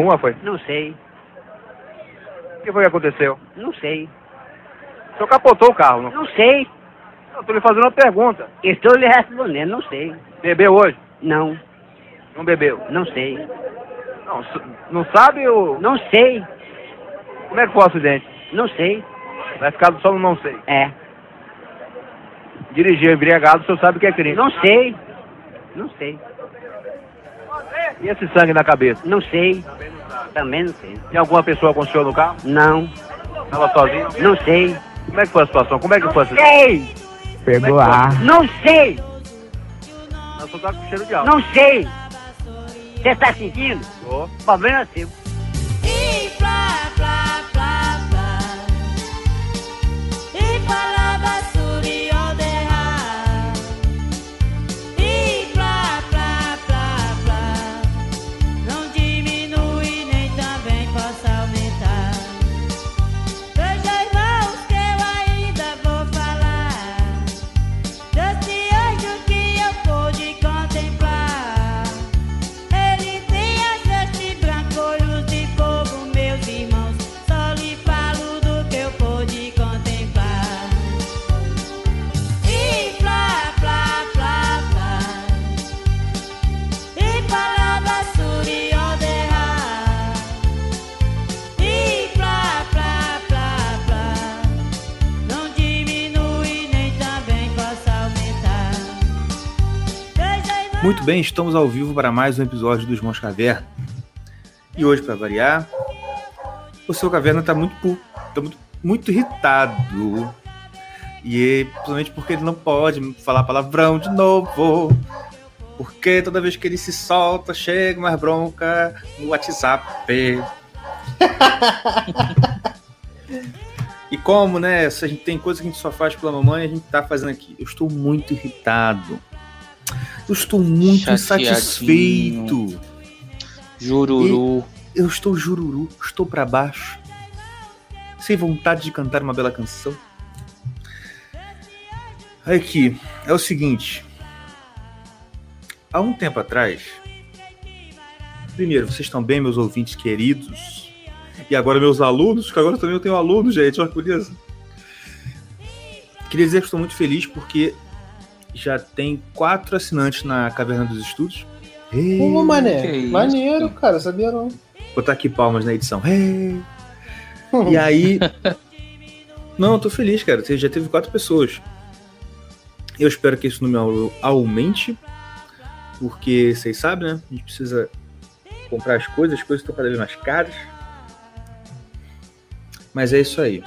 Uma foi? Não sei. O que foi que aconteceu? Não sei. O senhor capotou o carro, não? Não sei. Eu tô lhe fazendo uma pergunta. Estou lhe respondendo, não sei. Bebeu hoje? Não, Não bebeu? não sei. Não, não sabe o... Não sei. Como é que foi o acidente? Não sei. Vai ficar só no não sei. É. Dirigir embriagado, o senhor sabe que é crime. Não sei. Não sei. E esse sangue na cabeça? Não sei. Também não sei. Tem alguma pessoa com o senhor no carro? Não. Estava sozinho? Não sei. Como é que foi a situação? Como é que foi a situação? Sei. Pegou ar. Não sei. O senhor tá com cheiro de álcool. Não sei. Você está sentindo? Tô. Problema seu. Bem, estamos ao vivo para mais um episódio dos Mãos Caverna. E hoje, para variar, o seu caverna está muito, tá muito, muito irritado. E principalmente porque ele não pode falar palavrão de novo. Porque toda vez que ele se solta, chega mais bronca no WhatsApp. e como, né? Se a gente tem coisa que a gente só faz pela mamãe, a gente tá fazendo aqui. Eu estou muito irritado. Eu estou muito insatisfeito. Jururu. Eu estou jururu, estou para baixo. Sem vontade de cantar uma bela canção. Aqui, é o seguinte. Há um tempo atrás. Primeiro, vocês estão bem, meus ouvintes queridos? E agora, meus alunos, que agora também eu tenho alunos, gente, olha que beleza. Queria dizer que estou muito feliz porque já tem quatro assinantes na Caverna dos Estudos. Pô, mané. Que isso? Maneiro, cara, sabia não. botar aqui palmas na edição. Hey! E aí. Não, eu tô feliz, cara. Você já teve quatro pessoas. Eu espero que esse número aumente. Porque vocês sabem, né? A gente precisa comprar as coisas, as coisas estão cada vez mais caras. Mas é isso aí.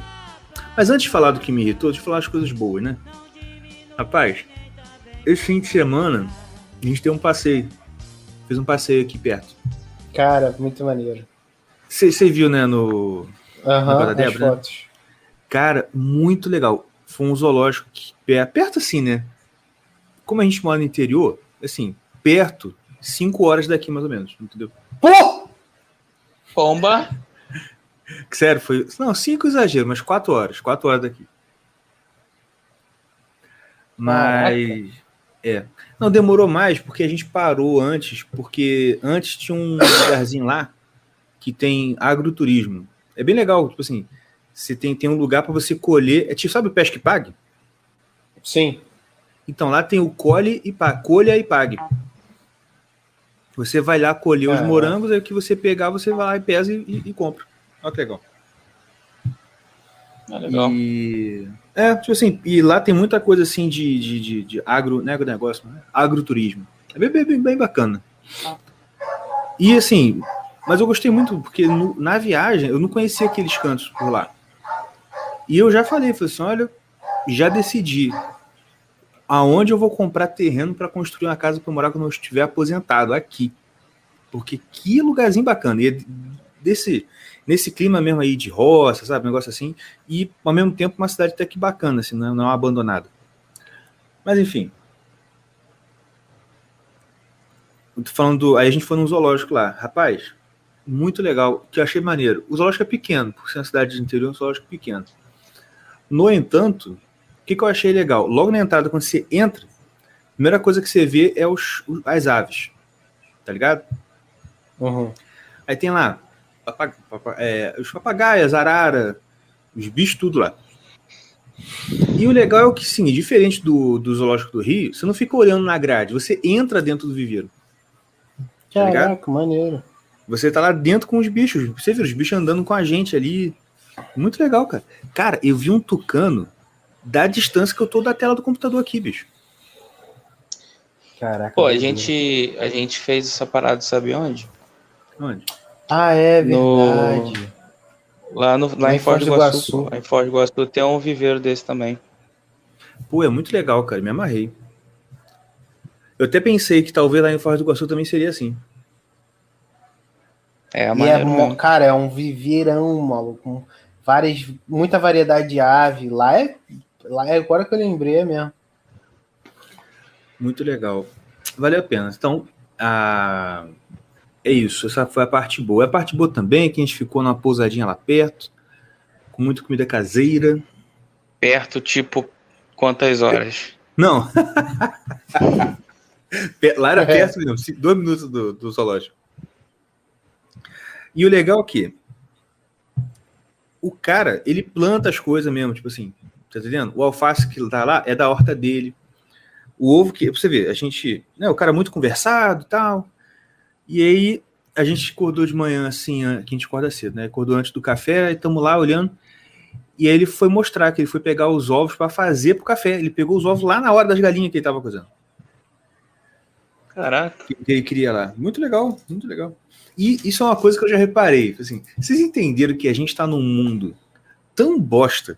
Mas antes de falar do que me irritou, deixa eu falar as coisas boas, né? Rapaz, esse fim de semana a gente tem um passeio. Fiz um passeio aqui perto. Cara, muito maneiro. Você viu, né, no, Aham, as Débora, né? fotos. Cara, muito legal. Foi um zoológico que, pe- perto assim, né? Como a gente mora no interior, assim, perto, cinco horas daqui mais ou menos, entendeu? Pô! Pomba. Sério, foi. Não, cinco exagero, mas quatro horas. Quatro horas daqui. Mas. É. Não, demorou mais porque a gente parou antes, porque antes tinha um lugarzinho lá que tem agroturismo. É bem legal, tipo assim, você tem, tem um lugar para você colher. É tipo, sabe o pesque pague? Sim. Então lá tem o colhe e pague, colha e pague. Você vai lá colher os Caraca. morangos, aí o que você pegar, você vai lá e pesa e, e- e compra. Olha que legal. Ah, legal. E. É, tipo assim, e lá tem muita coisa assim de, de, de, de agro, não é agronegócio, não é? agroturismo. É bem, bem, bem, bem bacana. E assim, mas eu gostei muito, porque no- na viagem eu não conhecia aqueles cantos por lá. E eu já falei, falei assim, olha, já decidi aonde eu vou comprar terreno para construir uma casa para morar quando eu estiver aposentado, aqui. Porque que lugarzinho bacana. E é desse, nesse clima mesmo aí de roça, sabe? Um negócio assim. E ao mesmo tempo uma cidade até que bacana, assim, não, não é abandonada. Mas enfim. Eu tô falando do, Aí a gente foi num zoológico lá. Rapaz, muito legal. Que eu achei maneiro. O zoológico é pequeno, por ser uma cidade de interior, é um zoológico pequeno. No entanto, o que, que eu achei legal? Logo na entrada, quando você entra, a primeira coisa que você vê é os- as aves. Tá ligado? Uhum. Aí tem lá papa- papa- é, os papagaios, arara, os bichos, tudo lá. E o legal é o que, sim, diferente do, do Zoológico do Rio, você não fica olhando na grade, você entra dentro do viveiro. Tá? Caraca, maneiro. Você tá lá dentro com os bichos. Você vê os bichos andando com a gente ali. Muito legal, cara. Cara, eu vi um tucano da distância que eu tô da tela do computador aqui, bicho. Caraca. Pô, a gente, a gente fez essa parada, sabe onde? Onde? Ah, é No- verdade. Lá, no, lá Lá em Foz do Iguaçu. Iguaçu. Em Foz do Iguaçu tem um viveiro desse também. Pô, é muito legal, cara. Me amarrei. Eu até pensei que talvez lá em Foz do Iguaçu também seria assim. É, E é, mesmo. cara, é um viveirão, maluco. Com várias, muita variedade de ave. Lá é, lá é agora que eu lembrei é mesmo. Muito legal. Valeu a pena. Então, a... é isso. Essa foi a parte boa. A parte boa também é que a gente ficou numa pousadinha lá perto, com muita comida caseira. Perto, tipo, quantas horas? Não. Lá era É. perto mesmo, dois minutos do, do zoológico. E o legal é que o cara, ele planta as coisas mesmo, tipo assim, tá entendendo? O alface que tá lá é da horta dele. O ovo que, pra você ver, a gente, né, o cara é muito conversado e tal. E aí a gente acordou de manhã assim, que a gente acorda cedo, né? Acordou antes do café e estamos lá olhando. E aí ele foi mostrar que ele foi pegar os ovos para fazer pro café. Ele pegou os ovos lá na hora das galinhas que ele tava cozinhando. Caraca. Que ele queria lá. Muito legal, muito legal. E isso é uma coisa que eu já reparei. Assim, vocês entenderam que a gente está num mundo tão bosta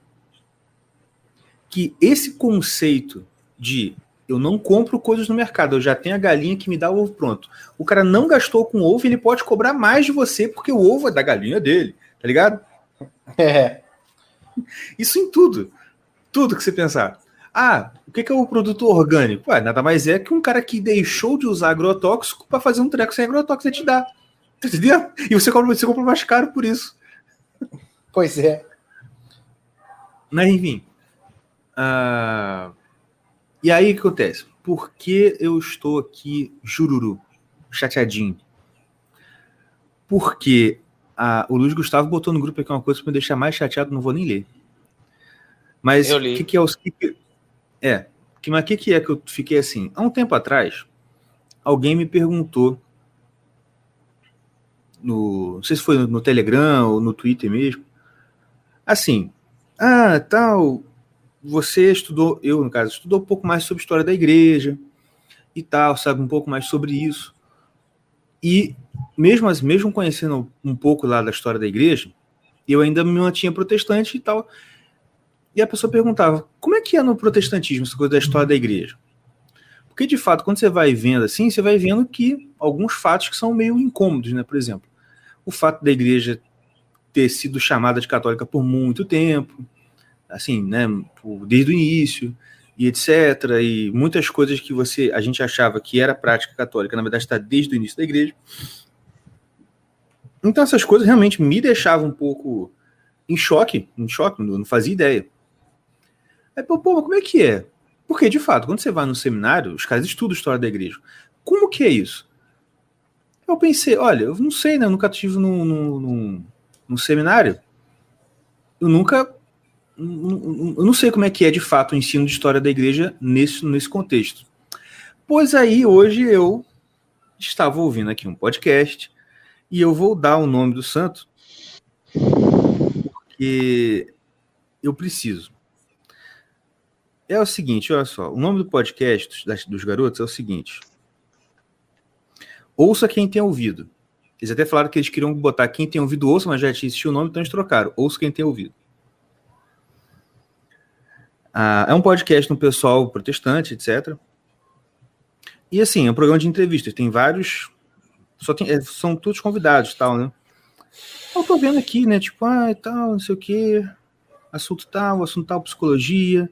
que esse conceito de eu não compro coisas no mercado, eu já tenho a galinha que me dá o ovo pronto. O cara não gastou com ovo, ele pode cobrar mais de você porque o ovo é da galinha dele, tá ligado? É. Isso em tudo. Tudo que você pensar. Ah, o que é o produto orgânico? Ué, nada mais é que um cara que deixou de usar agrotóxico para fazer um treco sem agrotóxico e te dá. Entendendo? E você compra, você compra mais caro por isso. Pois é. Mas enfim. Ah, E aí o que acontece? Por que eu estou aqui, jururu, chateadinho? Porque ah, o Luiz Gustavo botou no grupo aqui uma coisa para me deixar mais chateado, não vou nem ler. Mas o que, que é o. que é. Que, mas o que, que é que eu fiquei assim? Há um tempo atrás, alguém me perguntou. No, não sei se foi no Telegram ou no Twitter mesmo. Assim, ah, tal, você estudou, eu no caso, estudou um pouco mais sobre história da igreja e tal, sabe um pouco mais sobre isso. E mesmo, as- mesmo conhecendo um pouco lá da história da igreja, eu ainda me mantinha protestante e tal. E a pessoa perguntava, como é que é no protestantismo essa coisa da história da igreja? Porque, de fato, quando você vai vendo assim, você vai vendo que alguns fatos que são meio incômodos, né? Por exemplo, o fato da igreja ter sido chamada de católica por muito tempo, assim, né, desde o início e etc, e muitas coisas que você a gente achava que era prática católica, na verdade está desde o início da igreja. Então essas coisas realmente me deixavam um pouco em choque, em choque, não, fazia ideia. Aí, pô, pô, como é que é? Porque, de fato, quando você vai no seminário, os caras estudam a história da igreja. Como que é isso? Eu pensei, olha, eu não sei, né? Eu nunca tive num, num, num, num seminário. Eu nunca. Eu não sei como é que é de fato o ensino de história da igreja nesse, nesse contexto. Pois aí, hoje eu estava ouvindo aqui um podcast e eu vou dar o nome do santo porque eu preciso. É o seguinte, olha só, o nome do podcast dos, das- dos garotos é o seguinte. Ouça quem tem ouvido. Eles até falaram que eles queriam botar quem tem ouvido ouça, mas já existia o nome, então eles trocaram. Ouça quem tem ouvido. Ah, é um podcast no pessoal protestante, etc. E assim, é um programa de entrevistas. Tem vários. Só tem, é, são todos convidados tal, né? Eu tô vendo aqui, né? Tipo, ah, e tal, não sei o quê. Assunto tal, assunto tal, psicologia.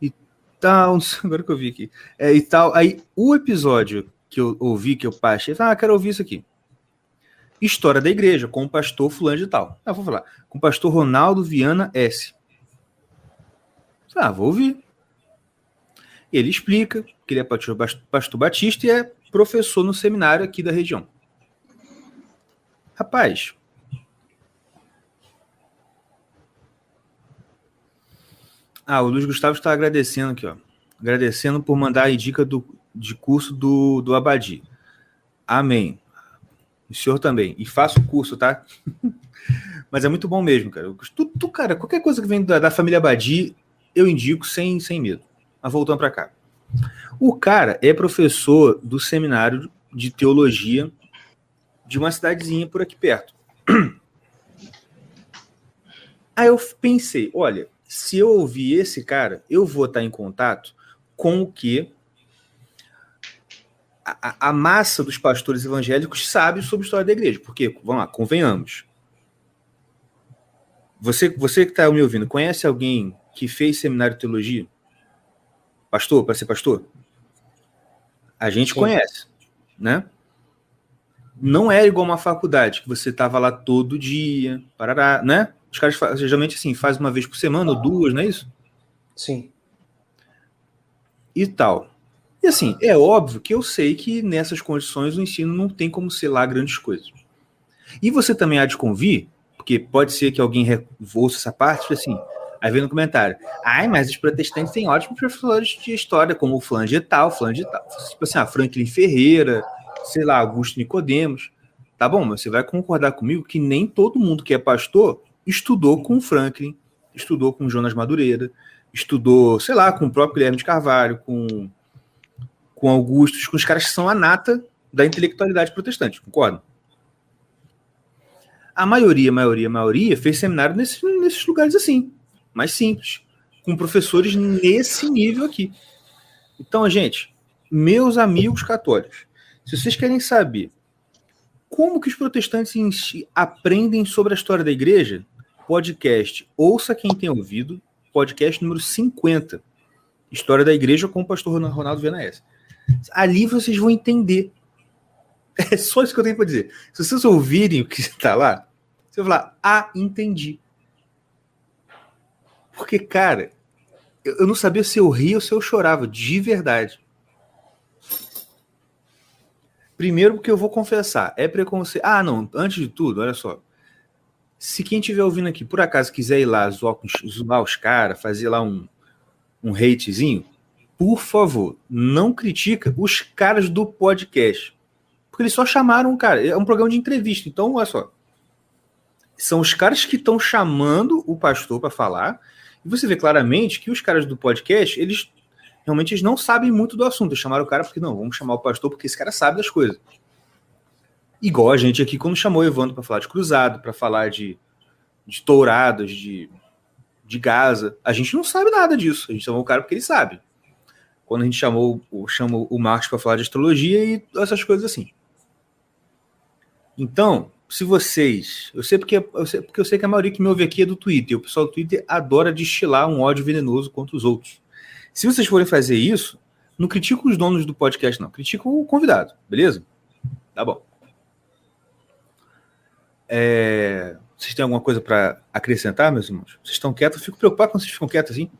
E tal, agora que eu vi aqui. É, e tal. Aí, o episódio que eu ouvi, que eu baixei, ah, quero ouvir isso aqui. História da igreja, com o pastor fulano de tal. Ah, vou falar. Com o pastor Ronaldo Viana S. Ah, vou ouvir. Ele explica que ele é pastor batista e é professor no seminário aqui da região. Rapaz. Ah, o Luiz Gustavo está agradecendo aqui, ó. Agradecendo por mandar a dica do, de curso do, do Abadi. Amém. O senhor também. E faça o curso, tá? Mas é muito bom mesmo, cara. Tu, tu, cara, qualquer coisa que vem da, da família Abadi, eu indico sem, sem medo. Mas voltando para cá. O cara é professor do seminário de teologia de uma cidadezinha por aqui perto. Aí eu pensei, olha, se eu ouvir esse cara, eu vou estar em contato com o que a, a, massa dos pastores evangélicos sabe sobre a história da igreja. Porque, vamos lá, convenhamos. Você, você que está me ouvindo, conhece alguém que fez seminário de teologia? Pastor, para ser pastor? A gente Sim. conhece, né? Não é igual uma faculdade, que você tava lá todo dia, parará, né? Os caras geralmente assim, faz uma vez por semana ou duas, não é isso? Sim. E tal. E assim, é óbvio que eu sei que nessas condições o ensino não tem como ser lá grandes coisas. E você também há de convir, porque pode ser que alguém ouça essa parte, assim, Aí vem no comentário, ai, mas os protestantes têm ótimos professores de história, como o Flange tal, Flange tal. Tipo assim, a Franklin Ferreira, sei lá, Augusto Nicodemos. Tá bom, mas você vai concordar comigo que nem todo mundo que é pastor estudou com o Franklin, estudou com Jonas Madureira, estudou, sei lá, com o próprio Guilherme de Carvalho, com, com Augustus, com os caras que são a nata da intelectualidade protestante, concorda? A maioria, maioria, maioria fez seminário nesse, nesses lugares assim mais simples, com professores nesse nível aqui. Então, gente, meus amigos católicos, se vocês querem saber como que os protestantes aprendem sobre a história da igreja, podcast, ouça quem tem ouvido, podcast número 50, História da Igreja com o pastor Ronaldo Venaes. Ali vocês vão entender. É só isso que eu tenho para dizer. Se vocês ouvirem o que está lá, você vai falar, ah, entendi. Porque, cara, eu não sabia se eu ria ou se eu chorava, de verdade. Primeiro, porque eu vou confessar, é preconceito. Ah, não, antes de tudo, olha só. Se quem estiver ouvindo aqui, por acaso, quiser ir lá zoar, zoar os caras, fazer lá um, um hatezinho, por favor, não critica os caras do podcast. Porque eles só chamaram um cara. É um programa de entrevista. Então, olha só. São os caras que estão chamando o pastor para falar e você vê claramente que os caras do podcast, eles realmente eles não sabem muito do assunto. Eles chamaram o cara porque, não, vamos chamar o pastor porque esse cara sabe das coisas. Igual a gente aqui, quando chamou o Evandro para falar de cruzado, para falar de, de touradas, de, de Gaza. A gente não sabe nada disso. A gente chamou o cara porque ele sabe. Quando a gente chamou, chamou o Marcos para falar de astrologia e essas coisas assim. Então, se vocês. Eu sei porque eu sei, porque eu sei que a maioria que me ouve aqui é do Twitter. O pessoal do Twitter adora destilar um ódio venenoso contra os outros. Se vocês forem fazer isso, não critico os donos do podcast, não. Critico o convidado, beleza? Tá bom. É... Vocês têm alguma coisa para acrescentar, meus irmãos? Vocês estão quietos? Eu fico preocupado quando vocês ficam quietos assim.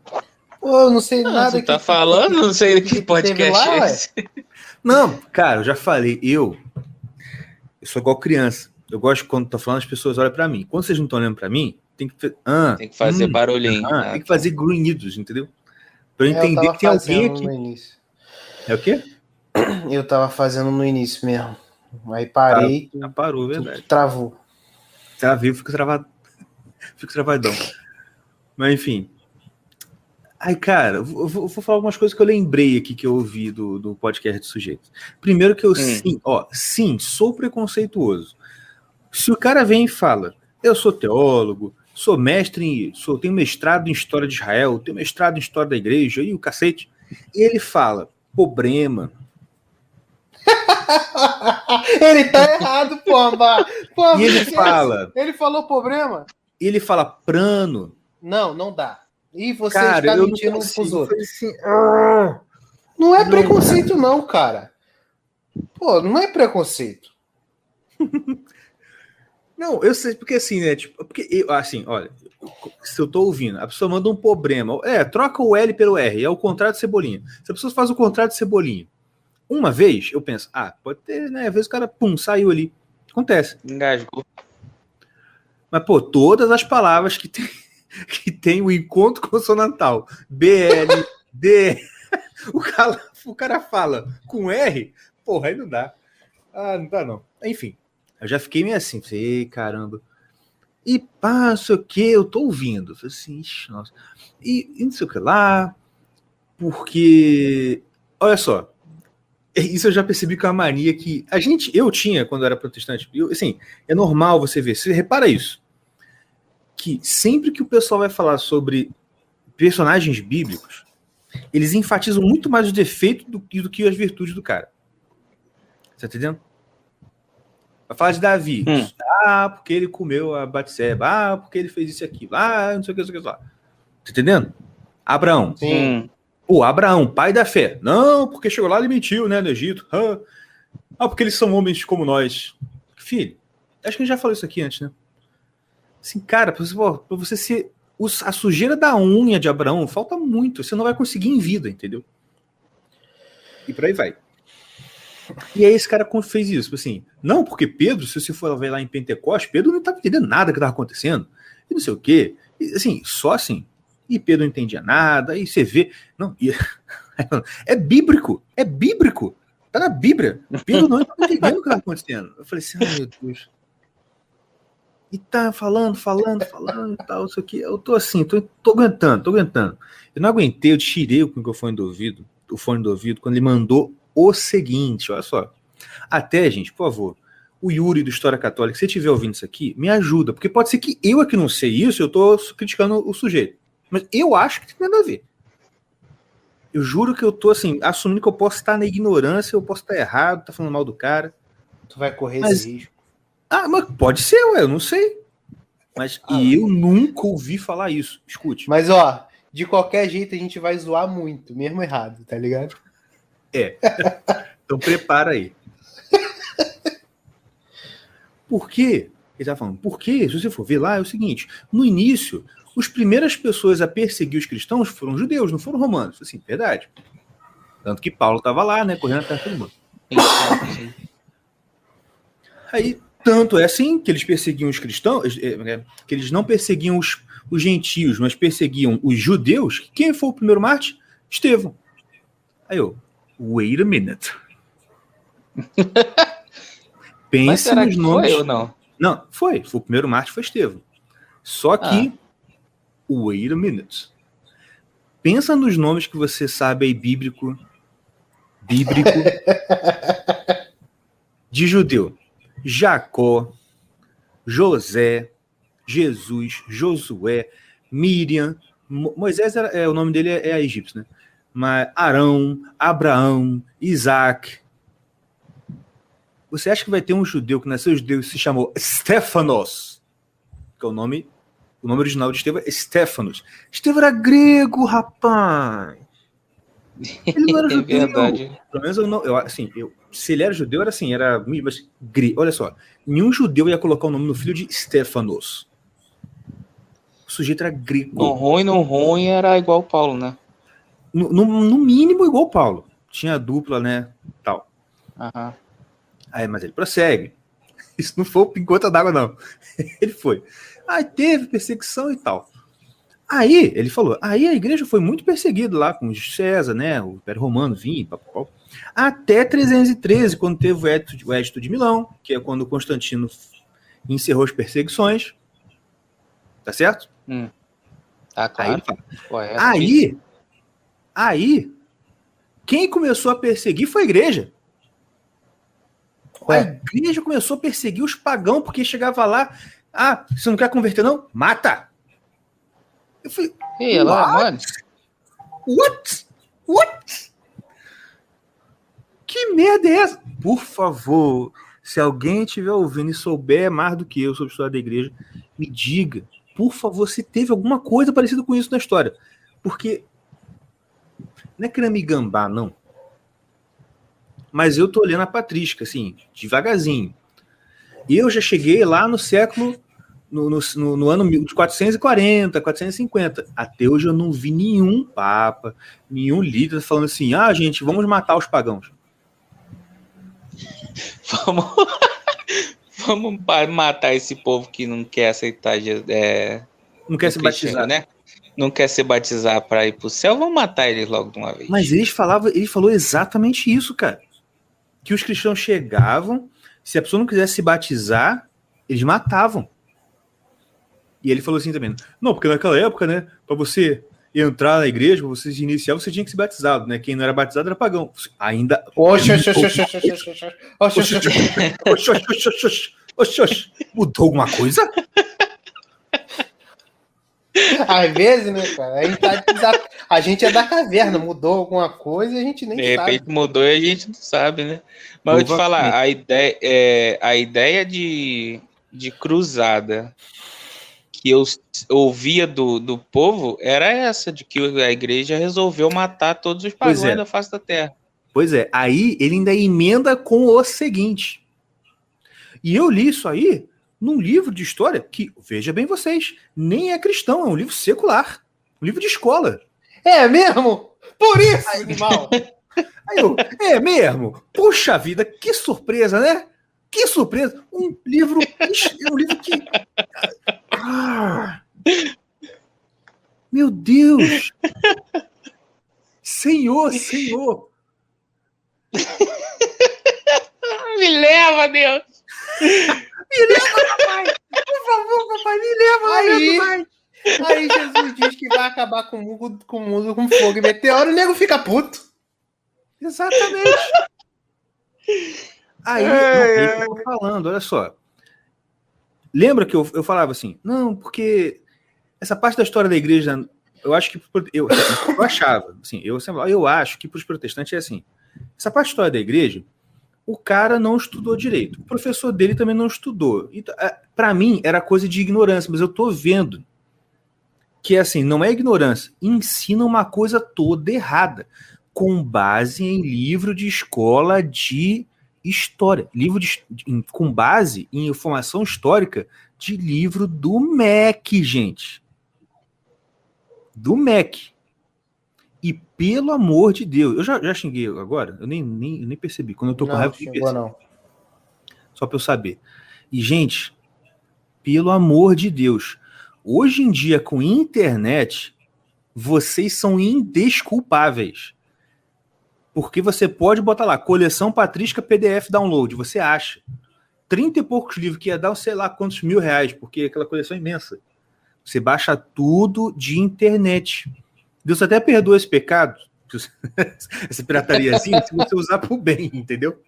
Pô, eu não sei Não, nada. você que- tá falando? Não sei que que podcast lá, é ué? esse. Não, cara, eu já falei, eu, eu sou igual criança. Eu gosto quando tô falando, as pessoas olham para mim. Quando vocês não estão olhando para mim, tem que, ah, Tem que fazer hum, barulhinho. ah, Ah, tem que fazer grunhidos, entendeu? Para eu É, entender tava que tem alguém aqui. No início. É o quê? Eu tava fazendo no início mesmo. Aí parei, Já parou, tudo verdade. travou. Travei, eu fico travado. Fico travadão. Mas enfim. Ai, cara, eu vou, eu vou falar algumas coisas que eu lembrei aqui que eu ouvi do, do podcast do sujeito. Primeiro que eu sim, ó, sim, sou preconceituoso. Se o cara vem e fala, eu sou teólogo, sou mestre em, sou, tenho mestrado em história de Israel, tenho mestrado em história da igreja, e o cacete, ele fala, problema, ele tá errado, pomba. Pô, e ele fala, Ele falou problema? ele fala prano, Não, não dá. E você cara, está mentindo consigo. pros outros. Assim, ah. Não é Não. preconceito, não, cara. Pô, não é preconceito. Não, eu sei, porque assim, né? Tipo, porque eu, assim, olha, se eu tô ouvindo, a pessoa manda um problema. É, troca o L pelo R, é o contrário de cebolinha. Se a pessoa faz o contrário de cebolinha, uma vez, eu penso, ah, pode ter, né? Às vezes o cara, pum, saiu ali. Acontece. Engasgou. Mas, pô, todas as palavras que tem, que tem o encontro consonantal, BL, D, o cara, o cara fala com R, porra, aí não dá. Ah, não dá não. Enfim, eu já fiquei meio assim, falei, "Ei, caramba. E sei o que, eu tô ouvindo. Falei assim, "Ixi, nossa. E, e não sei o que lá, porque, olha só, isso eu já percebi que é uma mania que a gente, eu tinha quando eu era protestante. Eu, assim, é normal você ver. Você repara isso. Que sempre que o pessoal vai falar sobre personagens bíblicos, eles enfatizam muito mais os defeitos do, do que as virtudes do cara. Tá entendendo? Vai falar de Davi. Hum. Ah, porque ele comeu a Batseba. Ah, porque ele fez isso aquilo. Ah, não sei o que, não sei o que lá. Tá entendendo? Abraão. Sim. Pô, Abraão, pai da fé. Não, porque chegou lá e mentiu, né, no Egito. Ah, porque eles são homens como nós. Filho, acho que a gente já falou isso aqui antes, né? Assim, cara, pra você, pra você ser os- a sujeira da unha de Abraão, falta muito. Você não vai conseguir em vida, entendeu? E por aí vai. E aí esse cara fez isso, tipo assim, não, porque Pedro, se você for ver lá em Pentecostes, Pedro não estava entendendo nada que estava acontecendo, e não sei o quê, e, assim, só assim, e Pedro não entendia nada, aí você vê, não, e- é bíblico, é bíblico, tá na Bíblia, Pedro não estava entendendo o que estava acontecendo, eu falei assim, ai meu Deus, e tá falando, falando, falando e tal, isso aqui, eu tô assim, tô, tô aguentando, tô aguentando, eu não aguentei, eu tirei o microfone do ouvido, o fone do ouvido, quando ele mandou o seguinte, olha só. Até, gente, por favor, o Yuri do História Católica, se você estiver ouvindo isso aqui, me ajuda, porque pode ser que eu aqui não sei isso, eu tô criticando o sujeito. Mas eu acho que tem nada a ver. Eu juro que eu tô assim, assumindo que eu posso estar na ignorância, eu posso estar errado, tá falando mal do cara. Tu vai correr Mas- esse risco. Ah, mas pode ser, ué, eu não sei. Mas Ah. eu nunca ouvi falar isso. Escute. Mas, ó, de qualquer jeito a gente vai zoar muito, mesmo errado, tá ligado? Então prepara aí. Por quê? Ele tá falando, porque, se você for ver lá, é o seguinte: no início, as primeiras pessoas a perseguir os cristãos foram judeus, não foram romanos. Assim, verdade. Tanto que Paulo estava lá, né, correndo atrás de mundo. Aí, tanto é assim que eles perseguiam os cristãos, é, é, que eles não perseguiam os, os gentios, mas perseguiam os judeus. Quem foi o primeiro mártir? Estevão. Aí eu, wait a minute. Mas Pense será nos nomes. foi ou não? Não, foi. Foi o primeiro mártir foi Estevão. Só que, wait a minute. Pensa nos nomes que você sabe aí bíblico, bíblico, de judeu. Jacó, José, Jesus, Josué, Miriam, Mo- Moisés, era, é, o nome dele é, é egípcio, né? Mas Arão, Abraão, Isaac. Você acha que vai ter um judeu que nasceu judeu e se chamou Stefanos? Que é o nome, o nome original de Estevão é Stefanos. Estevão era grego, rapaz. Ele não era É judeu. verdade. Pelo menos eu não, eu, assim, eu, se ele era judeu, era assim, era mas, gre- Olha só, nenhum judeu ia colocar o nome no filho de Stefanos. O sujeito era grego. No ruim, no ruim era igual o Paulo, né? No, no- mínimo, igual o Paulo. Tinha dupla, né? Tal. Aham. Aí, mas ele prossegue. Isso não foi o gota d'água, não. Ele foi. Aí teve perseguição e tal. Aí, ele falou, aí a igreja foi muito perseguida lá com César, né? O Império Romano vinha, papapá. até 313, quando teve o Edito, de- o Edito de Milão, que é quando Constantino encerrou as perseguições. Tá certo? Tá Aí, claro. Correto. aí, aí, quem começou a perseguir foi a igreja. A igreja começou a perseguir os pagãos, porque chegava lá, ah, você não quer converter não? Mata! Eu falei, Ei, ela, What? mano, what? What? Que merda é essa? Por favor, se alguém estiver ouvindo e souber mais do que eu sobre a história da igreja, me diga, por favor, se teve alguma coisa parecida com isso na história. Porque não é querendo me gambar, não. Mas eu tô lendo a patrística, assim, devagarzinho. E eu já cheguei lá no século, no, no, no- no ano de 440, 450. Até hoje eu não vi nenhum papa, nenhum líder falando assim, ah, gente, vamos matar os pagãos. vamos, vamos matar esse povo que não quer aceitar é, Não quer se batizar. né? não quer se batizar para ir pro céu, vão matar eles logo de uma vez. Mas eles falava ele falou exatamente isso, cara. Que os cristãos chegavam, se a pessoa não quisesse se batizar, eles matavam. E ele falou assim também: não, porque naquela época, né, para você entrar na igreja, pra você se iniciar, você tinha que se batizado, né? Quem não era batizado era pagão. Ainda. Mudou alguma coisa? Às vezes, né, cara? A gente, tá desa- a gente é da caverna, mudou alguma coisa e a gente nem De repente sabe. mudou e a gente não sabe, né? Mas eu vou te falar, a ideia, é, a ideia de, de cruzada que eu ouvia do, do povo era essa, de que a igreja resolveu matar todos os pagãos é. da face da terra. Pois é, aí ele ainda emenda com o seguinte. E eu li isso aí num livro de história que, veja bem vocês, nem é cristão, é um livro secular. Um livro de escola. É mesmo? Por isso, animal! Aí eu, é mesmo? Puxa vida, que surpresa, né? Que surpresa! Um livro, um livro que. Ah, meu Deus! Senhor, Senhor! Me leva, Deus! Por favor, papai, me leva, Aí- pai. Aí Jesus diz que vai acabar com o mundo com, o mundo com fogo e meteoro, e o nego fica puto. Exatamente. Aí, não, eu tô falando, olha só. Lembra que eu, eu falava assim, não, porque essa parte da história da igreja, eu acho que eu, eu achava, assim, eu eu acho que para os protestantes é assim. Essa parte da história da igreja, o cara não estudou direito. O professor dele também não estudou. Então, para mim era coisa de ignorância, mas eu tô vendo que assim, não é ignorância, ensina uma coisa toda errada com base em livro de escola de história, livro de, com base em informação histórica de livro do MEC, gente. Do MEC. E pelo amor de Deus, eu já, já xinguei agora, eu nem, nem, nem percebi. Quando eu tô com Não, raiva, eu percebo, não. só para eu saber. E, gente, pelo amor de Deus, hoje em dia, com internet, vocês são indesculpáveis. Porque você pode botar lá, coleção Patrística PDF download, você acha. Trinta e poucos livros que ia dar, sei lá quantos mil reais, porque aquela coleção é imensa. Você baixa tudo de internet. Deus até perdoa esse pecado, essa piratariazinha, se você usar pro bem, entendeu?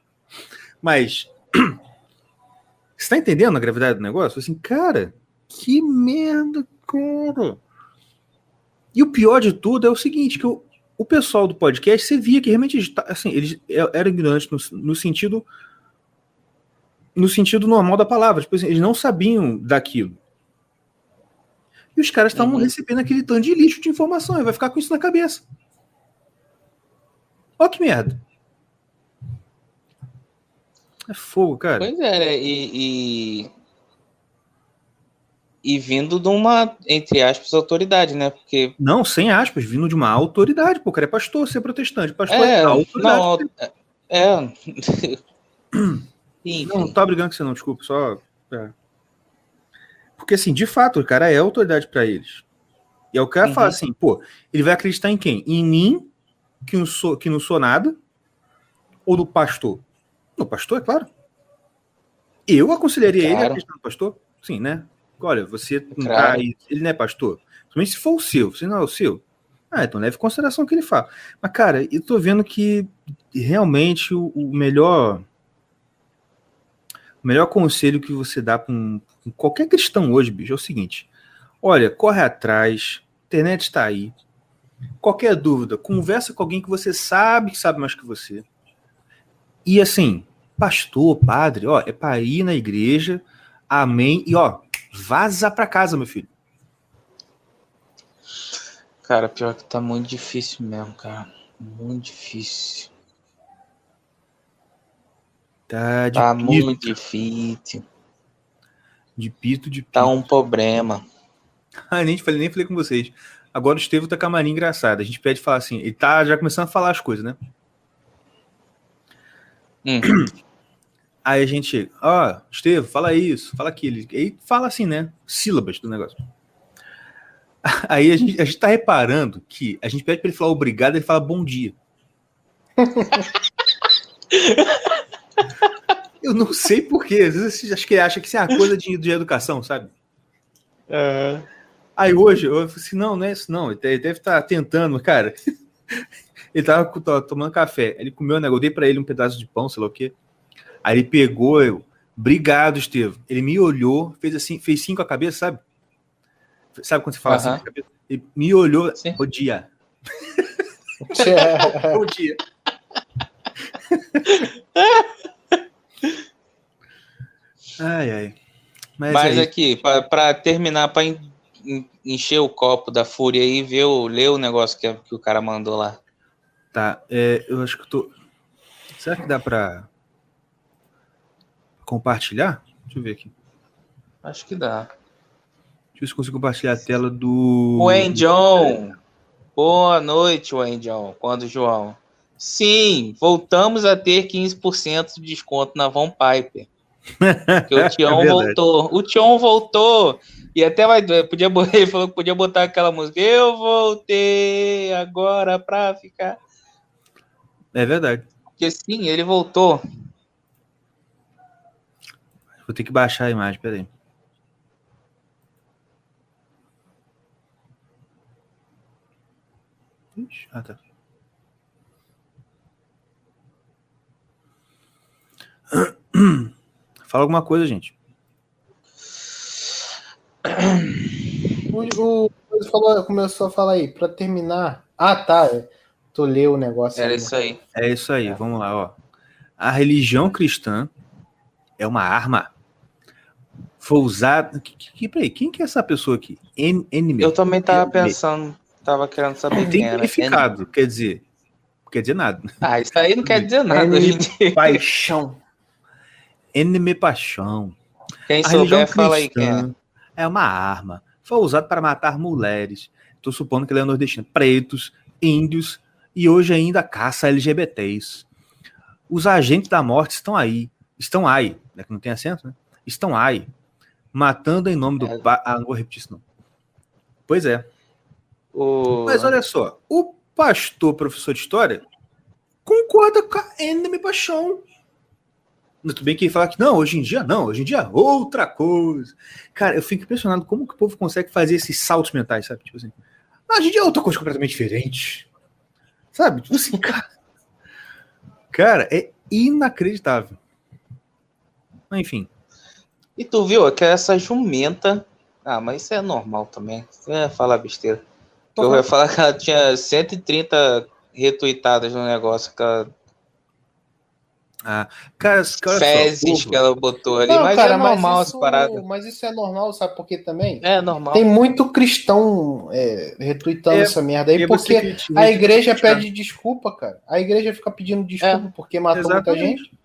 Mas você tá entendendo a gravidade do negócio? Assim, cara, que merda, cara. E o pior de tudo é o seguinte, que o, o pessoal do podcast, você via que realmente ta- assim, eles eram ignorantes no, no sentido no sentido normal da palavra. Tipo assim, eles não sabiam daquilo. E os caras estavam Uhum. recebendo aquele tanto de lixo de informação. E vai ficar com isso na cabeça. Ó que merda. É fogo, cara. Pois é, né? e, e, e vindo de uma, entre aspas, autoridade, né? Porque Não, sem aspas, vindo de uma autoridade. Pô, o cara é pastor, ser protestante. Pastor é, autoridade. não, é, enfim, Não, não tô brigando com você não, desculpa, só. é. Porque assim, de fato, o cara é autoridade pra eles. E aí o cara Uhum. fala assim, pô, ele vai acreditar em quem? Em mim, que não sou, que não sou nada, ou no pastor? No pastor, é claro. Eu aconselharia ele a Claro. acreditar no pastor? Sim, né? Olha, você não tá Claro. aí, ele não é pastor. Somente se for o seu, se não é o seu. Ah, então leve em consideração o que ele fala. Mas, cara, eu tô vendo que realmente o, o melhor o melhor conselho que você dá para um, pra qualquer cristão hoje, bicho, é o seguinte: olha, corre atrás, internet está aí. Qualquer dúvida, conversa com alguém que você sabe que sabe mais que você. E assim, pastor, padre, ó, é para ir na igreja, amém, e ó, vaza para casa, meu filho. cara, pior que tá muito difícil mesmo, cara. Muito difícil. Tá Tá muito difícil. De pito, de pito. Tá um problema. Ah, nem falei, nem falei com vocês. Agora o Estevam tá com a mania engraçada. A gente pede falar assim, ele tá já começando a falar as coisas, né? Hum. Aí a gente, ó, Estevam, fala isso, fala aquilo. Aí fala assim, né? Sílabas do negócio. Aí a gente, a gente tá reparando que a gente pede pra ele falar obrigado, ele fala bom dia. Eu não sei porquê. Às vezes acho que ele acha que isso é uma coisa de, de educação, sabe? Aí hoje eu falei assim: não, não é isso, não. Ele deve- estar tentando, cara. Ele tava tava tomando café. Ele comeu um negócio, eu dei pra ele um pedaço de pão, sei lá o quê. Aí ele pegou, eu, obrigado, Estevam. Ele me olhou, fez assim, fez sim com a cabeça, sabe? Sabe quando você fala assim Aham. com a cabeça? Ele me olhou, Sim. bom dia. Bom dia. Ai, ai. Mas, Mas é aqui, pra terminar, en- encher o copo da fúria aí, ver o, ler o negócio que, que o cara mandou lá. Tá, é, eu acho que eu tô. Será que dá pra compartilhar? Deixa eu ver aqui. Acho que dá. Deixa eu ver se consigo compartilhar a tela do. Wayne John. Boa noite, Wayne John. Quando, João? Sim, voltamos a ter 15% de desconto na Von Piper. Porque o É verdade. voltou. O Tião voltou. E até vai. Podia, ele falou que podia botar aquela música. Eu voltei agora pra ficar. É verdade. Porque sim, ele voltou. Vou ter que baixar a imagem, peraí. Ixi, Ah, tá. Fala alguma coisa, gente. O, o falou- começou a falar aí, pra terminar. Ah, tá. é. Tu leu o negócio. Era aí. isso aí. É isso aí, vamos lá, ó. A religião cristã é uma arma. Foi usada. Que, que, peraí, quem que é essa pessoa aqui? En, enemy. Eu também tava Enemy. pensando, tava querendo saber Não quem tem significado, quer dizer. Quer dizer nada. Ah, isso aí não quer dizer nada Enemy. dia. Paixão. Enemy paixão. Quem A souber, fala aí quem é. é uma arma. Foi usada para matar mulheres. Estou supondo que ele é nordestino. Pretos, índios e hoje ainda caça LGBTs. Os agentes da morte estão aí. Estão aí. Né, que não tem acento, né? Estão aí. Matando em nome do. É. Ah, não vou repetir isso, não. Pois é. O... Mas olha só. O pastor, professor de história, concorda com a Enemy Paixão. Tudo bem que ele fala que não, hoje em dia não, hoje em dia é outra coisa. Cara, eu fico impressionado como que o povo consegue fazer esses saltos mentais, sabe? Tipo assim, "Ah, hoje em dia é outra coisa completamente diferente. Sabe? Tipo assim, cara. Cara, é inacreditável. Enfim. E tu viu que essa jumenta. Ah, mas isso é normal também. Você ia falar besteira. Eu ia falar que ela tinha 130 retuitadas no negócio, que ela, Ah, cara, só, fezes que ela botou ali. Não, mas cara, é normal isso, essa parada. Mas isso é normal, sabe por quê também? É normal. Tem muito cristão é, retweetando É, essa merda aí, você porque critica- a igreja criticar. pede desculpa, cara. A igreja fica pedindo desculpa porque matou muita Exatamente. gente.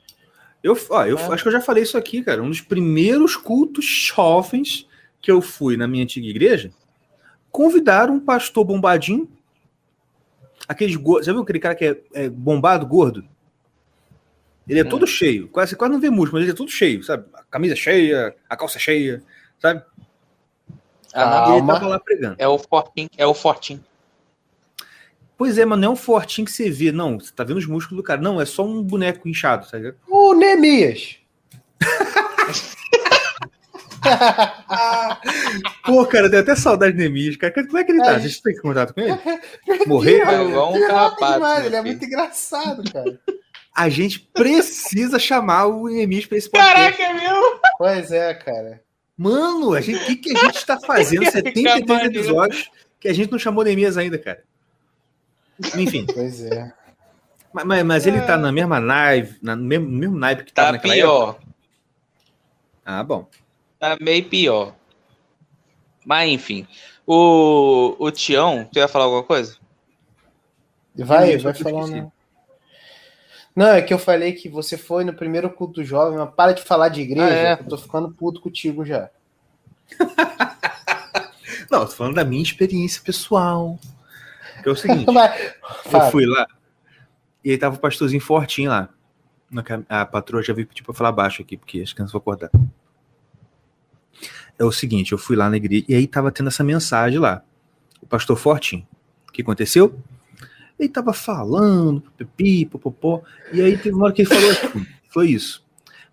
Eu, ó, eu É. acho que eu já falei isso aqui, cara. Um dos primeiros cultos jovens que eu fui na minha antiga igreja, convidaram um pastor bombadinho. Aqueles gordos. Já viu aquele cara que é, é bombado, gordo? Ele é Hum. todo cheio. Quase, você quase não vê músculo, mas ele é todo cheio, sabe? A camisa cheia, a calça cheia, sabe? Ah, E ele tava lá pregando. é o fortinho, é o fortinho. Pois é, mas não é um fortinho que você vê, não. Você tá vendo os músculos do cara. Não, é só um boneco inchado, sabe? O Neemias. Pô, cara, deu até saudade de Neemias, cara. Como é que ele tá? É. Vocês têm contato com ele? Morreu? É igual um Ele é carrapato, demais, Ele é muito engraçado, cara. A gente precisa chamar o Neemias pra esse podcast. Caraca, meu! Pois é, cara. Mano, a gente, o que, que a gente tá fazendo? Ia 73 ficar maneiro. episódios que a gente não chamou Neemias ainda, cara. Enfim, Pois é. mas, mas- mas ele tá na mesma naipe, na, no mesmo, no mesmo naipe que tava Tá naquela pior. época. Ah, bom. Tá meio pior. Mas enfim. O, o Tião, tu ia falar alguma coisa? Vai, Isso, vai né? Não, é que eu falei que você foi no primeiro culto jovem, mas para de falar de igreja, Ah, é? eu tô ficando puto contigo já. Não, eu tô falando da minha experiência pessoal. Que é o seguinte, Vai, eu fui lá e aí tava o pastorzinho fortinho lá. A patroa já veio pedir pra falar baixo aqui, porque as crianças vão acordar. É o seguinte, eu fui lá na igreja e aí tava tendo essa mensagem lá. O pastor Fortinho. O que aconteceu? Ele tava falando, pipi, popopó, e aí teve uma hora que ele falou assim, foi isso.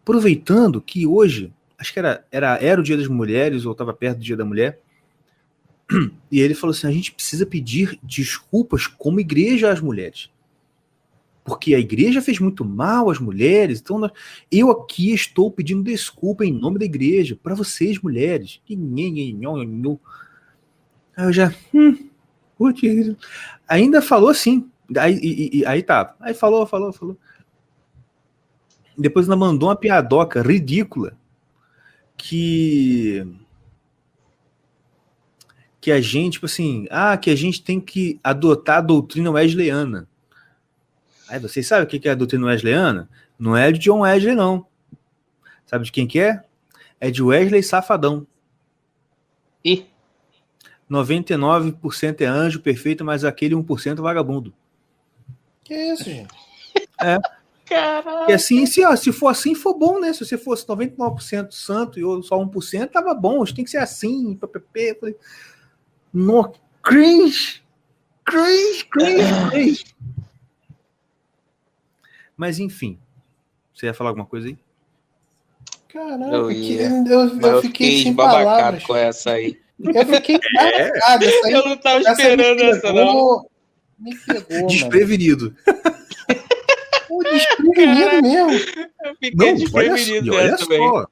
Aproveitando que hoje, acho que era, era, era o dia das mulheres, ou estava perto do dia da mulher, e ele falou assim: a gente precisa pedir desculpas como igreja às mulheres. Porque a igreja fez muito mal às mulheres, então nós- eu aqui estou pedindo desculpa em nome da igreja para vocês, mulheres. Aí eu já. Hum, putz, ainda falou assim. Aí, e- e- aí tá. Aí falou, falou, falou. Depois ainda mandou uma piadoca ridícula que que a gente, tipo assim, ah, que a gente tem que adotar a doutrina wesleyana. Aí vocês sabem o que é a doutrina wesleyana? Não é de John Wesley, não. Sabe de quem que é? É de Wesley Safadão. Ih, 99% é anjo perfeito, mas aquele 1% é vagabundo. Que isso, gente? E assim, se, ó, se for assim, for bom, né? Se você fosse 99% santo e eu só 1%, tava bom. Gente tem que ser assim, ppp. Falei, No, cringe! Cringe, cringe, cringe. Mas enfim. Você ia falar alguma coisa aí? Caraca, Eu que- ia, eu, eu mas eu fiquei fiquei sem palavras. com essa aí. Eu fiquei. Essa aí, Eu não tava essa esperando essa, não. pegou- Me pegou, mano. Desprevenido. Pô, desprevenido mesmo. Eu fiquei Não, olha, desprevenido olha dessa só.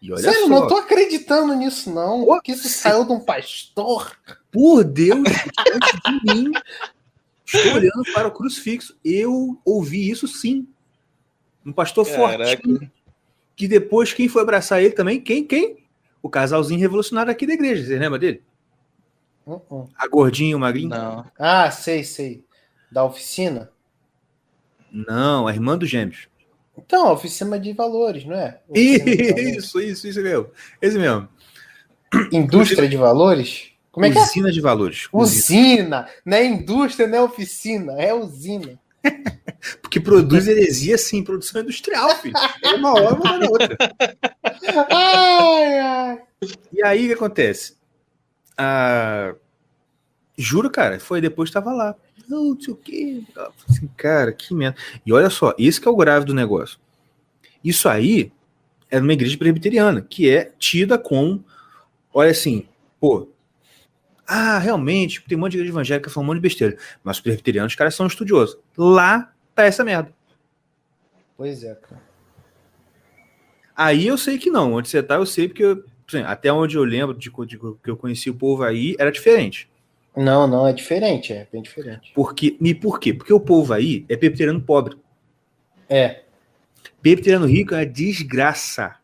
E olha Sério, só. não tô acreditando nisso, não. Ô, que isso sim. saiu de um pastor. Por Deus, diante de mim, estou olhando para o crucifixo. Eu ouvi isso sim. Um pastor Caraca. fortinho. Que depois, quem foi abraçar ele também? Quem? Quem? O casalzinho revolucionário aqui da igreja. Você lembra dele? Uh, uh. A gordinha, o magrinho? Não. Ah, sei, sei. Da oficina? Não, a irmã dos gêmeos. Então, a oficina de valores, não é? Isso, isso, isso mesmo. Esse mesmo. Indústria de valores? Como é que é? Usina de valores. Usina. Usina. Não é indústria, não é oficina, é usina. Porque produz heresia, sim, produção industrial, filho. É uma hora, uma na outra. Ai, ai. E aí o que acontece? Ah, juro, cara, foi depois tava lá. Não, não sei o quê. Assim, cara, que merda. E olha só, esse que é o grave do negócio. Isso aí é uma igreja presbiteriana, que é tida com, olha assim, pô, ah, realmente, tem um monte de igreja evangélica falando um monte de besteira. Mas os presbiterianos, os caras são estudiosos. Lá tá essa merda. Pois é, cara. Aí eu sei que não. Onde você tá, eu sei, porque eu- assim, até onde eu lembro de, de que eu conheci o povo aí, era diferente. Não, não, é diferente, é bem diferente. Porque, e por quê? Porque o povo aí é presbiteriano pobre. É. Presbiteriano rico é desgraça.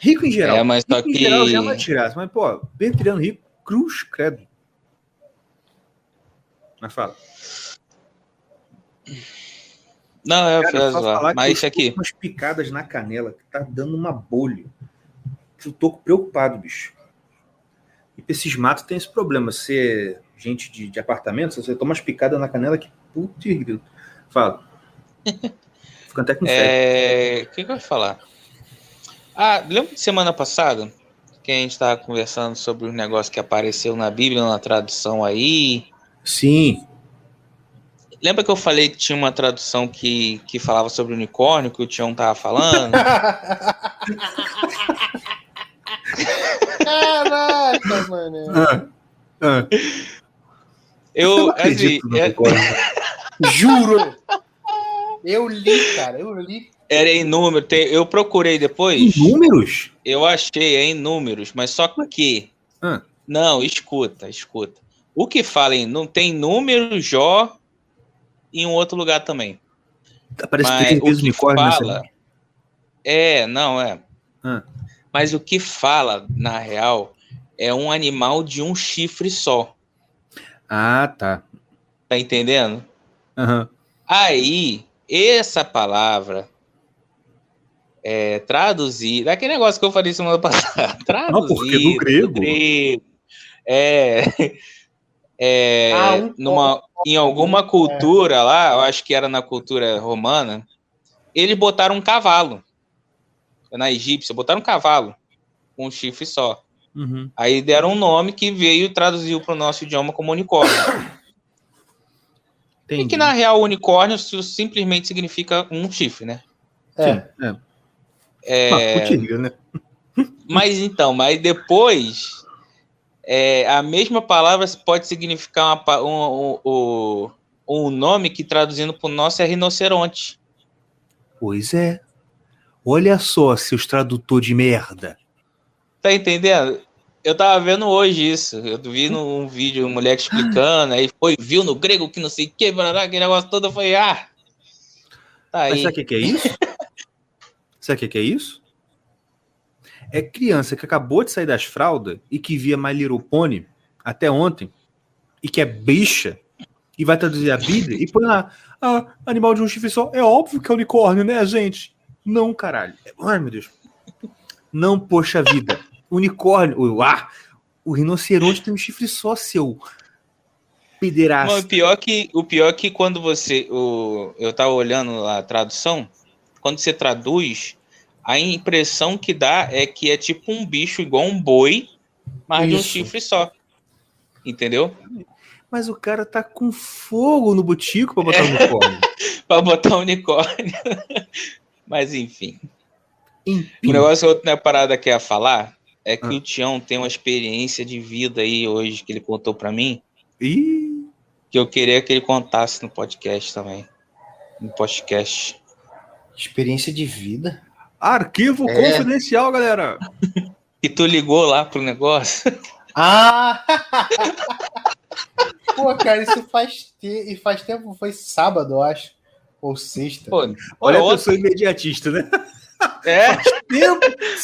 Rico em geral. É, mas só rico em geral já é uma que. desgraça. Mas, pô, presbiteriano rico, cruz, credo. Mas fala. Não, é Cara, eu só zoar. falar Mas isso aqui. umas picadas na canela que tá dando uma bolha. Eu tô preocupado, bicho. E pra esses matos tem esse problema. Se é gente de, de apartamento, se você toma umas picadas na canela que putz, grilo. Fala. Fica até com. É... O que, que eu ia falar? Ah, lembra de semana passada? Que a gente estava conversando sobre um negócio que apareceu na Bíblia, na tradução aí. Sim. Lembra que eu falei que tinha uma tradução que, que falava sobre unicórnio, que o Tião tava falando? Caraca, mano. Ah, ah. Eu, não assim, acredito no é- unicórnio. Juro! Eu li, cara, eu li. Era em número, tem- eu procurei depois, Em números? eu achei é em números, mas só que. Ah. Não, escuta, escuta. O que fala em não tem número, Jó em um outro lugar também. Parece Mas três o vezes que unicórnio fala. É, não, é. Ah. Mas o que fala, na real, é um animal de um chifre só. Ah, tá. Tá entendendo? Aham. Aí, essa palavra é traduzida. Aquele negócio que eu falei semana passada. Não, porque do Traduzida grego. É. é Ah, um numa, em alguma cultura lá, eu acho que era na cultura romana, eles botaram um cavalo. Na egípcia, botaram um cavalo com um chifre só. Uhum. Aí deram um nome que veio e traduziu para o nosso idioma como unicórnio. E Entendi. que na real unicórnio simplesmente significa um chifre, né? É. Sim, é. É, Mas, putz, né? mas então, mas depois é, a mesma palavra pode significar uma um, um, um- nome que traduzindo para o nosso é rinoceronte. Pois é. Olha só, seus tradutor de merda. Tá entendendo? Eu tava vendo hoje isso. Eu vi num vídeo um moleque explicando, aí foi, viu no grego que não sei o que, aquele negócio todo, eu falei, ah. Tá Mas aí. sabe o que que é isso? sabe o que é isso? É criança que acabou de sair das fraldas e que via My Little Pony até ontem e que é bicha e vai traduzir a Bíblia e põe lá, ah, animal de um chifre só. É óbvio que é unicórnio, né, gente? Não, caralho. Ai, meu Deus. Não, poxa vida. Unicórnio. Ah, o rinoceronte tem um chifre só, seu Não, pederasta. o pior que o pior que quando você o, eu tava olhando a tradução, quando você traduz, a impressão que dá é que é tipo um bicho igual um boi, mas de um Isso. chifre só. Entendeu? Mas o cara tá com fogo no botico pra botar o unicórnio. Pra botar um unicórnio. mas enfim. O Enfim. negócio outro na parada que eu ia falar é que Ah. o Tião tem uma experiência de vida aí hoje que ele contou pra mim, Ih, que eu queria que ele contasse no podcast também. No podcast. Experiência de vida. arquivo É. confidencial, galera. E tu ligou lá pro negócio? Ah! Pô, cara, isso faz, te... e faz tempo, foi sábado, eu acho. Ou sexta. Pô, Olha, olha, eu sou imediatista, né? É, Tempo.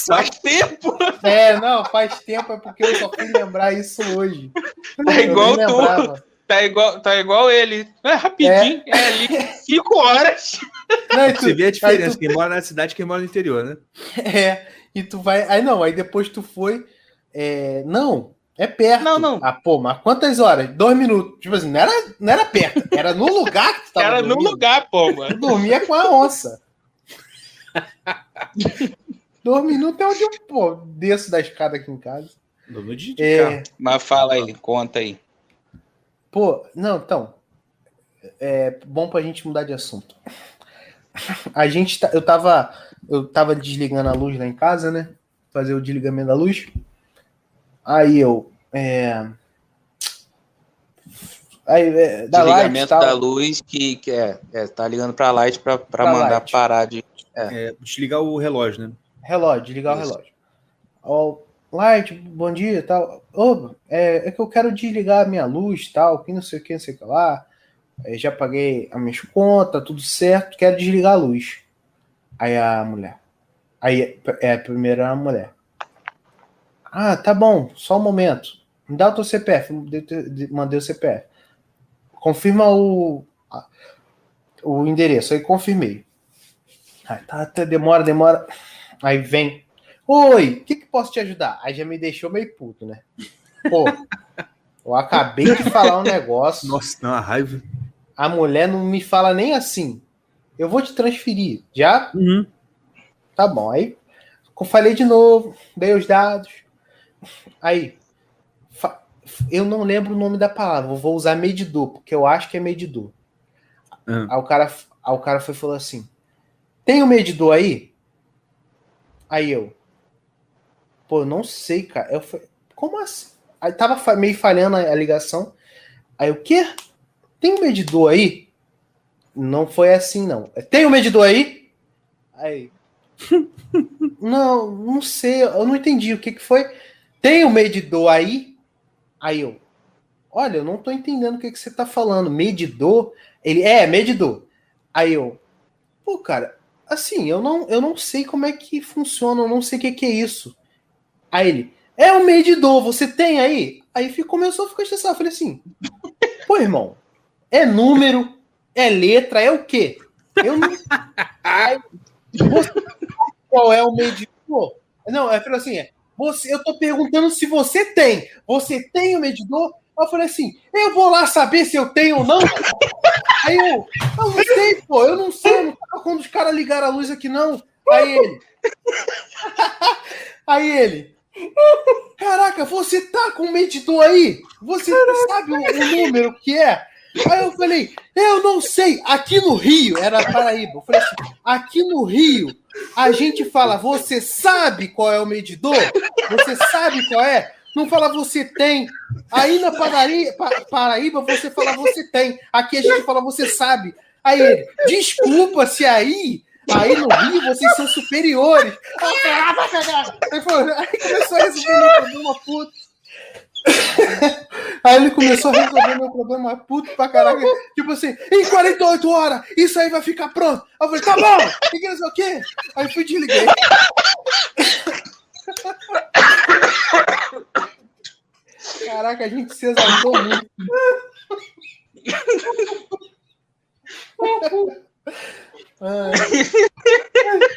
faz tempo. É, não, faz tempo, é porque eu só fui lembrar isso hoje. É igual eu nem tu. Tá igual, tá igual ele. É rapidinho. É, ali. Cinco horas. Não, tu- Você vê a diferença, tu- quem mora na cidade e quem mora no interior, né? É, e tu vai. Aí não, aí depois tu foi. é, não, é perto. Não, não. Ah, pô, mas quantas horas? Dois minutos. Tipo assim, não era, não era perto, era no lugar que tu tava. Era no dormindo. lugar, pô, mano. Eu dormia com a onça. Dois minutos é onde eu pô, desço da escada aqui em casa. No de, de É. Mas fala aí, conta aí. Pô, não, então. É bom pra gente mudar de assunto. A gente tá, eu tava eu tava desligando a luz lá em casa, né? Fazer o desligamento da luz. Aí eu é, aí, é, da light, Desligamento tal, da luz que, que é, é, tá ligando pra light pra, pra Pra mandar light. parar de. É, desligar o relógio, né? relógio, desligar Isso. o relógio. Ó, light, bom dia, tal. Ô, é, é que eu quero desligar a minha luz, tal, que não sei o que, não sei o que lá. É, já paguei as minhas contas, tudo certo, quero desligar a luz. Aí a mulher. Aí é a primeira mulher. Ah, tá bom, só um momento. Me dá o teu CPF. Mandei o CPF. Confirma o, a- o endereço. Aí confirmei. Aí tá, até demora, demora. Aí vem. Oi, o que, que posso te ajudar? Aí já me deixou meio puto, né? Pô, eu acabei de falar um negócio. Nossa, dá uma raiva. A mulher não me fala nem assim. Eu vou te transferir. Já? Uhum. Tá bom. Aí eu falei de novo, dei os dados. Aí, eu não lembro o nome da palavra, vou usar medidor, porque eu acho que é medidor. Ah. Aí, o cara, aí o cara foi e falou assim: Tem o medidor aí? Aí eu, pô, não sei, cara. Eu falei, como assim? Aí tava meio falhando a, a ligação. Aí o quê? Tem um medidor aí? Não foi assim, não. Tem um medidor aí? Aí. não, não sei, eu não entendi o que, que foi. Tem um medidor aí? Aí eu. Olha, eu não tô entendendo o que, que você tá falando. Medidor? Ele, é, medidor. Aí eu. Pô, cara, assim, eu não, eu não sei como é que funciona, eu não sei o que, que é isso. Aí ele, é um medidor, você tem aí? Aí fico- começou a ficar estressado. Eu falei assim, pô, irmão, é número, é letra, é o quê? Eu não. Você sabe qual é o medidor? Não, é assim, é, você, eu tô perguntando se você tem. Você tem o medidor? Eu falei assim, eu vou lá saber se eu tenho ou não. Aí eu, eu não sei, pô, eu não sei, eu não tava quando os caras ligaram a luz aqui, não. Aí ele. Aí ele. Caraca, você tá com o medidor aí? Você sabe o, o número que é? Aí eu falei, eu não sei. Aqui no Rio, era Paraíba. Eu falei assim, aqui no Rio, a gente fala, você sabe qual é o medidor? Você sabe qual é? Não fala você tem. Aí na Paraíba, Paraíba você fala você tem. Aqui a gente fala você sabe. Aí ele, desculpa se aí Aí no Rio vocês são superiores. Aí, aí começou a resolver meu problema puto. Aí ele começou a resolver meu problema puto pra caraca. Tipo assim, em 48 horas, isso aí vai ficar pronto. Aí eu falei, tá bom, e que não sei o quê? Aí fui desliguei. Caraca, a gente se exaltou muito. Ai.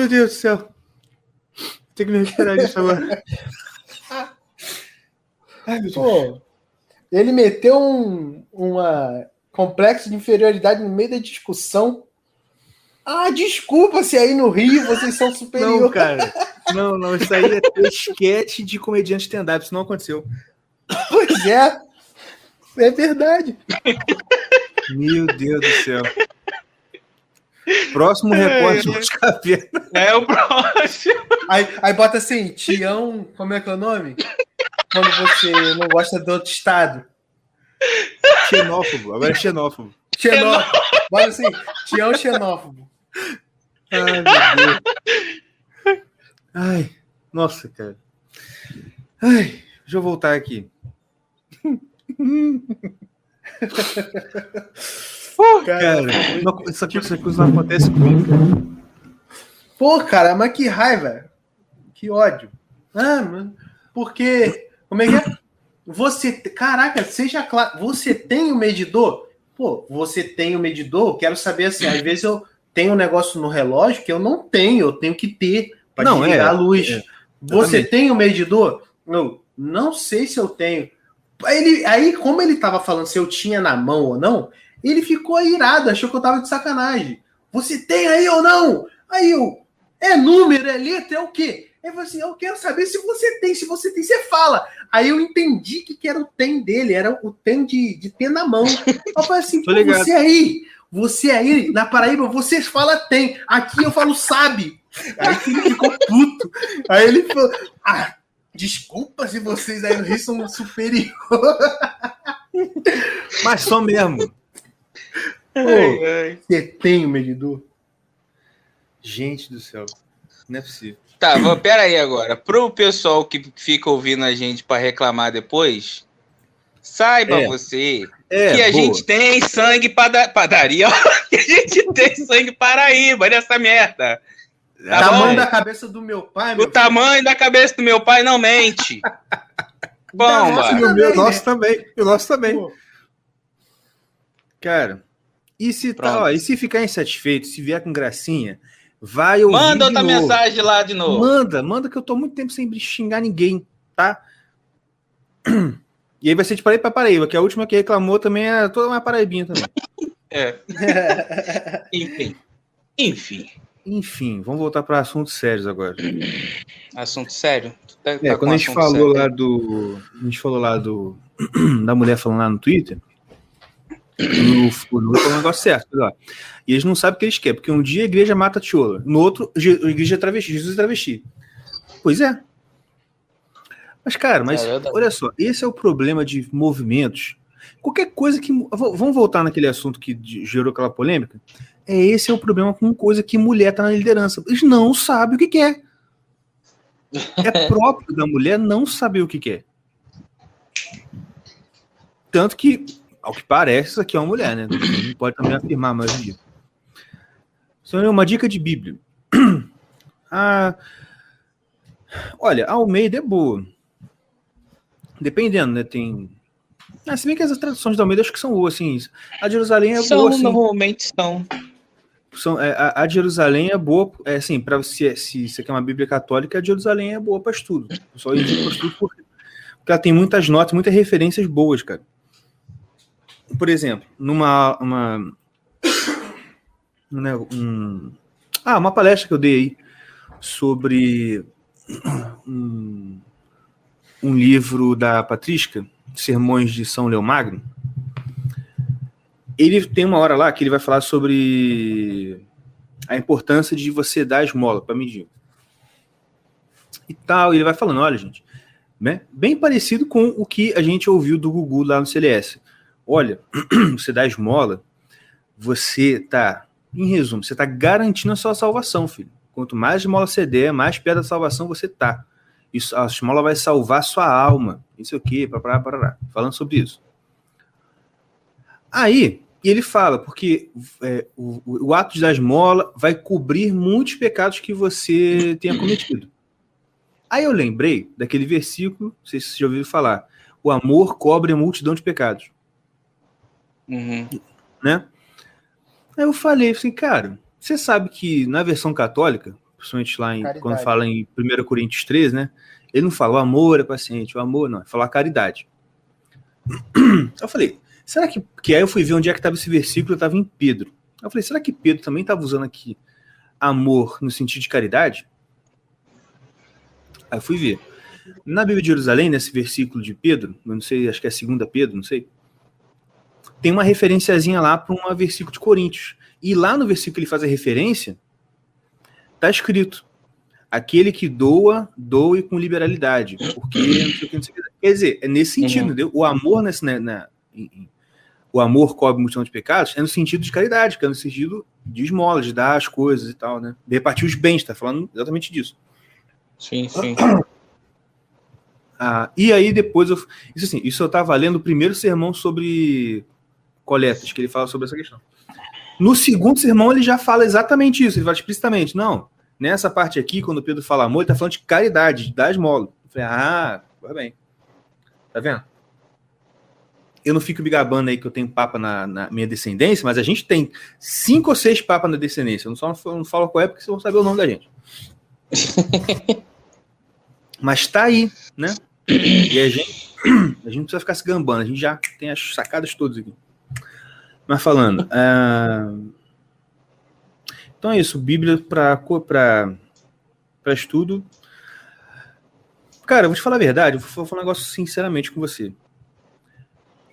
Meu Deus do céu. Tem que me recuperar disso agora. Ai, Pô, ele meteu um uma complexo de inferioridade no meio da discussão. Ah, desculpa se aí no Rio vocês são superiores. Não, cara. Não, não, isso aí é esquete de comediante stand-up, isso não aconteceu. Pois é. É verdade. Meu Deus do céu. Próximo recorte de caverna. É o próximo. Aí, aí bota assim, Tião, como é que é o nome? Quando você não gosta do outro estado. Xenófobo, agora é xenófobo. Xenófobo. Bota assim, Tião xenófobo. Ai, meu Deus. Ai, nossa, cara. Ai, deixa eu voltar aqui. Pô, cara, não, essa, essa coisa não acontece comigo. Cara. Pô, cara, mas que raiva. Que ódio. Ah, mano, porque. Como é que é? Você. Caraca, seja claro. Você tem o um medidor? Pô, você tem o um medidor? Quero saber assim. Às vezes eu tenho um negócio no relógio que eu não tenho, eu tenho que ter para desligar é, a luz. É, você tem o um medidor? Eu não sei se eu tenho. Ele, aí, como ele tava falando se eu tinha na mão ou não, ele ficou irado, achou que eu tava de sacanagem. Você tem aí ou não? Aí eu, é número, é letra, é o quê? Ele falou assim: eu quero saber se você tem. Se você tem, você fala. Aí eu entendi que, que era o tem dele, era o tem de, de ter na mão. Eu falei assim: você aí, você aí, na Paraíba, você fala tem. Aqui eu falo sabe. Aí ele ficou puto. Aí ele falou: ah, Desculpa se vocês aí no Rio são superior. Mas só mesmo. Você tem o medidor? Gente do céu. Não é possível. Tá, vou, pera aí agora. Pro pessoal que fica ouvindo a gente para reclamar depois, saiba é. você é, que a boa. gente tem sangue pada padaria. que a gente tem sangue Paraíba nessa merda. Tá o tamanho da cabeça do meu pai. Meu o filho. tamanho da cabeça do meu pai não mente. Bomba. Nossa, o meu, nosso também. O nosso também. Pô. Cara, e se, tá, ó, e se ficar insatisfeito, se vier com gracinha, vai ouvir Manda outra novo. mensagem lá de novo. Manda, manda que eu tô muito tempo sem xingar ninguém, tá? E aí vai ser de Paraíba para Paraíba, que a última que reclamou também é toda uma paraibinha também. é. Enfim. Enfim. Enfim, vamos voltar para assuntos sérios agora. Assunto sério? Tá, é, tá quando a gente falou sério. lá do. A gente falou lá do. Da mulher falando lá no Twitter. No, no é negócio certo, lá. E eles não sabem o que eles querem, porque um dia a igreja mata a tiola, no outro, a igreja é travesti, Jesus é travesti. Pois é. Mas, cara, mas é olha só, esse é o problema de movimentos. Qualquer coisa que. Vamos voltar naquele assunto que gerou aquela polêmica. É esse é o problema com coisa que mulher tá na liderança. Eles não sabem o que quer. É próprio da mulher não saber o que quer. Tanto que, ao que parece, isso aqui é uma mulher, né? Não pode também afirmar mais um dia. Então, uma dica de Bíblia. Ah, olha, a Almeida é boa. Dependendo, né? Tem. Ah, se bem que as traduções da Almeida acho que são boas, assim. A de Jerusalém é são, boa. Assim. Normalmente são são, é, a, a, de Jerusalém é boa, é assim, para você, se você quer uma Bíblia católica, a de Jerusalém é boa para estudo. Só indico para estudo porque, que ela tem muitas notas, muitas referências boas, cara. Por exemplo, numa uma, né, um, ah, uma palestra que eu dei sobre um, um livro da Patrística, Sermões de São Leomagno. Ele tem uma hora lá que ele vai falar sobre a importância de você dar esmola para medir. E tal, e ele vai falando, olha, gente, né, bem parecido com o que a gente ouviu do Gugu lá no CLS. Olha, você dá esmola, você tá, em resumo, você tá garantindo a sua salvação, filho. Quanto mais esmola você der, mais perto da salvação você tá. Isso, a esmola vai salvar sua alma. Isso aqui, parará, parará. Falando sobre isso. Aí, ele fala, porque é, o, o, ato dar esmola vai cobrir muitos pecados que você tenha cometido. Aí eu lembrei daquele versículo, não sei se você já ouviu falar. O amor cobre a multidão de pecados. Uhum. Né? Aí eu falei assim, cara, você sabe que na versão católica, principalmente lá em, quando fala em 1 Coríntios 13, né? Ele não fala o amor é paciente, o amor não, ele fala a caridade. Eu falei, será que. Que aí eu fui ver onde é que estava esse versículo, estava em Pedro. Eu falei, será que Pedro também estava usando aqui amor no sentido de caridade? Aí eu fui ver. Na Bíblia de Jerusalém, nesse versículo de Pedro, eu não sei, acho que é a segunda Pedro, não sei, tem uma referenciazinha lá para um versículo de Coríntios. E lá no versículo que ele faz a referência, tá escrito: aquele que doa, doe com liberalidade. Porque Quer dizer, é nesse sentido, uhum. entendeu? O amor nesse, né, na, o amor cobre multidão de pecados é no sentido de caridade, que é no sentido de esmola, de dar as coisas e tal, né? De repartir os bens, tá falando exatamente disso. Sim, sim. Ah, e aí depois eu. Isso assim, isso eu estava lendo o primeiro sermão sobre coletas, que ele fala sobre essa questão. No segundo sermão, ele já fala exatamente isso, ele fala explicitamente. Não, nessa parte aqui, quando o Pedro fala amor, ele está falando de caridade, de dar esmola. Eu falei, ah, vai bem. Tá vendo? Eu não fico me gabando aí que eu tenho papa na, na, minha descendência, mas a gente tem cinco ou seis papas na descendência. Eu não, só, não falo qual é, porque vocês vão saber o nome da gente. mas tá aí, né? E a gente, a gente não precisa ficar se gambando, a gente já tem as sacadas todas aqui. Mas falando. Uh... Então é isso, Bíblia para estudo. Cara, eu vou te falar a verdade, eu vou falar um negócio sinceramente com você.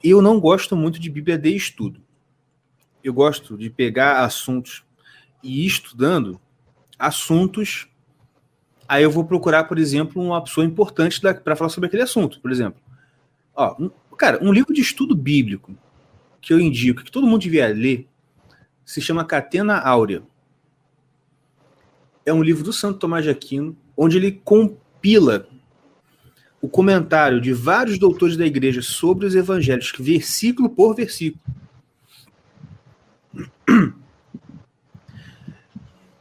Eu não gosto muito de Bíblia de estudo. Eu gosto de pegar assuntos e ir estudando assuntos Aí eu vou procurar, por exemplo, uma pessoa importante para falar sobre aquele assunto, por exemplo. Ó, um, cara, um livro de estudo bíblico que eu indico, que todo mundo devia ler, se chama Catena Áurea. É um livro do Santo Tomás de Aquino, onde ele compila o comentário de vários doutores da igreja sobre os evangelhos, versículo por versículo.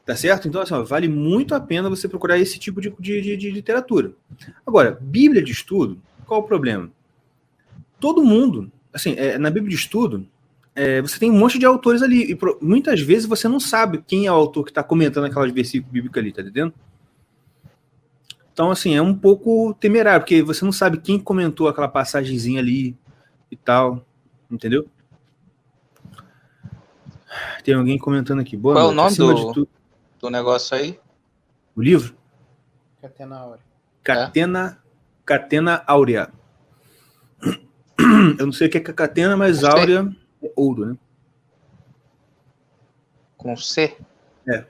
Tá certo? Então, assim, ó, vale muito a pena você procurar esse tipo de, de, de, literatura. Agora, Bíblia de estudo, qual o problema? Todo mundo, assim, é, na Bíblia de estudo, é, você tem um monte de autores ali, e pro, muitas vezes você não sabe quem é o autor que está comentando aquelas versículos bíblicos ali, tá entendendo? Então, assim, é um pouco temerário, porque você não sabe quem comentou aquela passagenzinha ali e tal, entendeu? Tem alguém comentando aqui. Boa Qual noite, é o nome do, do negócio aí? O livro? Catena Áurea. Catena, é? Catena Áurea. Eu não sei o que é catena, mas áurea é ouro, né? Com C? É.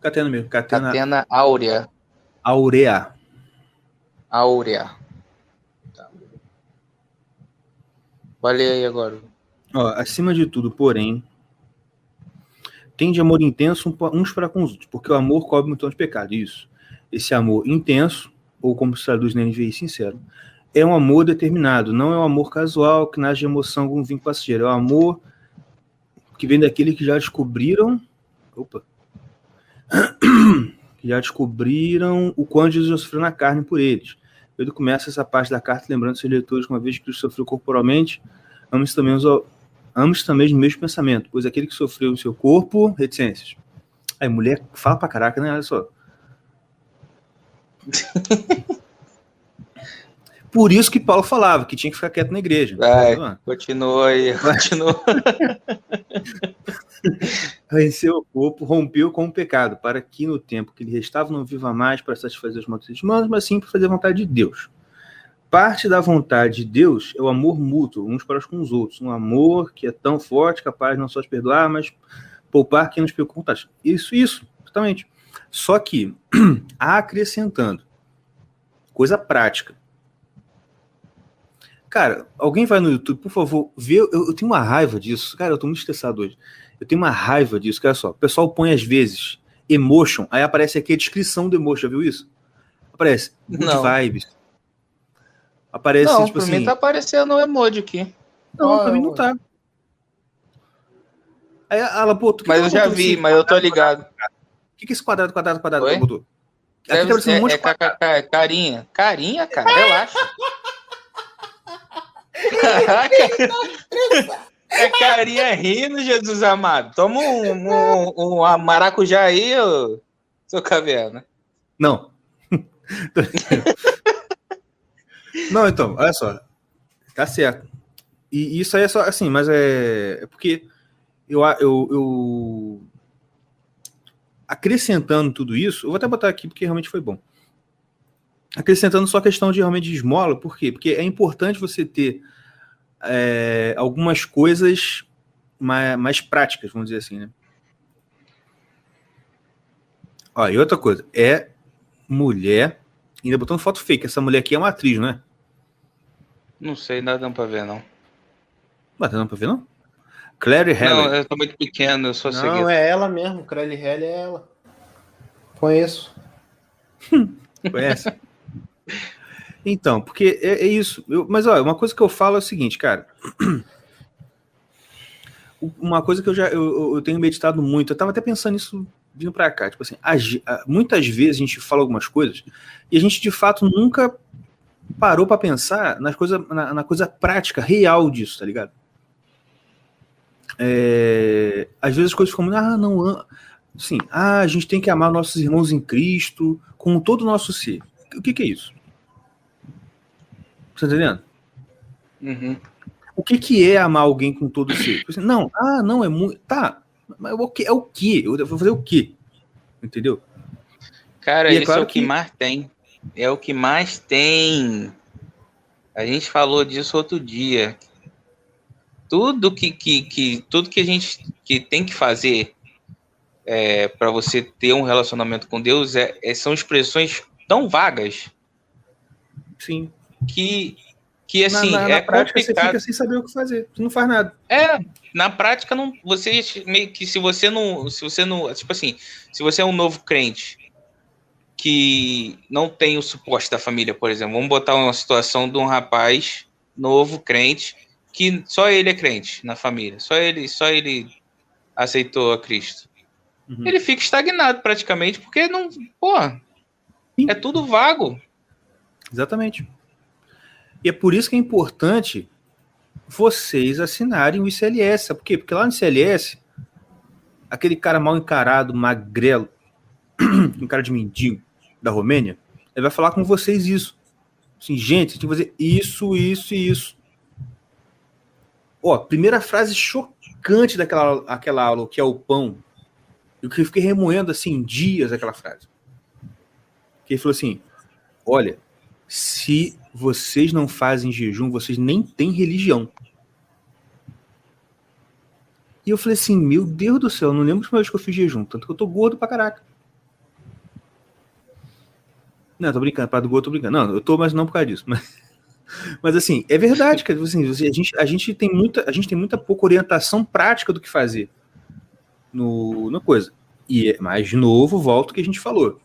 Catena mesmo. Catena, catena Áurea. Aurea. Áurea. Tá. Vale aí agora. Ó, acima de tudo, porém, tem de amor intenso uns para com os outros, porque o amor cobre muito de pecado. Isso. Esse amor intenso, ou como se traduz na NVI sincero, é um amor determinado, não é um amor casual que nasce de emoção com vinho passageiro. É um amor que vem daquele que já descobriram. Opa! Que já descobriram o quanto Jesus sofreu na carne por eles. Ele começa essa parte da carta lembrando seus leitores que uma vez que Cristo sofreu corporalmente, ame também os ambos também no mesmo pensamento, pois aquele que sofreu no seu corpo, reticências. Aí, mulher fala pra caraca, né? Olha só. Por isso que Paulo falava que tinha que ficar quieto na igreja. Vai, Tá continua aí, continua. Venceu o corpo, rompeu com o pecado, para que no tempo que lhe restava não viva mais para satisfazer os motivos humanos, mas sim para fazer a vontade de Deus. Parte da vontade de Deus é o amor mútuo, uns para com os outros. Um amor que é tão forte, capaz não só de perdoar, mas poupar quem nos pecou. Isso, isso, exatamente. Só que, acrescentando, coisa prática. Cara, alguém vai no YouTube, por favor, vê. Eu, eu tenho uma raiva disso. Cara, eu tô muito estressado hoje. Eu tenho uma raiva disso. Olha só, o pessoal põe às vezes emotion, aí aparece aqui a descrição do emotion, já viu isso? Aparece good Não. vibes. Aparece, não, tipo pra assim. mim tá aparecendo o emoji aqui. Não, Ah, pra mim não tá. Aí ela, pô, tu, Mas que eu já botou vi, assim, mas eu tô ligado. O que, que é esse quadrado, quadrado, quadrado Oi? que ela botou? Aqui tá um monte é de quadrado. kkk, carinha. Carinha, cara, relaxa. É carinha rindo, Jesus amado. Toma um, um, um maracujá aí, ô, seu caverna. Não. não, então, olha só. Tá certo. E isso aí é só assim, mas é, é porque eu, eu, eu acrescentando tudo isso, eu vou até botar aqui porque realmente foi bom. Acrescentando só a questão de realmente de esmola, por quê? Porque é importante você ter é, algumas coisas mais, mais práticas, vamos dizer assim, né? Ó, e outra coisa, é mulher, ainda botando foto fake, essa mulher aqui é uma atriz, não é? Não sei, nada não pra ver, não. Não tá dando pra ver, não? Clary Helen. Não, eu tô muito pequeno, eu sou Não, seguido. é ela mesmo. Crelly Hell é ela. Conheço. Conhece? Então, porque é, é isso. Eu- mas olha, uma coisa que eu falo é o seguinte, cara. Uma coisa que eu já eu, eu- tenho meditado muito, eu tava até pensando nisso vindo pra cá. Tipo assim, muitas vezes a gente fala algumas coisas e a gente de fato nunca parou pra pensar nas coisa, na, na coisa prática, real disso, tá ligado? É, às vezes as coisas ficam, ah, não, assim, ah, a gente tem que amar nossos irmãos em Cristo com todo o nosso ser. O que, que é isso? Você tá entendendo? Uhum. O que, que é amar alguém com todo o ser? Tipo assim, Não, ah, não, é muito. Tá, mas o que, é o que? Eu vou fazer o quê? Entendeu? Cara, E é isso claro é o que, que- mais tem. É o que mais tem. A gente falou disso outro dia. Tudo que, que, que tudo que a gente que tem que fazer é, para você ter um relacionamento com Deus é, é- são expressões tão vagas Sim. Que que Na- assim na, na é prática você complicado. fica sem saber o que fazer. Você não faz nada. É, na prática não, você meio que se você não, se você não, tipo assim, se você é um novo crente que não tem o suporte da família, por exemplo, vamos botar uma situação de um rapaz novo crente que só ele é crente na família, só ele, só ele aceitou a Cristo. Uhum. Ele fica estagnado praticamente porque não, pô, é tudo vago. Exatamente. E é por isso que é importante vocês assinarem o ICLS. Sabe por quê? Porque lá no ICLS, aquele cara mal encarado, magrelo, um cara de mendigo da Romênia, ele vai falar com vocês isso. Assim, gente, tem que fazer isso, isso e isso. Ó, primeira frase chocante daquela aquela aula, que é o pão. Eu que fiquei remoendo assim dias aquela frase. Que ele falou assim: olha, se vocês não fazem jejum, vocês nem têm religião. E eu falei assim, meu Deus do céu, não lembro uma vez que eu fiz jejum, tanto que eu tô gordo pra caraca. Não, tô brincando, para do gordo, tô brincando. Não, eu tô, mas não por causa disso. Mas, mas assim, é verdade, cara. Assim, a, gente, a, gente tem muita, a gente tem muita pouca orientação prática do que fazer no, na coisa. E, é- mas, de novo, volto ao que a gente falou.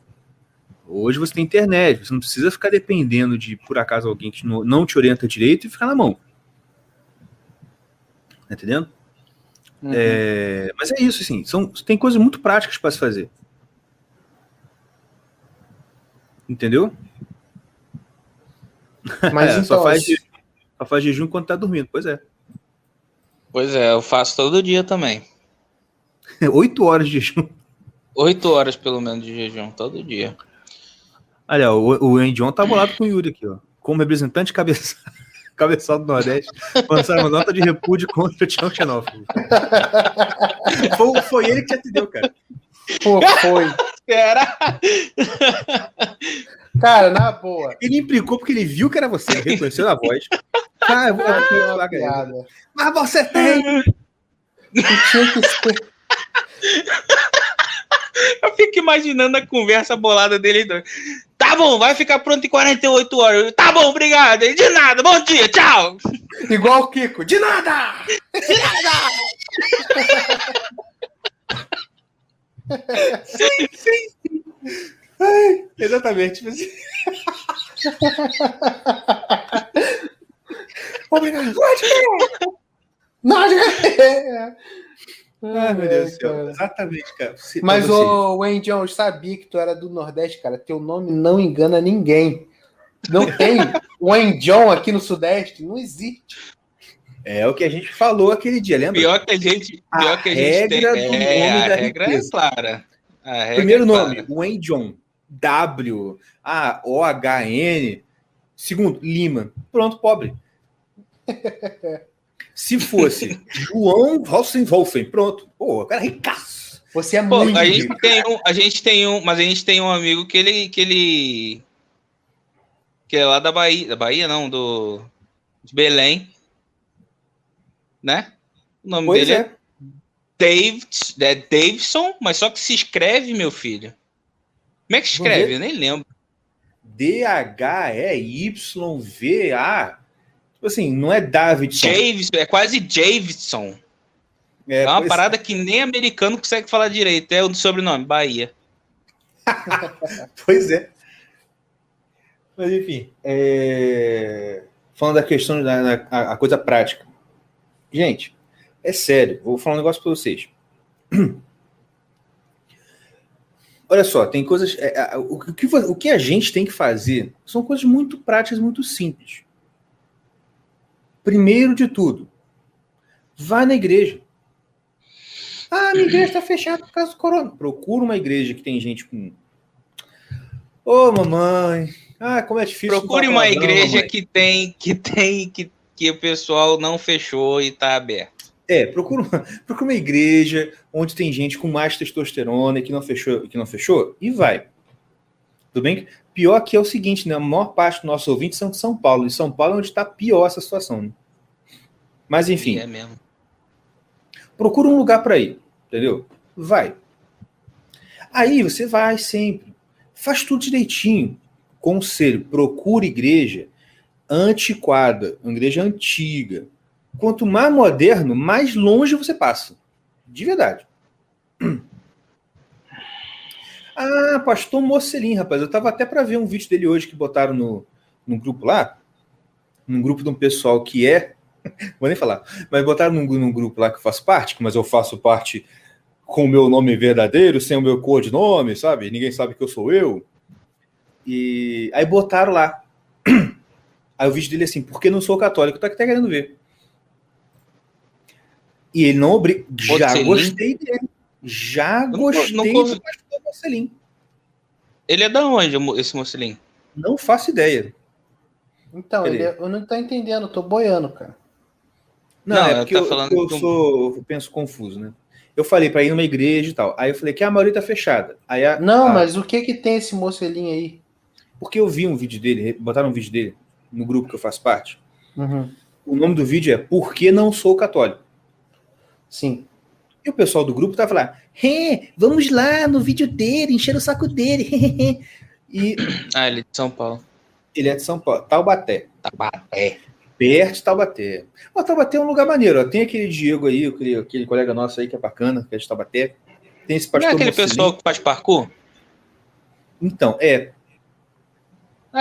Hoje você tem internet, você não precisa ficar dependendo de, por acaso, alguém que não não te orienta direito e ficar na mão. Tá entendendo? Uhum. É, mas é isso, assim, são, tem coisas muito práticas para se fazer. Entendeu? Mas É, então, só, faz, só faz jejum quando tá dormindo. Pois é. Pois é, eu faço todo dia também. Oito horas de jejum. Oito horas pelo menos de jejum, todo dia. Olha, o, o Andy John tá bolado com o Yuri aqui, ó. como representante cabeça... cabeçal do Nordeste, lançaram uma nota de repúdio contra o Tião Xenófobo. foi, foi ele que te atendeu, cara. Pô, foi. Era. Cara, na boa. Ele implicou porque ele viu que era você, ele reconheceu a voz. Ah, eu vou falar ele. piada. Mas você tem! Eu fico imaginando a conversa bolada dele. dois. Tá bom, vai ficar pronto em 48 horas. Tá bom, obrigado. De nada, bom dia, tchau. Igual o Kiko. De nada! Exatamente. tipo assim. Obrigado. Não, é. Ai, meu Deus do céu. Exatamente, cara. Mas, ô, Wayne John, eu sabia que tu era do Nordeste, cara. Teu nome não engana ninguém. Não tem Wayne John aqui no Sudeste? Não existe. É o que a gente falou aquele dia, lembra? Pior que a gente, A pior que a gente tem. regra do É, nome a da regra riqueza. é clara. A regra Primeiro é nome, clara. Wayne John. W. A, O, H, N. Segundo, Lima. Pronto, pobre. Se fosse João Wolfen, pronto. Pô, o cara é ricaço. Você é Pô, muito a gente rico. tem um, a gente tem um, mas a gente tem um amigo que ele, que ele, que é lá da Bahia, da Bahia não, do de Belém, né? O nome Pois dele é, é. David, é Davidson, mas só que se escreve, meu filho. Como é que escreve? Eu nem lembro. D-H-E-Y-V-A. Tipo assim, não é Davidson. Davidson, é quase Davidson. É, É uma parada que nem americano consegue falar direito. É o sobrenome, Bahia. Pois é. Mas enfim, é, falando da questão da da- a, a coisa prática. Gente, é sério, vou falar um negócio para vocês. Olha só, tem coisas. é, é, o, que, o que a gente tem que fazer são coisas muito práticas, muito simples. Primeiro de tudo, vá na igreja. Ah, minha igreja está fechada por causa do corona. Procura uma igreja que tem gente com. Ô, mamãe. Ah, como é difícil. Procure uma igreja mamãe. que tem, que tem, que, que o pessoal não fechou e tá aberto. É, procura uma, procura uma igreja onde tem gente com mais testosterona e que não fechou, que não fechou e vai. Tudo bem? Pior que é o seguinte, né? A maior parte dos nossos ouvintes são de São Paulo. E São Paulo é onde está pior essa situação. Né? Mas enfim, É mesmo. procura um lugar para ir, entendeu? Vai. Aí você vai sempre. Faz tudo direitinho. Conselho, procure igreja antiquada, uma igreja antiga. Quanto mais moderno, mais longe você passa. De verdade. Ah, pastor Mocelin, rapaz. Eu tava até para ver um vídeo dele hoje que botaram no, no grupo lá. Num grupo de um pessoal que é. Vou nem falar. Mas botaram num, num grupo lá que eu faço parte, mas eu faço parte com o meu nome verdadeiro, sem o meu codinome, sabe? Ninguém sabe que eu sou eu. E aí botaram lá. Aí o vídeo dele é assim, porque não sou católico, tá até querendo ver. E ele não obriga. Já gostei dele. Já não- gostei não do pastor Mocelin. Ele é da onde, esse mocelinho? Não faço ideia. Então, é- eu não tô entendendo, eu tô boiando, cara. Não, Não, é porque tá eu, falando eu um- sou, eu penso confuso, né? Eu falei para ir numa igreja e tal. Aí eu falei que a maioria tá fechada. Aí a- Não, a- mas o que que tem esse mocelinho aí? porque eu vi um vídeo dele, botaram um vídeo dele no grupo que eu faço parte. Uhum. O nome do vídeo é Por que não sou católico? Sim. E o pessoal do grupo lá, "Rê, vamos lá no vídeo dele, encher o saco dele. e Ah, ele é de São Paulo. ele é de São Paulo, Taubaté. Tabaté. Perto de Taubaté. Ó, Taubaté é um lugar maneiro. Ó. Tem aquele Diego aí, aquele, aquele colega nosso aí que é bacana, que é de Taubaté. Tem esse Não pastor é aquele Mocelin. pessoal que faz parkour? Então, é.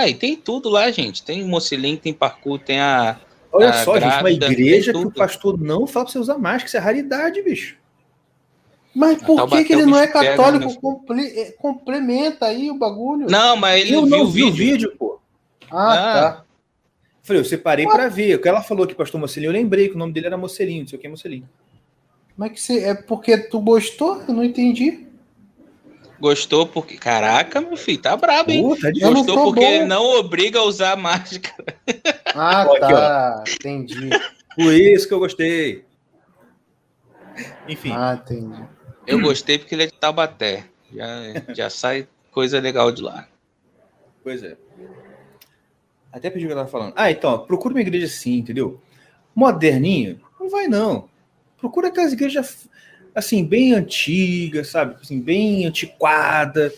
E tem tudo lá, gente. Tem mocelinho, tem parkour, tem a. Olha Ah, só, gente, uma grávida, igreja que o pastor não fala pra você usar máscara. Isso é raridade, bicho. Mas por Taubaté, que, que ele não é bicho pega, católico? né? Comple- é, complementa aí o bagulho. Não, mas ele eu não viu não o vi o vídeo. pô. Ah, Ah. tá. Falei, eu separei pra ver. O que ela falou que pastor Mocelinho, eu lembrei que o nome dele era Mocelinho, não sei o que é Mocelinho. Mas que você, é porque tu gostou? Eu não entendi. Gostou porque. Caraca, meu filho, tá brabo, hein? Pô, tá. Gostou porque bom. ele não obriga a usar máscara. Ah, aqui, tá. Entendi. Por isso que eu gostei. Enfim, Ah, entendi. Eu gostei porque ele é de Taubaté. Já, já sai coisa legal de lá. pois é. Até pedi o que eu tava falando. Ah, então, procura uma igreja assim, entendeu? Moderninha, não vai não. Procura aquelas igrejas assim, bem antigas, sabe? Assim, bem antiquada.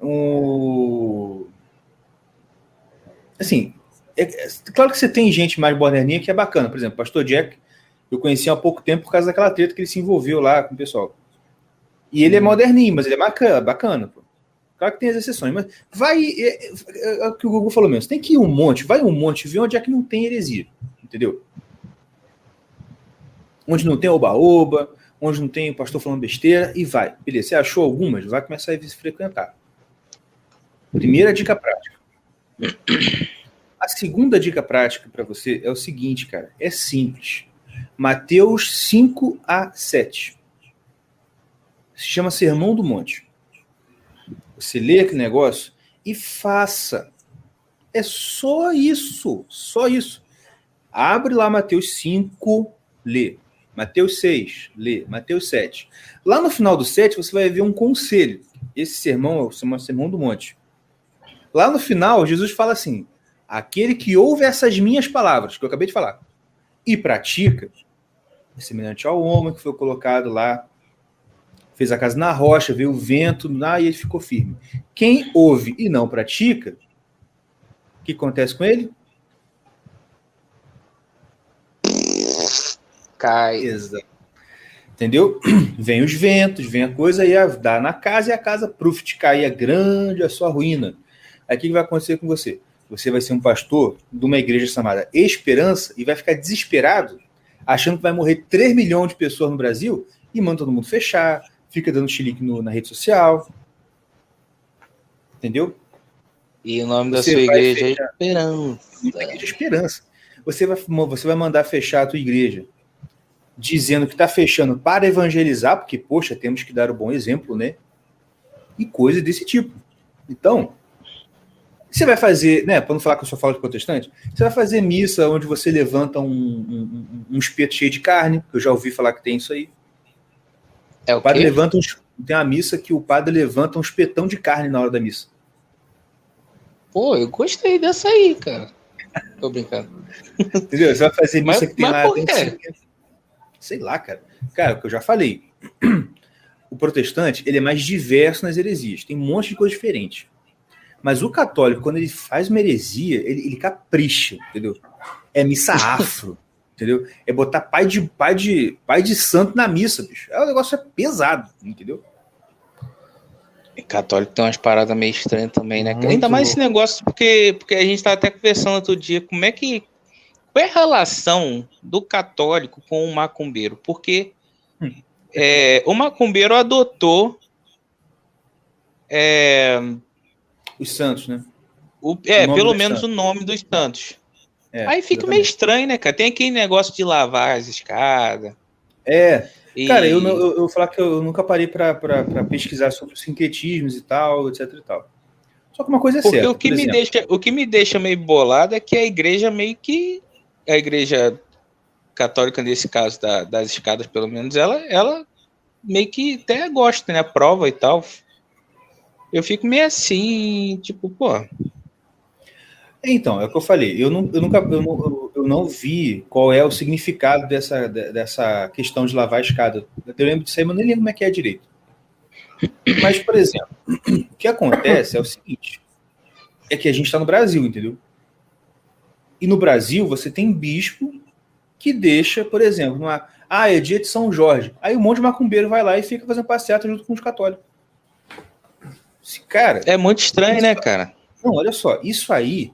Um... Assim, é, é- claro que você tem gente mais moderninha que é bacana. Por exemplo, o pastor Jack, eu conheci há pouco tempo por causa daquela treta que ele se envolveu lá com o pessoal. E ele é moderninho, mas ele é bacana, bacana pô. Claro que tem as exceções, mas vai. É, é- é o que o Google falou mesmo. Tem que ir um monte, vai um monte, vê onde é que não tem heresia. Entendeu? Onde não tem oba-oba, onde não tem o pastor falando besteira, e vai. Beleza, você achou algumas? Vai começar a se frequentar. Primeira dica prática. A segunda dica prática para você é o seguinte, cara. É simples. Mateus 5 a 7. Se chama Sermão do Monte. Você lê aquele negócio e faça. É só isso. Só isso. Abre lá Mateus 5, lê. Mateus 6, lê. Mateus 7. Lá no final do 7, você vai ver um conselho. Esse sermão é o sermão- do monte. Lá no final, Jesus fala assim: aquele que ouve essas minhas palavras, que eu acabei de falar, e pratica, é semelhante ao homem que foi colocado lá, fez a casa na rocha, veio o vento, lá, e ele ficou firme. Quem ouve e não pratica, o que acontece com ele? Cai. Exato. Entendeu? Vem os ventos, vem a coisa e dá na casa e a casa, proof, te cair é grande a sua ruína. Aí o que que vai acontecer com você? Você vai ser um pastor de uma igreja chamada Esperança e vai ficar desesperado, achando que vai morrer 3 milhões de pessoas no Brasil e manda todo mundo fechar, fica dando chilique no- na rede social. Entendeu? E o nome da Você sua vai igreja é fechar. Esperança. Uma igreja Esperança. Você vai, você vai mandar fechar a tua igreja dizendo que está fechando para evangelizar, porque, poxa, temos que dar o bom exemplo, né? E coisas desse tipo. Então, você vai fazer, né? Para não falar que eu só falo de protestante, você vai fazer missa onde você levanta um, um, um- um espeto cheio de carne, que eu já ouvi falar que tem isso aí. É o O padre quê? levanta uns, tem uma missa que o padre levanta um espetão de carne na hora da missa. Pô, eu gostei dessa aí, cara. Tô brincando. Entendeu? Você vai fazer missa Mas- que tem lá. tem quê? 50. Sei lá, cara. Cara, o que eu já falei. O protestante, ele é mais diverso nas heresias. Tem um monte de coisa diferente. Mas o católico, quando ele faz uma heresia, ele, ele capricha, entendeu? É missa afro, entendeu? É botar pai de, pai, de, pai de santo na missa, bicho. É um negócio é pesado, entendeu? E católico tem umas paradas meio estranhas também, né? Muito Ainda mais louco. esse negócio, porque, porque a gente tava até conversando outro dia, como é que. Qual é a relação do católico com o macumbeiro? Porque Hum. é, o macumbeiro adotou é, Os santos, né? o, é O pelo menos santos. o nome dos santos. É, Aí fica meio exatamente. estranho, né, cara? Tem aquele negócio de lavar as escadas. É, e- Cara, eu, eu, eu vou falar que eu nunca parei para pesquisar sobre os sincretismos e tal, etc e tal. Só que uma coisa é Porque certa. o que, me exemplo, deixa, o que me deixa meio bolado é que a igreja meio que. A igreja católica, nesse caso da- das escadas, pelo menos, ela, ela meio que até gosta, né? Aprova e tal. Eu fico meio assim, tipo, pô. Então, é o que eu falei. Eu, não, eu nunca eu não, eu- não vi qual é o significado dessa, de- dessa questão de lavar a escada. Eu lembro disso aí, mas nem lembro como é que é direito. Mas, por exemplo, o que acontece é o seguinte: é que a gente está no Brasil, entendeu? E no Brasil você tem bispo que deixa, por exemplo, numa, ah, é dia de São Jorge. Aí um monte de macumbeiro vai lá e fica fazendo passeata junto com os católicos. Esse Cara, É muito estranho, né, cara? não, olha só, isso aí.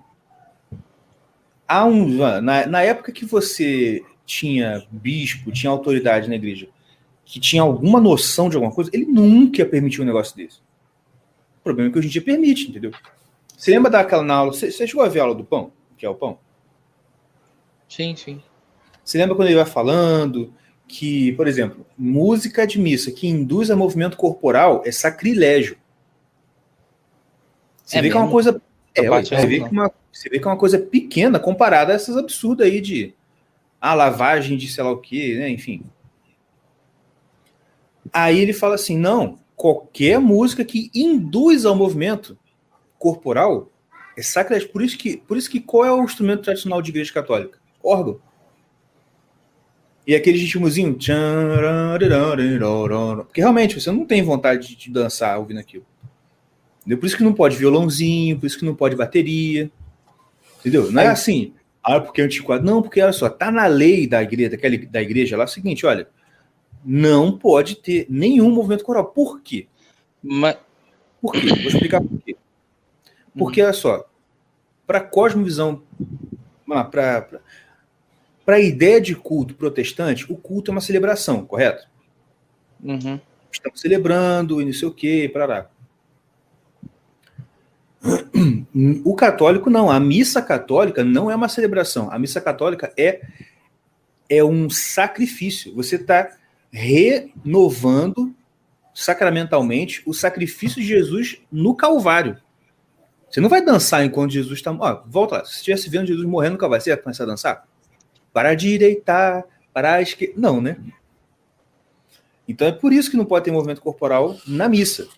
Há um, na, na época que você tinha bispo, tinha autoridade na igreja, que tinha alguma noção de alguma coisa, ele nunca ia permitir um negócio desse. O problema é que hoje em dia permite, entendeu? Você lembra daquela na aula? Você, você chegou a ver a aula do pão? Que é o pão? Sim, sim. Você lembra quando ele vai falando que, por exemplo, música de missa que induz a movimento corporal é sacrilégio. Você É vê que é uma mesmo? coisa. É, ué, eu você, vê que uma, você vê que é uma coisa pequena comparada a essas absurdas aí de a lavagem de sei lá o que, né? Enfim. Aí ele fala assim: não, qualquer música que induz ao movimento corporal é sacrilégio. Por isso que, por isso que qual é o instrumento tradicional de igreja católica? Órgão. E aquele ritmozinho. Porque realmente você não tem vontade de dançar ouvindo aquilo. Entendeu? Por isso que não pode violãozinho, por isso que não pode bateria. Entendeu? Não é assim, ah, porque é antiquado. Não, porque olha só, tá na lei da igreja, daquela, da igreja lá, é o seguinte, olha, não pode ter nenhum movimento coral. Por quê? Mas, Por quê? Vou explicar por quê. Porque, olha só, para a cosmovisão, para a ideia de culto protestante, o culto é uma celebração, correto? uhum. Estamos celebrando e não sei o quê, parará. O católico não, a missa católica não é uma celebração. A missa católica é, é um sacrifício. Você está renovando sacramentalmente o sacrifício de Jesus no Calvário. Você não vai dançar enquanto Jesus está. Ó, volta lá. Se estivesse vendo Jesus morrendo no Calvário, você ia começar a dançar? Para a direita, para a esquerda. Não, né? Então é por isso que não pode ter movimento corporal na missa.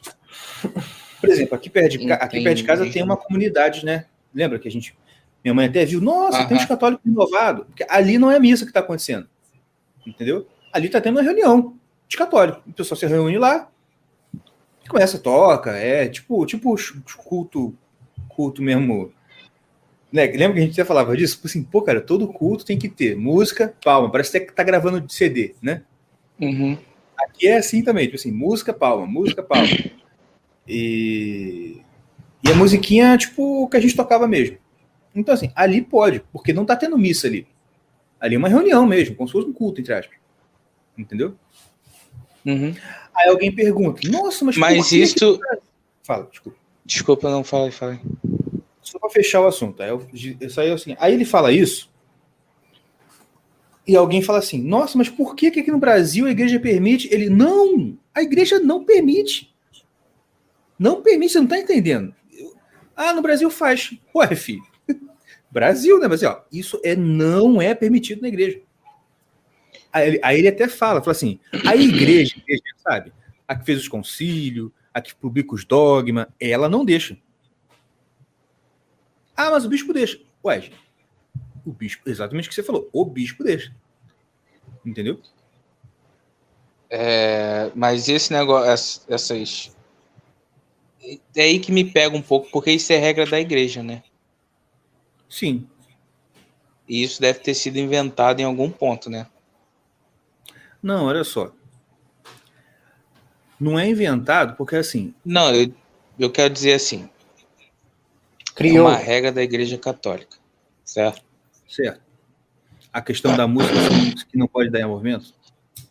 Por exemplo, aqui perto de, aqui perto de casa tem uma comunidade, né? Lembra que a gente. Minha mãe até viu, nossa, tem os católicos renovados. Porque ali não é missa que está acontecendo. Entendeu? Ali está tendo uma reunião de católicos. O pessoal se reúne lá, começa, toca, é tipo, tipo culto, culto mesmo. Né? Lembra que a gente até falava disso? Tipo Assim, pô, cara, todo culto tem que ter música, palma. Parece até que tá gravando de CD, né? Uhum. Aqui é assim também, tipo assim, música, palma, música, palma. E, e a musiquinha, tipo, o que a gente tocava mesmo. Então, assim, ali pode, porque não tá tendo missa ali. Ali é uma reunião mesmo, como se fosse um culto, entre aspas. Entendeu? Uhum. Aí alguém pergunta, nossa, mas, por Mas que que- isso. Fala, desculpa. Desculpa, não falei, falei. Só para fechar o assunto. Aí, eu, isso aí, assim, aí ele fala isso, e alguém fala assim: nossa, mas por que, que aqui no Brasil a igreja permite? Ele, não, a igreja não permite. Não permite, você não está entendendo. Ah, no Brasil faz. Ué, filho. Brasil, né? Mas assim, ó, isso é, não é permitido na igreja. Aí ele, aí ele até fala, fala assim: a igreja, a igreja, sabe? A que fez os concílios, a que publica os dogmas, ela não deixa. Ah, mas o bispo deixa. Ué, gente, o bispo, exatamente o que você falou, o bispo deixa. Entendeu? É, mas esse negócio, ess- essas. É aí que me pega um pouco, porque isso é regra da igreja, né? Sim. E isso deve ter sido inventado em algum ponto, né? Não, olha só. Não é inventado, porque assim, Não, eu, eu quero dizer assim: é Criou. uma regra da igreja católica, certo? certo. A questão da música que não pode dar em movimento.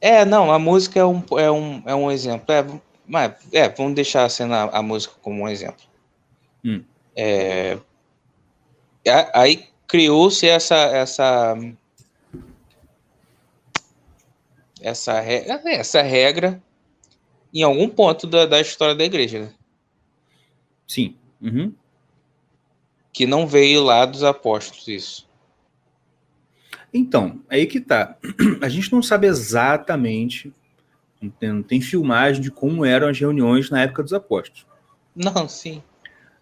É, não, a música é um, é um, é um exemplo. É, mas, é, vamos deixar a, cena, a música como um exemplo. Hum. É, aí criou-se essa, essa, essa, re- essa regra em algum ponto da, da história da igreja, né? Sim. Uhum. que não veio lá dos apóstolos isso. Então, aí que tá. A gente não sabe exatamente, não tem, não tem filmagem de como eram as reuniões na época dos apóstolos. Não, sim.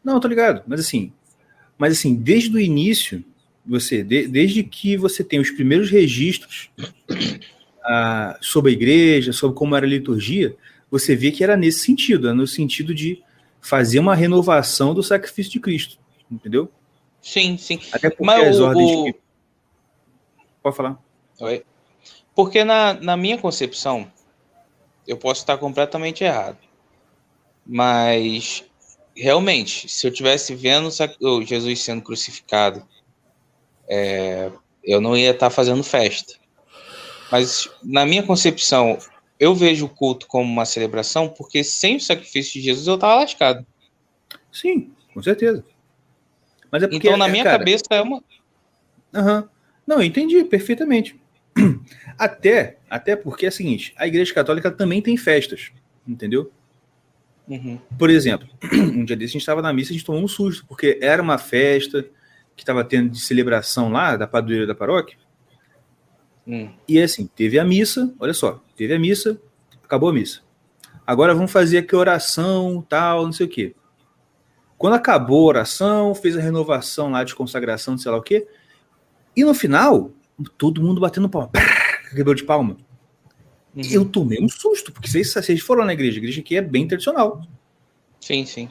Não, tô ligado. Mas assim, mas assim, desde o início, você, de- desde que você tem os primeiros registros ah, sobre a igreja, sobre como era a liturgia, você vê que era nesse sentido, é no sentido de fazer uma renovação do sacrifício de Cristo, entendeu? Sim, sim. Até porque Mas as o- ordens o- que... Pode falar. Oi? Porque na, na minha concepção, eu posso estar completamente errado. Mas, realmente, se eu tivesse vendo Jesus sendo crucificado, é, eu não ia estar fazendo festa. Mas, na minha concepção, eu vejo o culto como uma celebração, porque sem o sacrifício de Jesus eu estava lascado. Sim, com certeza. Mas é porque, Então, na é, minha cara, cabeça, é uma. Aham. Não, eu entendi perfeitamente. Até, até porque é o seguinte, a Igreja Católica também tem festas, entendeu? Uhum. Por exemplo, um dia desse a gente estava na missa e a gente tomou um susto, porque era uma festa que estava tendo de celebração lá da padroeira da paróquia. Hum. E assim, teve a missa, olha só, teve a missa, acabou a missa. Agora vamos fazer aqui oração, tal, não sei o quê. Quando acabou a oração, fez a renovação lá de consagração, sei lá o quê. E no final, todo mundo batendo palma. Quebrou de palma. Uhum. Eu tomei um susto, porque vocês, vocês foram na igreja, a igreja aqui é bem tradicional. Sim, sim.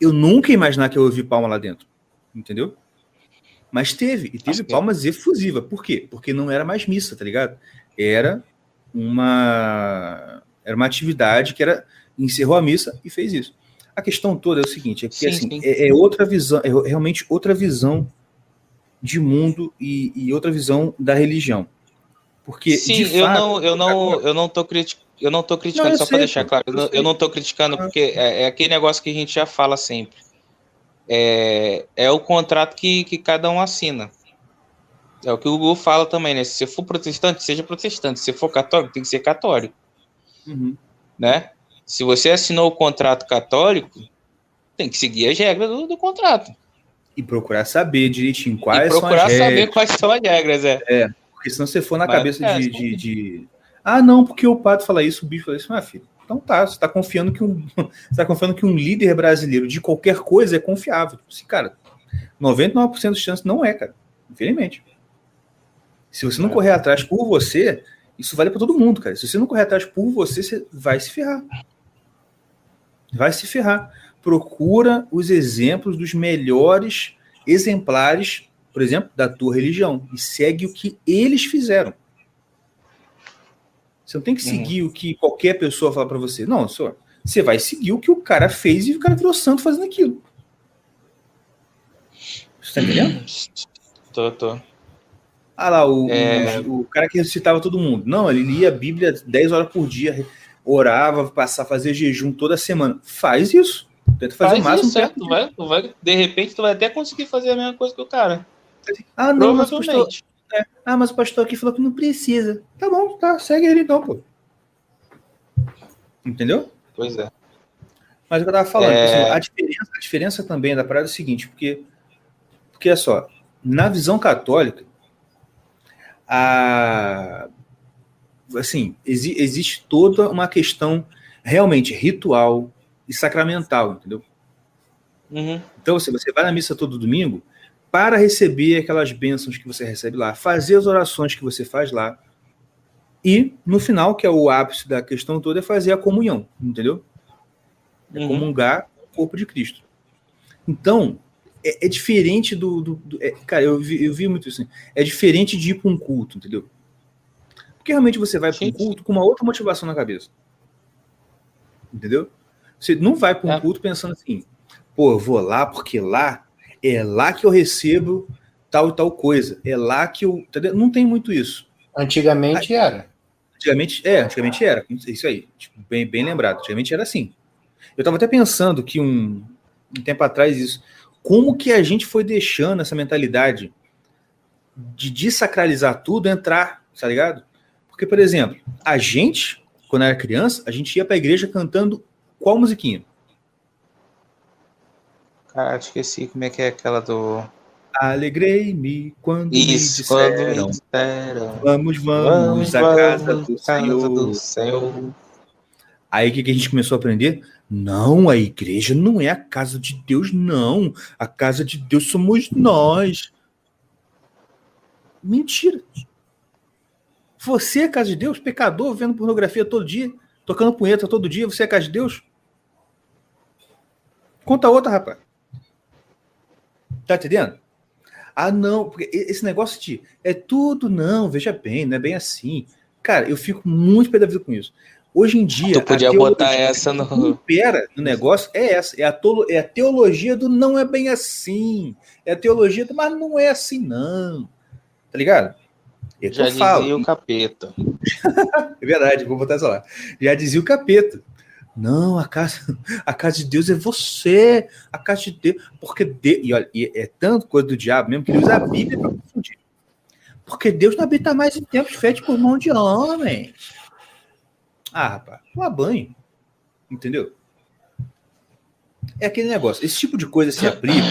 Eu nunca ia imaginar que eu ouvi palma lá dentro. Entendeu? Mas teve, e teve que- palmas efusivas. Por quê? Porque não era mais missa, tá ligado? Era uma era uma atividade que era encerrou a missa e fez isso. A questão toda é o seguinte, é que Sim, assim, sim. É, é outra visão, é realmente outra visão de mundo e, e outra visão da religião. Porque Sim, eu fato, não, eu não, eu não tô criticando. Eu não tô criticando, Não, só para deixar claro. Eu não, eu não tô criticando, porque é, é aquele negócio que a gente já fala sempre. É, é o contrato que, que cada um assina. É o que o Google fala também, né? Se você for protestante, seja protestante. Se você for católico, tem que ser católico, Uhum. né? Se você assinou o contrato católico, tem que seguir as regras do, do contrato. E procurar saber direitinho e quais são procurar as saber regras. quais são as regras, é. Porque senão você for na Mas, cabeça é, de, de, de- Ah, não, porque o padre fala isso, o bicho fala isso. Ah, filho, então tá, você tá confiando que um. Você tá confiando que um líder brasileiro de qualquer coisa é confiável. Tipo Assim, cara, 99% de chance não é, cara. Infelizmente. Se você não É. correr atrás por você, isso vale para todo mundo, cara. Se você não correr atrás por você, você vai se ferrar. Vai se ferrar. Procura os exemplos dos melhores exemplares, por exemplo, da tua religião e segue o que eles fizeram. Você não tem que Uhum. seguir o que qualquer pessoa fala para você. Não, senhor. Você vai seguir o que o cara fez e o cara virou santo fazendo aquilo. Você tá entendendo? Tô, tô. Ah lá, o, É. o, o cara que ressuscitava todo mundo. Não, ele lia a Bíblia 10 horas por dia, orava, passar, fazer jejum toda semana. Faz isso. Tenta fazer Faz o máximo. isso, é, tu vai, tu vai, de repente, tu vai até conseguir fazer a mesma coisa que o cara. Ah, não, mas o pastor, Provavelmente. ah, mas o pastor aqui falou que não precisa. Tá bom, tá, segue ele então, pô. Entendeu? Pois é. Mas o que eu tava falando, É. assim, a, diferença, a diferença também da parada é o seguinte, porque, porque é só, na visão católica, a, assim, exi- existe toda uma questão realmente ritual e sacramental, entendeu? Uhum. Então, assim, você vai na missa todo domingo para receber aquelas bênçãos que você recebe lá, fazer as orações que você faz lá, e no final, que é o ápice da questão toda, é fazer a comunhão, entendeu? É Uhum. comungar o corpo de Cristo. Então, é, é diferente do. do- do- é, cara, eu vi, eu vi muito isso. assim, É diferente de ir para um culto, entendeu? Porque realmente você vai para um culto com uma outra motivação na cabeça. Entendeu? Você não vai para um É. culto pensando assim, pô, eu vou lá porque lá é lá que eu recebo tal e tal coisa. É lá que eu. entendeu? Não tem muito isso. Antigamente era. Antigamente, é, antigamente era. Isso aí, tipo, bem, bem lembrado. Antigamente era assim. Eu estava até pensando que um, um tempo atrás isso. Como que a gente foi deixando essa mentalidade de desacralizar tudo, entrar, tá ligado? Porque, por exemplo, a gente, quando era criança, a gente ia pra igreja cantando qual musiquinha? Cara, esqueci como é que é aquela do. Alegrei-me quando Isso, me quando disseram, me disseram. vamos, vamos, à casa do Senhor. do Senhor. Aí o que, que a gente começou a aprender? Não, a igreja não é a casa de Deus, não. A casa de Deus somos nós. Mentira. Você é a casa de Deus? Pecador, vendo pornografia todo dia, tocando punheta todo dia, você é a casa de Deus? Conta outra, rapaz. Tá entendendo? Ah, não, porque esse negócio de é tudo, não, veja bem, não é bem assim. Cara, eu fico muito pé da vida com isso. Hoje em dia. Tu podia botar essa no- que impera no negócio é essa. É a, tolo- é a teologia do não é bem assim. É a teologia do mas não é assim, não. Tá ligado? É Já eu falo. dizia o capeta. É verdade, vou botar isso lá. Já dizia o capeta. Não, a casa, a casa de Deus é você. A casa de Deus. Porque de, e olha, e é tanto coisa do diabo mesmo que usa a Bíblia para confundir. Porque Deus não habita mais em tempos feitos por mão de homem. Ah, rapaz, toma banho. Entendeu? É aquele negócio. Esse tipo de coisa se aplica.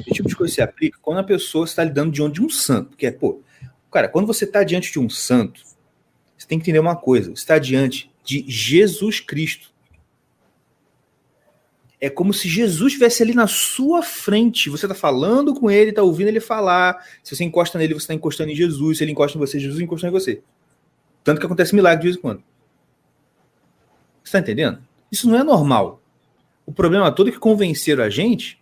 Esse tipo de coisa se aplica quando a pessoa está lidando diante de um santo. Porque é, pô, cara, quando você está diante de um santo, você tem que entender uma coisa: você está diante de Jesus Cristo. É como se Jesus estivesse ali na sua frente. Você está falando com ele, está ouvindo ele falar. Se você encosta nele, você está encostando em Jesus. Se ele encosta em você, Jesus encosta em você. Tanto que acontece milagre de vez em quando. Você está entendendo? Isso não é normal. O problema todo é que convenceram a gente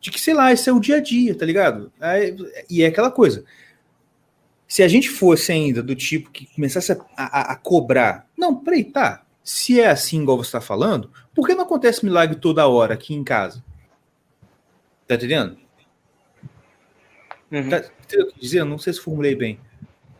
de que, sei lá, esse é o dia a dia, tá ligado? e é aquela coisa. Se a gente fosse ainda do tipo que começasse a, a, a cobrar, não, peraí, tá. Se é assim, igual você está falando, por que não acontece milagre toda hora aqui em casa? Tá entendendo? Uhum. Tá entendendo o que eu dizer? Não sei se formulei bem.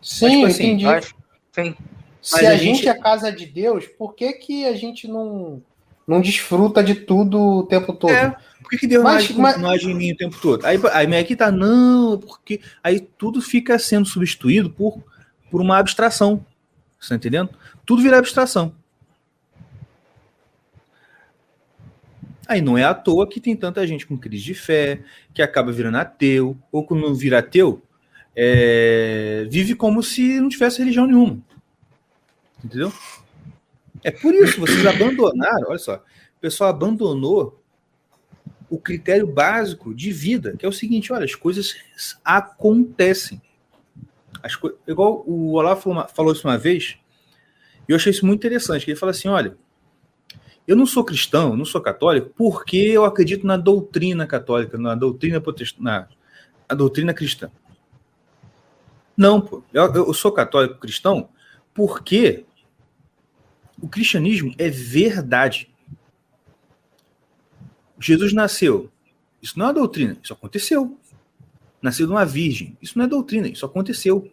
Sim, Mas, tipo eu entendi. Acho- Sim. Se Mas a, a gente gente- é casa de Deus, por que, que a gente não, não desfruta de tudo o tempo todo? É, por que, que Deus Mas- não, age, mas- não age em mim o tempo todo? Aí, aí aqui tá, não, porque aí tudo fica sendo substituído por, por uma abstração. Você tá entendendo? Tudo vira abstração. Aí não é à toa que tem tanta gente com crise de fé, que acaba virando ateu, ou quando vira ateu, é, vive como se não tivesse religião nenhuma. Entendeu? É por isso, vocês abandonaram, olha só, o pessoal abandonou o critério básico de vida, que é o seguinte: olha, as coisas acontecem. As co... Igual o Olavo falou, uma- falou isso uma vez, e eu achei isso muito interessante. Que ele fala assim: olha, eu não sou cristão, não sou católico, porque eu acredito na doutrina católica, na doutrina protestante, na doutrina cristã. Não, pô, eu, eu sou católico cristão porque o cristianismo é verdade. Jesus nasceu. Isso não é doutrina, isso aconteceu. Nasceu de uma virgem. Isso não é doutrina, isso aconteceu.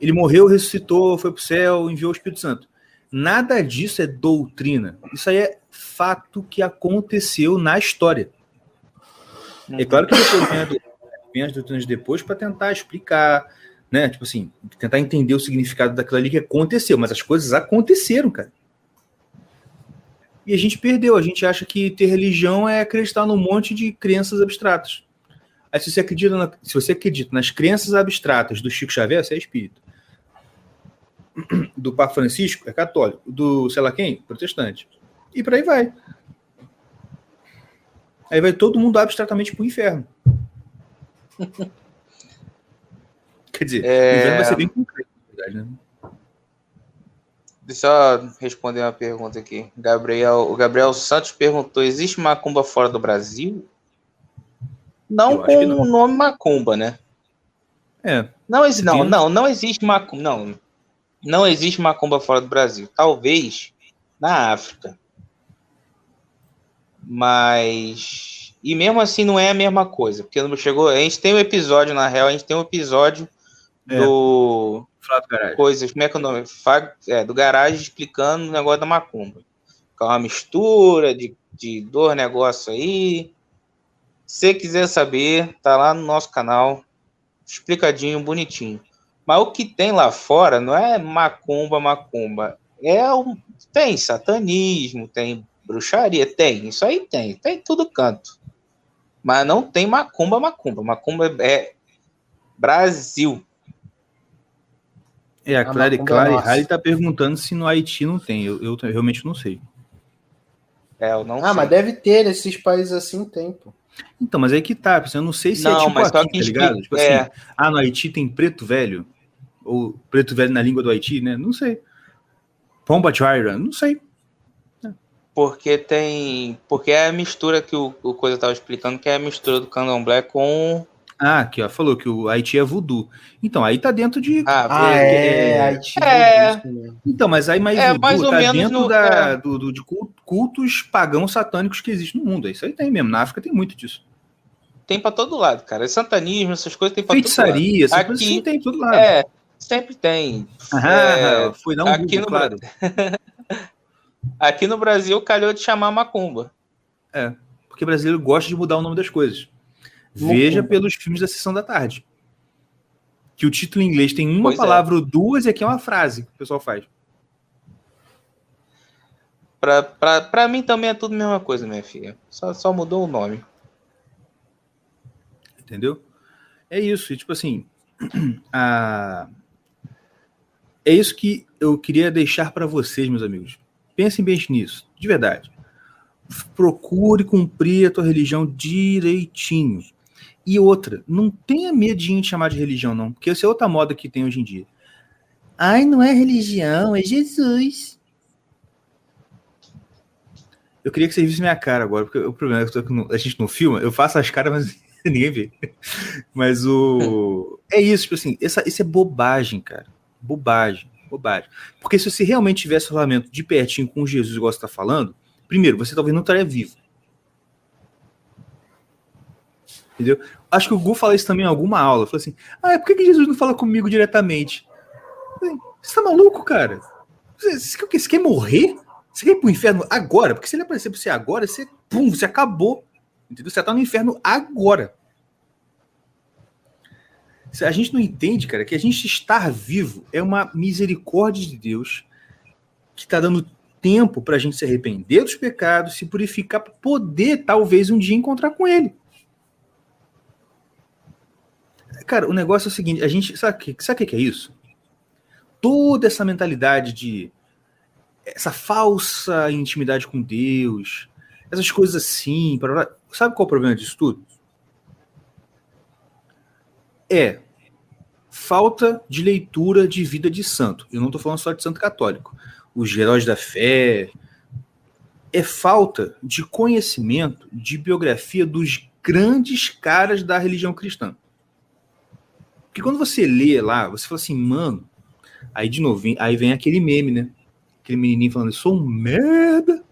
Ele morreu, ressuscitou, foi para o céu, enviou o Espírito Santo. Nada disso é doutrina. Isso aí é fato que aconteceu na história. É claro que depois vem, a doutrina, vem as doutrinas depois para tentar explicar, né? Tipo assim, tentar entender o significado daquilo ali que aconteceu, mas as coisas aconteceram, cara. E a gente perdeu. A gente acha que ter religião é acreditar num monte de crenças abstratas. Aí, se você acredita, na- se você acredita nas crenças abstratas do Chico Xavier, você é espírita. Do Papa Francisco, é católico. Do sei lá quem, protestante. E por aí vai. Aí vai todo mundo abstratamente pro inferno. Quer dizer, É. o inferno vai ser bem concreto, na verdade, né? Deixa eu responder uma pergunta aqui. Gabriel, o Gabriel Santos perguntou: existe macumba fora do Brasil? Não Eu com não. o nome macumba, né? É. Não, não, não, não existe macumba. Não, não existe macumba fora do Brasil. Talvez na África. Mas. E mesmo assim não é a mesma coisa. Porque não chegou. A gente tem um episódio, na real, a gente tem um episódio É. do Flávio coisas, como é que é o nome? É, do garagem explicando o negócio da macumba. Que é uma mistura de, de dois negócios aí. Se você quiser saber, tá lá no nosso canal, explicadinho, bonitinho. Mas o que tem lá fora não é macumba, macumba. É um, tem satanismo, tem bruxaria, tem. Isso aí tem, tem em todo canto. Mas não tem macumba, macumba. Macumba é Brasil. É, a A Clary, é Clary. Halley tá perguntando se no Haiti não tem. Eu, eu realmente não sei. É, eu não Ah, sei. mas deve ter, esses países assim tem, pô. Então, mas aí que tá, porque eu não sei se é Não, tipo mas só aqui, que tá ligado? Tipo é. assim, ah, no Haiti tem preto velho? Ou preto velho na língua do Haiti, né? Não sei. Pomba Gyra? Não sei. Porque tem. Porque é a mistura que o, o Coisa tava explicando, que é a mistura do candomblé com. Ah, aqui, ó, falou que o Haiti é voodoo. Então, aí tá dentro de... Ah, Ah, é- é, Haiti. É. mesmo. Então, mas aí mais É, voodoo mais ou tá menos dentro no- da, é. do, do- de cul- cultos pagãos satânicos que existem no mundo. Isso aí tem mesmo. Na África tem muito disso. tem pra todo lado, cara. Santanismo, essas coisas tem pra todo Feitiçaria, essas Aqui- coisas assim tem em todo lado. lado. É, sempre tem. Ah, É, dar um aqui Google, no claro. aqui no Brasil calhou de chamar macumba. Porque brasileiro gosta de mudar o nome das coisas. Loucura. Veja pelos filmes da Sessão da Tarde. Que o título em inglês tem uma Pois é. palavra ou duas e aqui é uma frase que o pessoal faz. pra, pra, pra mim também é tudo a mesma coisa, minha filha. Só, só mudou o nome. Entendeu? É isso. E, tipo assim, a... é isso que eu queria deixar para vocês, meus amigos. Pensem bem nisso, de verdade. Procure cumprir a tua religião direitinho. E outra, não tenha medo de chamar de religião, não, porque essa é outra moda que tem hoje em dia. Ai, não é religião, é Jesus. Eu queria que você visse minha cara agora, porque o problema é que a gente não filma, eu faço as caras, mas ninguém vê. Mas o. É isso, tipo assim, essa, isso é bobagem, cara. Bobagem, bobagem. Porque se você realmente tivesse relacionamento de pertinho com Jesus, igual você está falando, primeiro, você talvez não estaria vivo. Entendeu? Acho que o Gu fala isso também em alguma aula. Falou assim: ah, por que Jesus não fala comigo diretamente? Você tá maluco, cara? Você, você, você quer morrer? Você quer ir pro inferno agora? Porque se ele aparecer pra você agora, você, pum, você acabou. Entendeu? Você tá no inferno agora. A gente não entende, cara, que a gente estar vivo é uma misericórdia de Deus que está dando tempo para a gente se arrepender dos pecados, se purificar, para poder, talvez, um dia encontrar com Ele. Cara, o negócio é o seguinte: a gente. Sabe o sabe que é isso? Toda essa mentalidade de. Essa falsa intimidade com Deus, essas coisas assim. Sabe qual é o problema disso tudo? É falta de leitura de vida de santo. Eu não estou falando só de santo católico. Os heróis da fé. É falta de conhecimento de biografia dos grandes caras da religião cristã. Porque quando você lê lá, você fala assim, mano. Aí de novo, vem, aí vem aquele meme, né? Aquele menininho falando, eu sou um merda.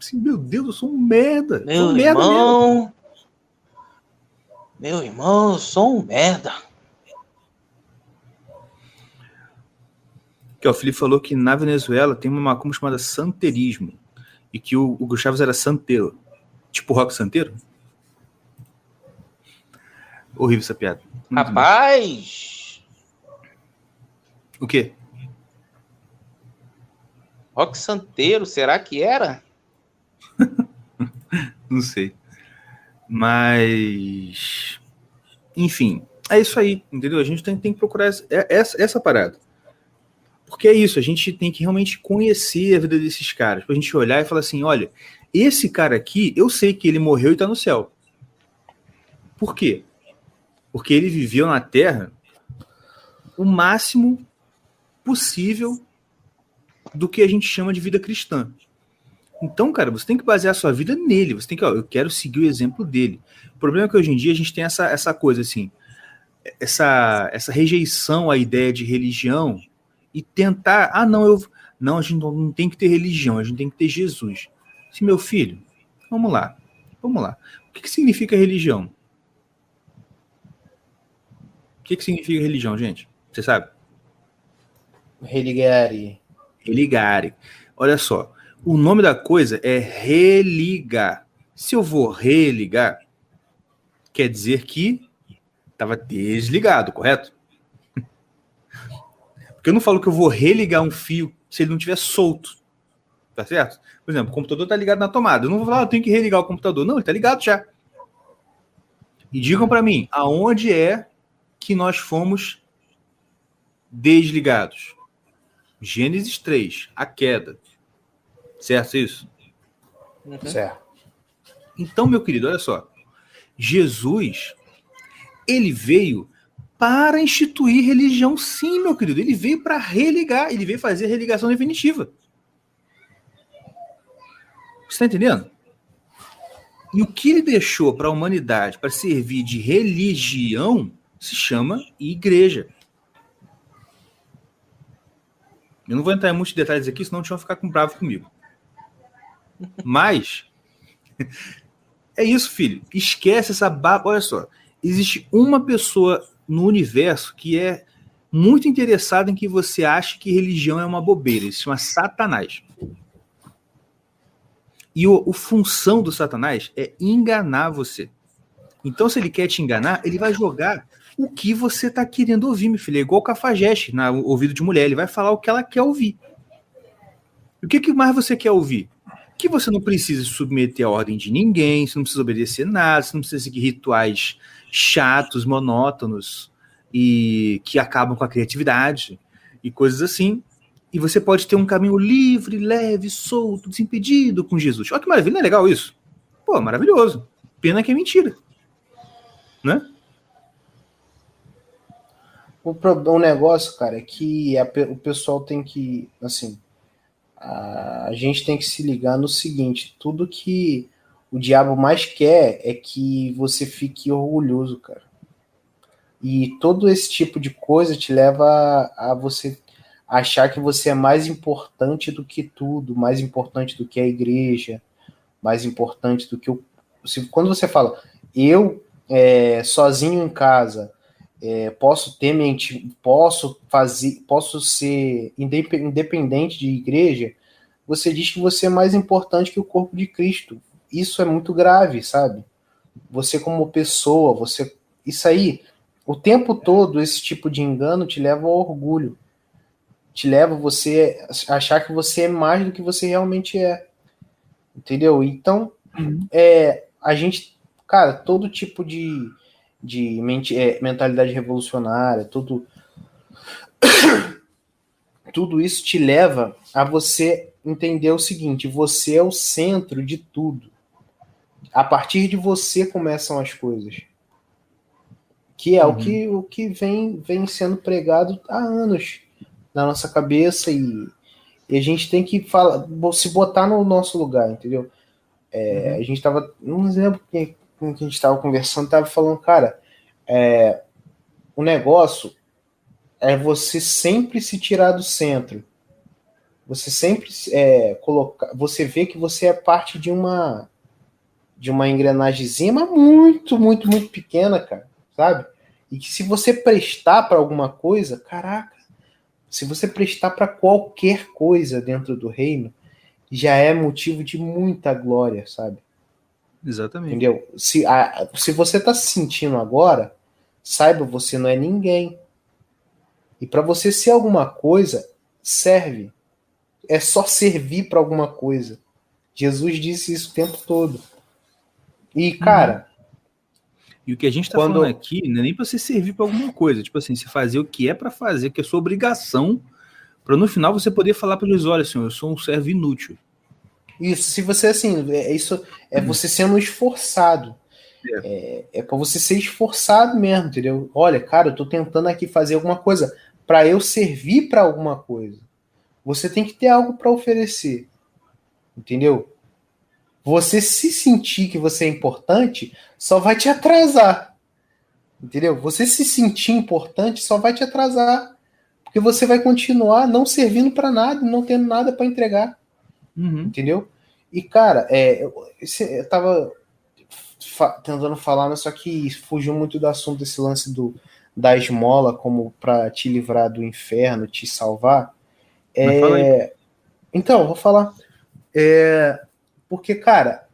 Assim, meu Deus, eu sou um merda. Meu um irmão. Merda meu irmão, eu sou um merda. Que o Felipe falou que na Venezuela tem uma macumba chamada santerismo. E que o, o Chaves era santeiro. Tipo rock santeiro? Horrível essa piada. Rapaz! O quê? Rock Santeiro, será que era? Não sei. Mas. Enfim, é isso aí, entendeu? A gente tem, tem que procurar essa, é, essa, essa, parada. Porque é isso, a gente tem que realmente conhecer a vida desses caras. Pra gente olhar e falar assim: olha, esse cara aqui, eu sei que ele morreu e tá no céu. Por quê? Porque ele viveu na Terra o máximo possível do que a gente chama de vida cristã. Então, cara, você tem que basear a sua vida nele. Você tem que, ó, eu quero seguir o exemplo dele. O problema é que hoje em dia a gente tem essa, essa coisa assim, essa, essa rejeição à ideia de religião e tentar, ah, não, eu não, a gente não, não tem que ter religião, a gente tem que ter Jesus. Se meu filho, vamos lá, vamos lá. O que, que significa religião? O que, que significa religião, gente? Você sabe? Religare. Religare. Olha só, o nome da coisa é religar. Se eu vou religar, quer dizer que estava desligado, correto? Porque eu não falo que eu vou religar um fio se ele não estiver solto. Tá certo? Por exemplo, o computador está ligado na tomada. Eu não vou falar, ah, eu tenho que religar o computador. Não, ele está ligado já. E digam para mim, aonde é que nós fomos desligados. Gênesis 3, a queda. Certo isso? Uhum. Certo. Então, meu querido, olha só. Jesus, ele veio para instituir religião, sim, meu querido. Ele veio para religar, ele veio fazer a religação definitiva. Você está entendendo? E o que ele deixou para a humanidade para servir de religião se chama igreja. Eu não vou entrar em muitos detalhes aqui, senão vão ficar com bravo comigo. Mas é isso, filho. Esquece essa baba. Olha só, existe uma pessoa no universo que é muito interessada em que você ache que religião é uma bobeira. Ele se chama Satanás. E o, o função do Satanás é enganar você. Então, se ele quer te enganar, ele vai jogar o que você está querendo ouvir, meu filho. É igual o cafajeste no ouvido de mulher. Ele vai falar o que ela quer ouvir. O que, que mais você quer ouvir? Que você não precisa se submeter à ordem de ninguém, você não precisa obedecer nada, você não precisa seguir rituais chatos, monótonos e que acabam com a criatividade e coisas assim. E você pode ter um caminho livre, leve, solto, desimpedido com Jesus. Olha que maravilha, não é legal isso? Pô, maravilhoso. Pena que é mentira. Né? O, o negócio, cara, é que a o pessoal tem que, assim, a, gente tem que se ligar no seguinte: tudo que o diabo mais quer é que você fique orgulhoso, cara. E todo esse tipo de coisa te leva a, você achar que você é mais importante do que tudo, mais importante do que a igreja, mais importante do que o. Quando você fala, eu é, sozinho em casa é, posso ter mente, posso fazer, posso ser indep- independente de igreja, você diz que você é mais importante que o corpo de Cristo. Isso é muito grave, sabe? Você como pessoa, você isso aí, o tempo todo esse tipo de engano te leva ao orgulho. Te leva você a achar que você é mais do que você realmente é. Entendeu? Então, é, a gente, cara, todo tipo de de mente, é, mentalidade revolucionária, tudo, tudo isso te leva a você entender o seguinte: você é o centro de tudo. A partir de você começam as coisas. Que é o, que, o que vem, vem sendo pregado há anos na nossa cabeça e, e a gente tem que falar, se botar no nosso lugar, entendeu? É, A gente tava. Não lembro quem, com quem a gente tava conversando, tava falando, cara, é, o negócio é você sempre se tirar do centro. Você sempre é, colocar. Você vê que você é parte de uma de uma engrenagemzinha, mas muito, muito, muito pequena, cara, sabe? E que se você prestar para alguma coisa, caraca, se você prestar para qualquer coisa dentro do reino, já é motivo de muita glória, sabe? Exatamente. Entendeu? Se, a, se você tá se sentindo agora, saiba, você não é ninguém. E para você ser alguma coisa, serve. É só servir para alguma coisa. Jesus disse isso o tempo todo. E, cara, E o que a gente tá Quando- falando aqui não é nem para você servir para alguma coisa, tipo assim, você fazer o que é para fazer, que é sua obrigação, para no final você poder falar para Jesus, olha, senhor, eu sou um servo inútil. Isso, se você assim, é isso é você sendo esforçado. É, é para você ser esforçado mesmo, entendeu? Olha, cara, eu tô tentando aqui fazer alguma coisa para eu servir para alguma coisa. Você tem que ter algo para oferecer. Entendeu? Você se sentir que você é importante só vai te atrasar. Entendeu? Você se sentir importante só vai te atrasar. Porque você vai continuar não servindo para nada, não tendo nada para entregar. Uhum. Entendeu? E, cara, é, eu, esse- eu tava fa- tentando falar, mas só que fugiu muito do assunto desse lance do, da esmola como para te livrar do inferno, te salvar. É, então, vou falar. É, porque, cara,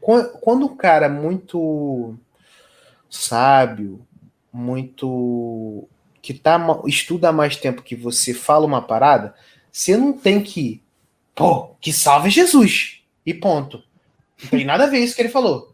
quan- quando um cara é muito sábio, muito. que tá, estuda há mais tempo que você fala uma parada, você não tem que. Pô, que salve Jesus! E ponto. Não tem nada a ver isso que ele falou.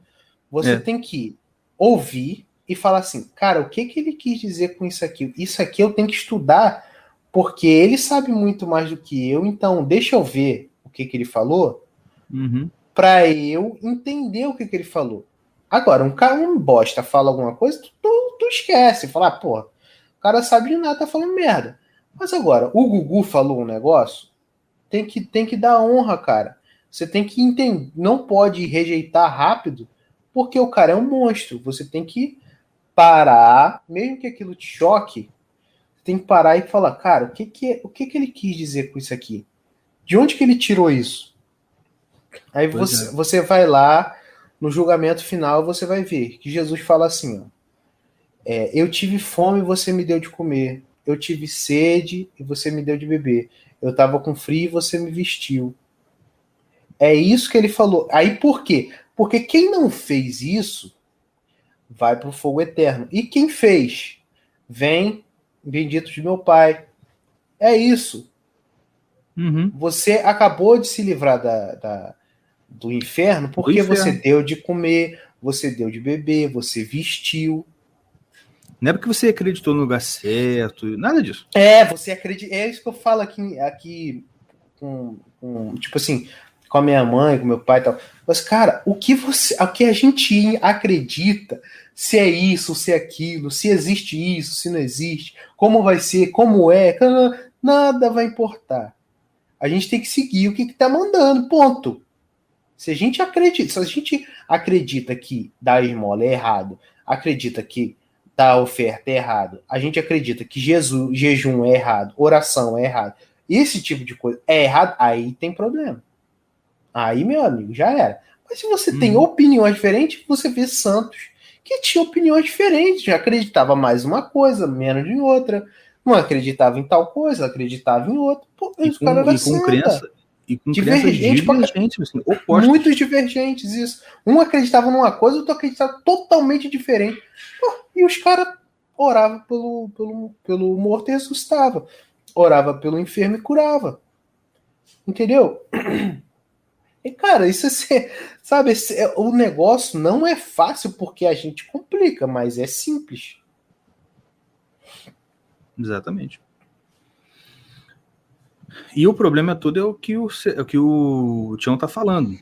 Você É. tem que ouvir e falar assim, cara, o que, que ele quis dizer com isso aqui? Isso aqui eu tenho que estudar, porque ele sabe muito mais do que eu, então deixa eu ver o que, que ele falou Uhum. para eu entender o que, que ele falou. Agora, um cara, um bosta fala alguma coisa, tu, tu, tu esquece, fala, ah, porra, o cara sabe de nada, tá falando merda. Mas agora, o Gugu falou um negócio, tem que, tem que dar honra, cara. Você tem que entender, não pode rejeitar rápido, porque o cara é um monstro. Você tem que parar, mesmo que aquilo te choque, tem que parar e falar, cara, o que que, o que que ele quis dizer com isso aqui? De onde que ele tirou isso? Aí Pois você, é. você vai lá, no julgamento final, você vai ver que Jesus fala assim: ó, é, Eu tive fome e você me deu de comer. Eu tive sede e você me deu de beber. Eu estava com frio e você me vestiu. É isso que ele falou. Aí por quê? Porque quem não fez isso vai para o fogo eterno. E quem fez? Vem, bendito de meu Pai. É isso. Uhum. Você acabou de se livrar da, da- do inferno porque inferno. você deu de comer, você deu de beber, você vestiu. Não é porque você acreditou no lugar certo, nada disso. É, você acredita. É isso que eu falo aqui, aqui com, com- tipo assim, com a minha mãe, com meu pai e tal. Mas, cara, o que você. O que a gente acredita, se é isso, se é aquilo, se existe isso, se não existe, como vai ser, como é, nada vai importar. A gente tem que seguir o que, que tá mandando, ponto. Se a gente acredita, se a gente acredita que dar esmola é errado, acredita que dar oferta é errado, a gente acredita que Jesus, jejum é errado, oração é errado, esse tipo de coisa é errado, aí tem problema. Aí, meu amigo, já era. Mas se você tem Uhum. opiniões diferentes, você vê santos que tinham opiniões diferentes, já acreditava mais uma coisa, menos em outra. Não acreditava em tal coisa, acreditava em outra. Pô, E com, cara era e com santa. crença, e com Divergente crenças pra divergentes, assim. Muitos divergentes, isso. Um acreditava numa coisa, outro acreditava totalmente diferente. Pô, e os caras oravam pelo, pelo, pelo morto e ressuscitava. Orava pelo enfermo e curava. Entendeu? E, cara, isso é, sabe, é- o negócio não é fácil porque a gente complica, mas é simples. Exatamente. E o problema todo é o que o, é o, que o Tião tá falando.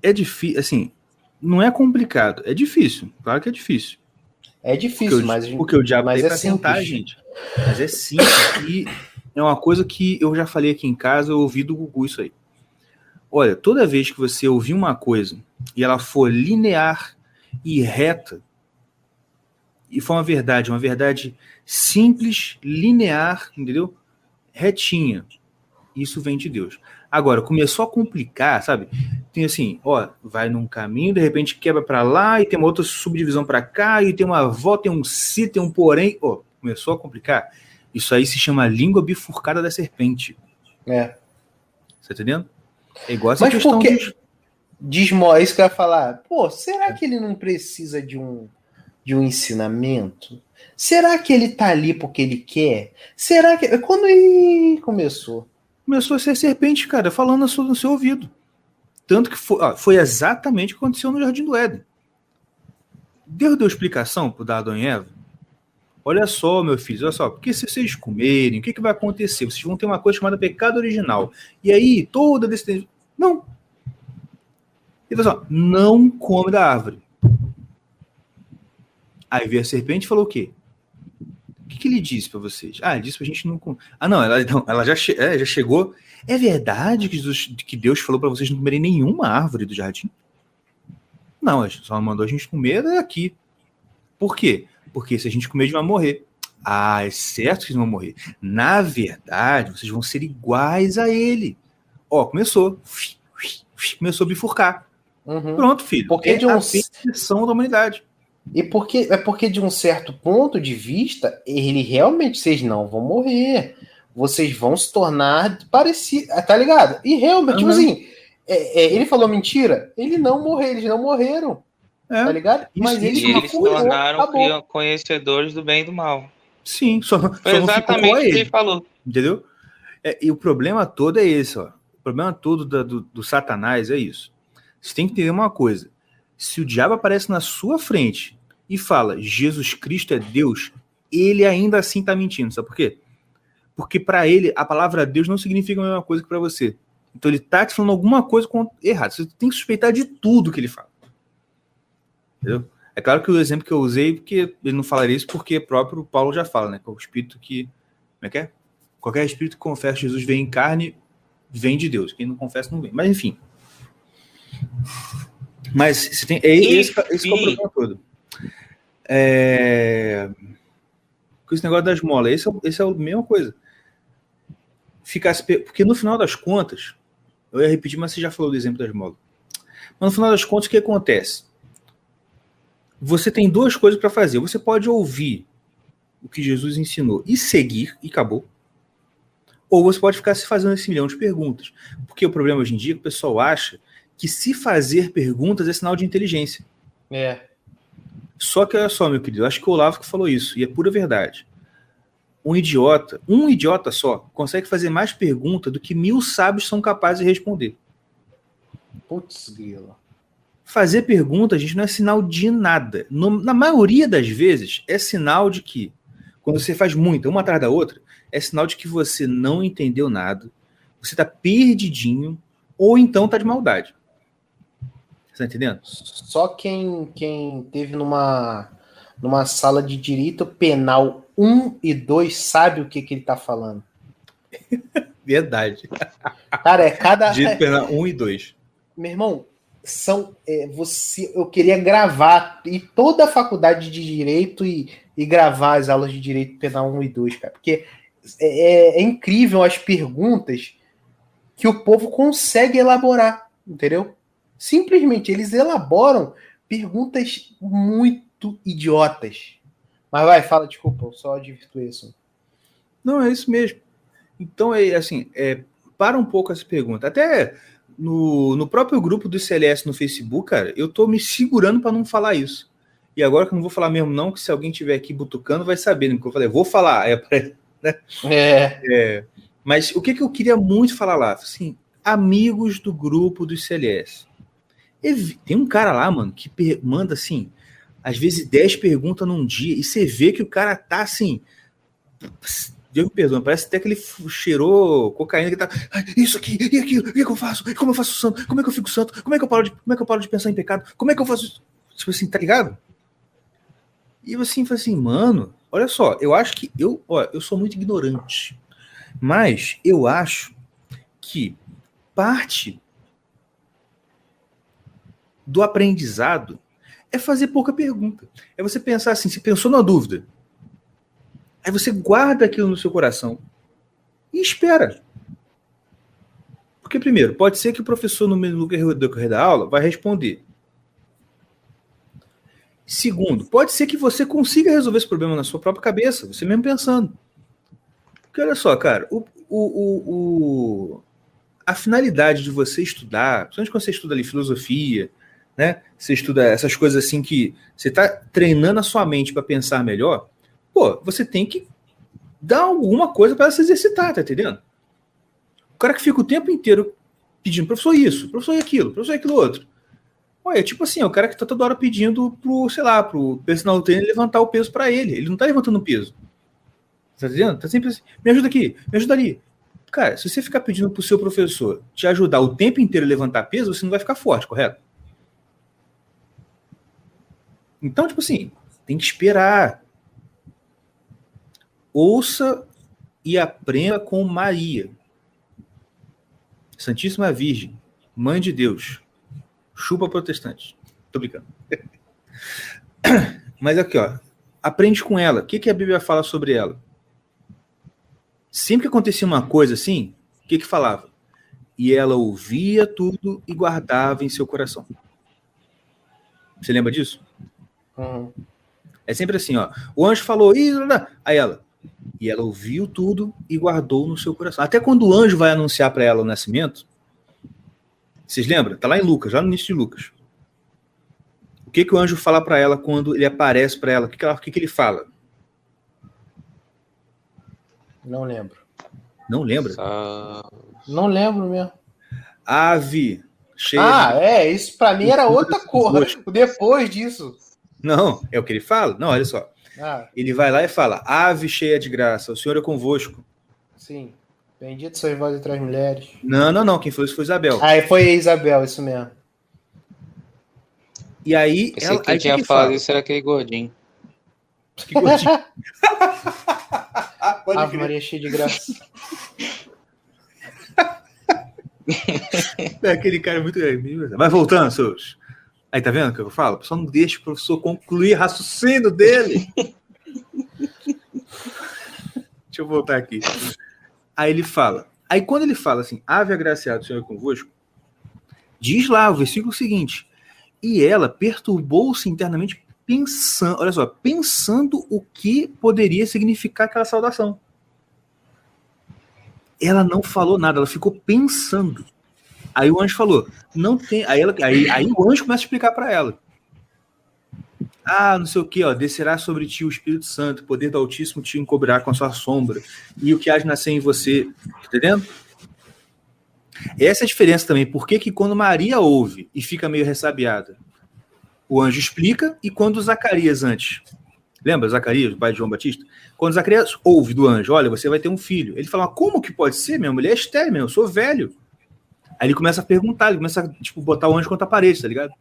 É difícil, assim, não é complicado, é difícil, claro que é difícil. É Porque, difícil, o- mas, porque o diabo mas tem é pra tentar, gente. Mas é simples e é uma coisa que eu já falei aqui em casa, eu ouvi do Gugu isso aí. Olha, toda vez que você ouvir uma coisa e ela for linear e reta, e for uma verdade, uma verdade simples, linear, entendeu? Retinha. Isso vem de Deus. Agora, começou a complicar, sabe? Tem assim, ó, vai num caminho, de repente quebra pra lá, e tem uma outra subdivisão pra cá, e tem uma avó, tem um se, tem um porém. Ó, começou a complicar. Isso aí se chama língua bifurcada da serpente. É. Tá entendendo? É igual essa Mas questão por quê? de- Desmo, é isso que eu ia falar. Pô, será que ele não precisa de um, de um ensinamento? Será que ele tá ali porque ele quer? Será que. Quando Ih, começou. Começou a ser serpente, cara, falando no seu ouvido. Tanto que foi, ó, foi exatamente o que aconteceu no Jardim do Éden. Deus deu explicação para dar Adão e Eva. Olha só, meu filho, olha só, porque se vocês comerem, o que, que vai acontecer? Vocês vão ter uma coisa chamada pecado original. E aí, toda descendência. Não. Ele falou assim, não come da árvore. Aí veio a serpente e falou o quê? O que, que ele disse para vocês? Ah, ele disse pra gente não comer. Ah, não, ela, não, ela já, che- é, já chegou. É verdade que, Jesus- que Deus falou para vocês não comerem nenhuma árvore do jardim? Não, a só mandou a gente comer daqui. Por quê? Porque se a gente comer, a gente vai morrer. Ah, é certo que vocês vão morrer. Na verdade, vocês vão ser iguais a ele. Ó, começou. Começou a bifurcar. Uhum. Pronto, filho. Porque é de um- a da humanidade. E porque é porque, de um certo ponto de vista, ele realmente, vocês não vão morrer. Vocês vão se tornar parecidos. Tá ligado? E realmente, tipo Uhum. assim, é- é, ele falou mentira? Ele não morreu, eles não morreram. É, Tá ligado? Mas ele E eles se tornaram acabou. conhecedores do bem e do mal. sim, só, só exatamente o que ele ele. falou. Entendeu? É, e o problema todo é esse, ó. O problema todo da- do, do Satanás é isso. Você tem que entender uma coisa. Se o diabo aparece na sua frente e fala Jesus Cristo é Deus, ele ainda assim está mentindo. Sabe por quê? Porque para ele a palavra Deus não significa a mesma coisa que para você. Então ele tá te falando alguma coisa errada. Você tem que suspeitar de tudo que ele fala. Entendeu? É claro que o exemplo que eu usei, porque ele não falaria isso, porque próprio Paulo já fala, né? Que o espírito que. Como é que é? Qualquer espírito que confessa Jesus vem em carne, vem de Deus. Quem não confessa, não vem. Mas enfim. Mas você tem. É, esse, esse é o problema todo. É... Com esse negócio das molas, esse é, o- esse é a mesma coisa. Ficar Porque no final das contas, eu ia repetir, mas você já falou do exemplo das molas. Mas no final das contas, o que acontece? Você tem duas coisas para fazer. Você pode ouvir o que Jesus ensinou e seguir, e acabou. Ou você pode ficar se fazendo esse milhão de perguntas. Porque o problema hoje em dia é que o pessoal acha que se fazer perguntas é sinal de inteligência. É. Só que olha só, meu querido, acho que o Olavo que falou isso, e é pura verdade. um idiota, um idiota só, consegue fazer mais pergunta do que mil sábios são capazes de responder. Putz, grilo. Fazer pergunta, gente, não é sinal de nada. No- na maioria das vezes, é sinal de que, quando você faz muita, uma atrás da outra, é sinal de que você não entendeu nada, você tá perdidinho, ou então tá de maldade. Você tá entendendo? Só quem, quem teve numa, numa sala de direito penal 1 e 2 sabe o que, que ele tá falando. Verdade. Cara, é cada. Direito penal 1 e 2. Meu irmão, são. é, você, eu queria gravar e toda a faculdade de direito e, e gravar as aulas de direito penal 1 e 2, cara. Porque é, é- é incrível as perguntas que o povo consegue elaborar, entendeu? Simplesmente eles elaboram perguntas muito idiotas. Mas vai, fala, desculpa, eu só desvirtuei isso. Não, é isso mesmo. Então, é assim, é, para um pouco essa pergunta. Até no, no próprio grupo do CLS no Facebook, cara, eu tô me segurando para não falar isso. E agora que eu não vou falar mesmo, não, que se alguém tiver aqui butucando, vai saber, né? Porque eu falei, vou falar. Aí aparece- É. Mas o que, que eu queria muito falar lá? Assim, amigos do grupo do CLS. Tem um cara lá, mano, que manda assim, às vezes 10 perguntas num dia, e você vê que o cara tá assim. Deus me perdoa, parece até que ele cheirou cocaína que tá. "Ai, Isso aqui, e aquilo, o que, que eu faço? Como eu faço santo? Como é que eu fico santo? Como é que eu paro de, como é que eu paro de pensar em pecado? Como é que eu faço isso? Tipo assim, tá ligado? E eu assim, falei assim, mano, olha só, eu acho que eu, ó, eu sou muito ignorante. Mas eu acho que parte do aprendizado é fazer pouca pergunta. É você pensar assim, se pensou na dúvida. Aí você guarda aquilo no seu coração e espera. Porque, primeiro, pode ser que o professor, no meio do da aula, vai responder. Segundo, pode ser que você consiga resolver esse problema na sua própria cabeça, você mesmo pensando. Porque olha só, cara, o, o, o- a finalidade de você estudar, principalmente quando você estuda ali filosofia, né? Você estuda essas coisas assim que você está treinando a sua mente para pensar melhor, pô, você tem que dar alguma coisa para se exercitar, tá entendendo? O cara que fica o tempo inteiro pedindo, professor, isso, professor, aquilo, professor, aquilo outro. Olha, é tipo assim, é o cara que tá toda hora pedindo pro, sei lá, pro personal trainer levantar o peso para ele. Ele não tá levantando o peso. Tá entendendo? Tá sempre assim, me ajuda aqui, me ajuda ali. Cara, se você ficar pedindo pro seu professor te ajudar o tempo inteiro a levantar peso, você não vai ficar forte, correto? Então, tipo assim, tem que esperar. Ouça e aprenda com Maria. Santíssima Virgem, Mãe de Deus. Chupa protestante. Tô brincando. Mas aqui, ó. Aprende com ela. O que, que a Bíblia fala sobre ela? Sempre que acontecia uma coisa assim, o que, que falava? E ela ouvia tudo e guardava em seu coração. Você lembra disso? Uhum. É sempre assim, ó. O anjo falou, aí ela. E ela ouviu tudo e guardou no seu coração. Até quando o anjo vai anunciar para ela o nascimento, vocês lembram? Tá lá em Lucas, lá no início de Lucas. O que que o anjo fala para ela quando ele aparece para ela? O que que, ela, o que que ele fala? Não lembro. Não lembra? Só- Não lembro mesmo. Ave cheia Ah, de... é, isso pra mim era outra coisa. Depois disso. Não, é o que ele fala? Não, olha só. Ah, Ele vai lá e fala: Ave cheia de graça, o Senhor é convosco. sim. Bendito sois vós entre as mulheres. Não, não, não. Quem falou isso foi Isabel. Aí foi a Isabel, isso mesmo. E aí, Pensei ela, que quem aí tinha que falado fala? isso era aquele gordinho. Que gordinho. Pode Ave crer. Maria cheia de graça. É, Aquele cara é muito. Mas voltando, seus. Aí tá vendo o que eu falo? Só não deixa o professor concluir raciocínio dele. Deixa eu voltar aqui. Aí ele fala. Aí quando ele fala assim, ave agraciado, Senhor é convosco, diz lá o versículo seguinte. E ela perturbou-se internamente pensando, olha só, pensando o que poderia significar aquela saudação. Ela não falou nada, ela ficou pensando. Aí o anjo falou, não tem. Aí, ela, aí, aí o anjo começa a explicar para ela. Ah, não sei o que, ó, descerá sobre ti o Espírito Santo, o poder do Altíssimo te encobrirá com a sua sombra, e o que há de nascer em você, tá entendendo? Essa é a diferença também, por que quando Maria ouve e fica meio ressabiada, o anjo explica, e quando Zacarias antes, lembra Zacarias, o pai de João Batista? Quando Zacarias ouve do anjo, olha, você vai ter um filho, ele fala, como que pode ser? Minha mulher é estéril, eu sou velho. Aí ele começa a perguntar, ele começa a, tipo, botar o anjo contra a parede, tá ligado?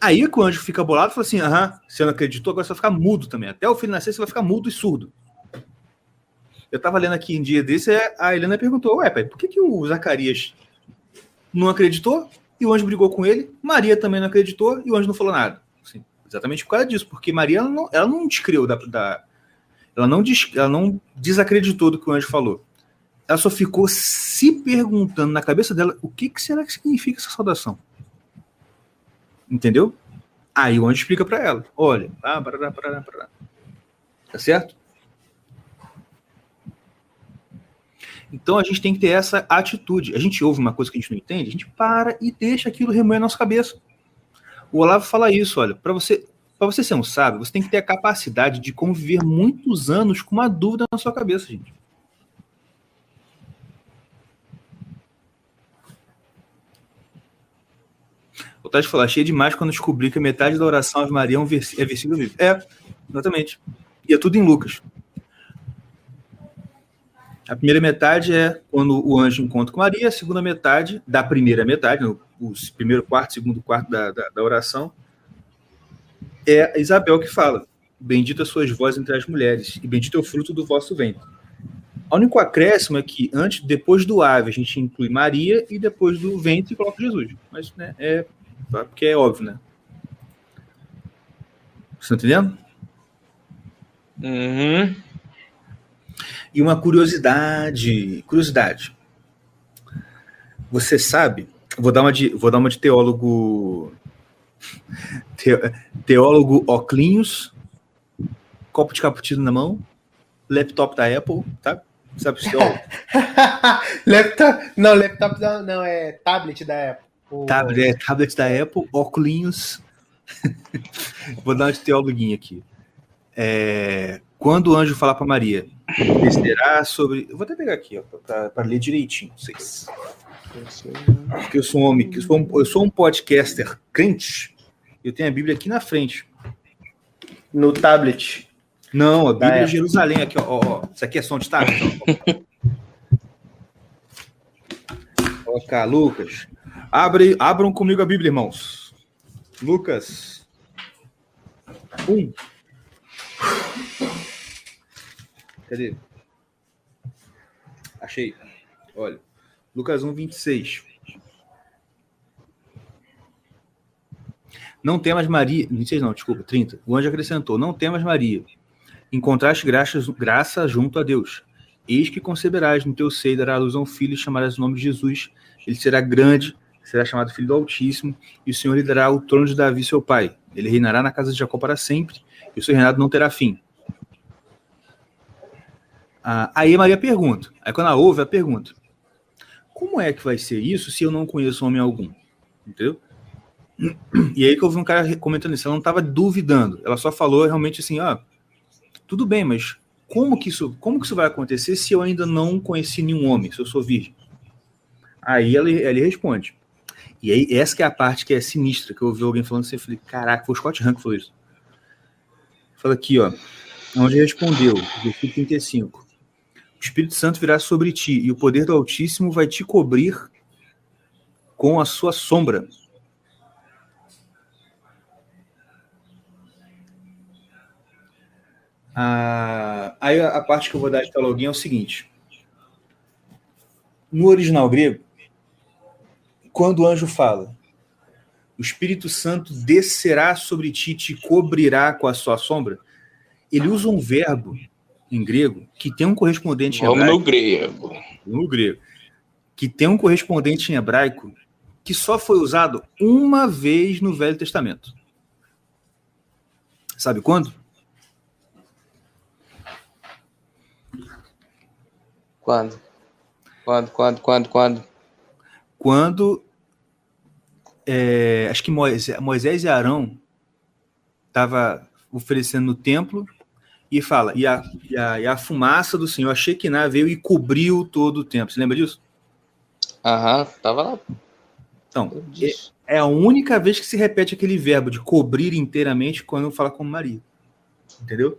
Aí que o anjo fica bolado e fala assim: aham, você não acreditou, agora você vai ficar mudo também. Até o filho nascer, você vai ficar mudo e surdo. Eu tava lendo aqui em dia desse, a Helena perguntou: Ué, pai, por que, que o Zacarias não acreditou e o anjo brigou com ele? Maria também não acreditou e o anjo não falou nada. Assim, exatamente por causa disso, porque Maria ela não, ela não da, da ela, não des, ela não desacreditou do que o anjo falou. Ela só ficou se perguntando na cabeça dela o que, que será que significa essa saudação. Entendeu? Aí o anjo explica para ela: olha, ah, parará, parará, parará. tá certo? Então a gente tem que ter essa atitude. A gente ouve uma coisa que a gente não entende, a gente para e deixa aquilo remoer na nossa cabeça. O Olavo fala isso, olha, para você, para você ser um sábio, você tem que ter a capacidade de conviver muitos anos com uma dúvida na sua cabeça, gente. O Tati falou, achei demais quando descobri que a metade da oração Ave Maria é, um vers é versículo bíblico. É, exatamente. E é tudo em Lucas. A primeira metade é quando o anjo encontra com Maria, a segunda metade, da primeira metade, o primeiro quarto, segundo quarto da, da, da oração, é Isabel que fala: Bendita sois vós entre as mulheres, e bendito é o fruto do vosso ventre. O único acréscimo é que antes, depois do ave, a gente inclui Maria e depois do ventre coloca Jesus. Mas né, é porque é óbvio, né? Você tá entendendo? Uhum. E uma curiosidade, curiosidade. Você sabe, vou dar uma de, vou dar uma de teólogo te, teólogo Oclinhos, copo de cappuccino na mão, laptop da Apple, tá? Sabe o teólogo? laptop, não, laptop não, não, é tablet da Apple. O... Tablet, é, tablet da Apple, óculos. Vou dar uma de teologuinha aqui. É, quando o anjo falar para Maria, será sobre. Eu vou até pegar aqui, para ler direitinho, vocês. Porque eu sou um homem, eu sou um, eu sou um podcaster crente, eu tenho a Bíblia aqui na frente. No tablet. Não, a Bíblia de Jerusalém aqui, ó, ó, Isso aqui é som de tablet. Colocar, Lucas. Abre, abram comigo a Bíblia, irmãos. Lucas 1. Cadê? Achei. Olha. Lucas 1, 26. Não temas Maria. 26 não, desculpa, 30. O anjo acrescentou: Não temas Maria. Encontraste graça, graça junto a Deus. Eis que conceberás no teu seio, dará luz a um filho e chamarás o nome de Jesus. Ele será grande será chamado Filho do Altíssimo, e o Senhor lhe dará o trono de Davi, seu pai. Ele reinará na casa de Jacó para sempre, e o seu reinado não terá fim. Ah, aí Maria pergunta, aí quando ela ouve, ela pergunta, como é que vai ser isso se eu não conheço homem algum? Entendeu? E aí que eu vi um cara comentando isso, ela não estava duvidando, ela só falou realmente assim, ah, tudo bem, mas como que isso, como que isso vai acontecer se eu ainda não conheci nenhum homem, se eu sou virgem? Aí ele, ele responde: e aí, essa que é a parte que é sinistra, que eu ouvi alguém falando assim, eu falei, caraca, foi o Scott Rank que falou isso. Fala aqui, ó, onde respondeu, versículo 35. O Espírito Santo virá sobre ti, e o poder do Altíssimo vai te cobrir com a sua sombra. Ah, aí a, parte que eu vou dar de alguém é o seguinte. No original grego, quando o anjo fala, o Espírito Santo descerá sobre ti, te cobrirá com a sua sombra, ele usa um verbo em grego que tem um correspondente em hebraico. no grego. No grego. Que tem um correspondente em hebraico que só foi usado uma vez no Velho Testamento. Sabe quando? Quando? Quando, quando, quando, quando? Quando é, acho que Moisés, Moisés e Arão estava oferecendo no templo e fala, e a, e a, e a fumaça do Senhor, a Shekinah veio e cobriu todo o templo. Você lembra disso? Aham, tava lá. Então, é, é a única vez que se repete aquele verbo de cobrir inteiramente quando fala com Maria. Entendeu?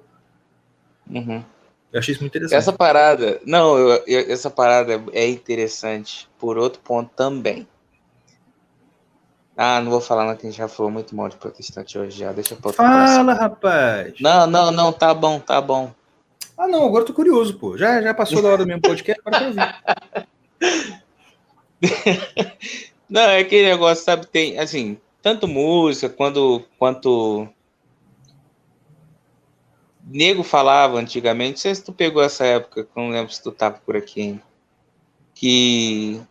Uhum. Eu achei isso muito interessante. Essa parada, não, eu- eu- essa parada é interessante por outro ponto também. Ah, não vou falar, não, que a gente já falou muito mal de protestante hoje já. Deixa eu Fala, rapaz. Não, não, não, tá bom, tá bom. Ah, não, agora eu tô curioso, pô. Já, já passou da hora do mesmo podcast, agora eu ouvir. Não, é aquele negócio, sabe, tem, assim, tanto música quando, quanto nego falava antigamente, não sei se tu pegou essa época, que eu não lembro se tu tava por aqui ainda, que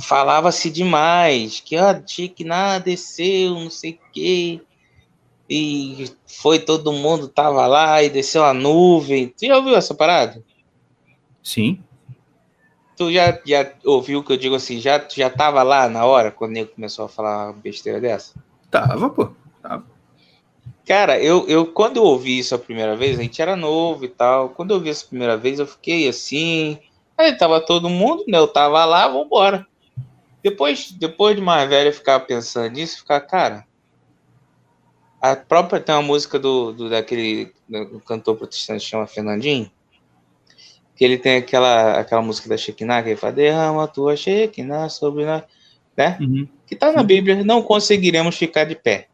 falava-se demais, que ah, tinha que nada desceu, não sei o quê, e foi todo mundo tava lá e desceu a nuvem. Tu já ouviu essa parada? Sim. Tu já, já ouviu o que eu digo assim, já, tu já tava lá na hora, quando o nego começou a falar besteira dessa? Tava, pô. Cara, eu, eu quando eu ouvi isso a primeira vez, a gente era novo e tal. Quando eu ouvi isso a primeira vez, eu fiquei assim. Aí tava todo mundo, né? Eu tava lá, vambora. Depois, depois de mais velho, eu ficava pensando nisso, ficar, cara. A própria tem uma música do, do daquele do cantor protestante que chama Fernandinho. Que ele tem aquela, aquela música da Shekinah, que ele fala, derrama a tua Shekinah sobre nós, né? Uhum. Que tá na Bíblia, não conseguiremos ficar de pé.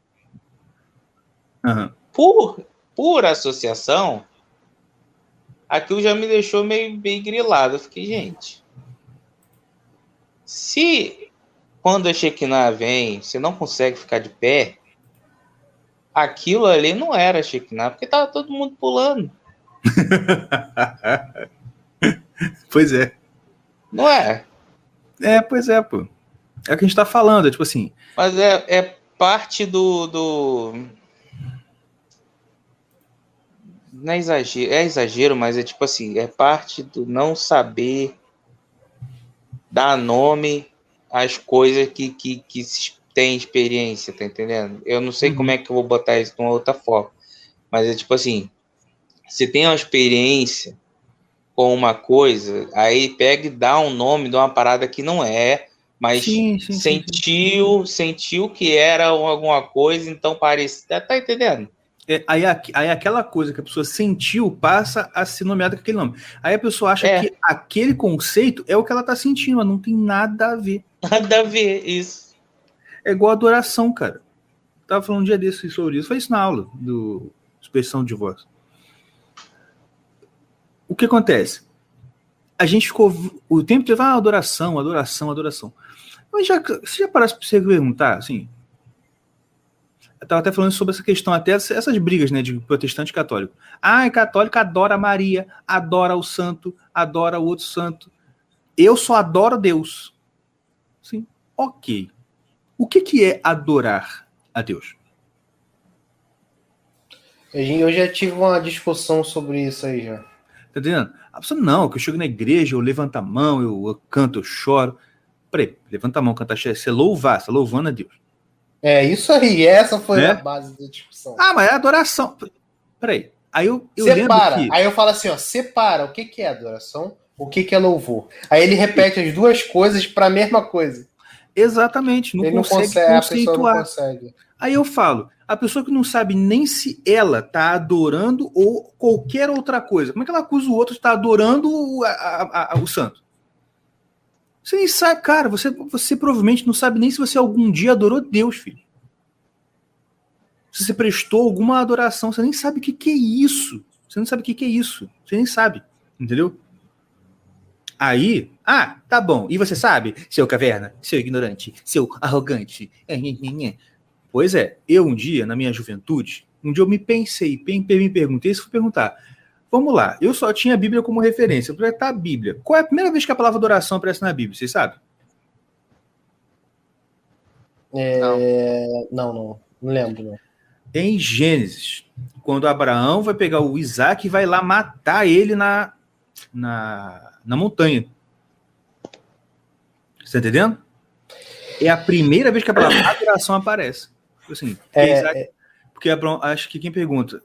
Aham. por, por associação, aquilo já me deixou meio, meio grilado. Eu fiquei, gente, se quando a Shekinah vem, você não consegue ficar de pé, aquilo ali não era Shekinah, porque tava todo mundo pulando, Pois é. não é? É, pois é, pô. É o que a gente tá falando, é tipo assim. Mas é, é parte do, do. Não é exagero, é exagero, mas é tipo assim, é parte do não saber dar nome às coisas que, que, que tem experiência, tá entendendo? Eu não sei como é que eu vou botar isso de uma outra forma, mas é tipo assim, se tem uma experiência com uma coisa, aí pega e dá um nome de uma parada que não é, mas Sim, sim, sim, sim. sentiu, sentiu que era alguma coisa, então parecia, tá entendendo? É, aí, aí aquela coisa que a pessoa sentiu passa a ser nomeada com aquele nome. Aí a pessoa acha É. que aquele conceito é o que ela tá sentindo, mas não tem nada a ver. Nada a ver isso. É igual adoração, cara. Tava falando um dia desse sobre isso. Foi isso na aula do expressão de divórcio. O que acontece? A gente ficou o tempo inteiro, ah, adoração, adoração, adoração. Mas já, você já parasse para você perguntar, assim? Eu tava até falando sobre essa questão, até essa- essas brigas, né, de protestante e católico. Ah, católico adora Maria, adora o santo, adora o outro santo. Eu só adoro Deus. Sim, ok. O que, que é adorar a Deus? Eu já tive uma discussão sobre isso aí já. Tá entendendo? A pessoa, não, que eu chego na igreja, eu levanto a mão, eu, eu canto, eu choro. Peraí, levanta a mão, canta. Você louvar, você tá louvando a Deus. É isso aí, essa foi Né? a base da discussão. Ah, mas é adoração. Peraí. Aí eu, eu separa. lembro que. Aí eu falo assim, ó, separa o que, que é adoração, o que, que é louvor. Aí ele repete as duas coisas para a mesma coisa. Exatamente, não ele não consegue consegue, a pessoa não conceituar. consegue. Aí eu falo, a pessoa que não sabe nem se ela tá adorando ou qualquer outra coisa, como é que ela acusa o outro de estar adorando o- a- a- a- o santo? Você nem sabe, cara, você, você provavelmente não sabe nem se você algum dia adorou Deus, filho. Se você prestou alguma adoração, você nem sabe o que, que é isso. Você não sabe o que, que é isso. Você nem sabe, entendeu? Aí, ah, tá bom. E você sabe, seu caverna, seu ignorante, seu arrogante. É. Pois é, eu um dia, na minha juventude, um dia eu me pensei, pen- me perguntei se fui perguntar. Vamos lá, eu só tinha a Bíblia como referência. Eu tá, a Bíblia. Qual é a primeira vez que a palavra adoração aparece na Bíblia? Vocês sabem? É, Não, não, não lembro. Não. Em Gênesis, quando Abraão vai pegar o Isaac e vai lá matar ele na, na, na montanha. Você tá entendendo? É a primeira vez que a palavra adoração aparece. Assim, porque É, Isaac- Porque Abraão- acho que quem pergunta,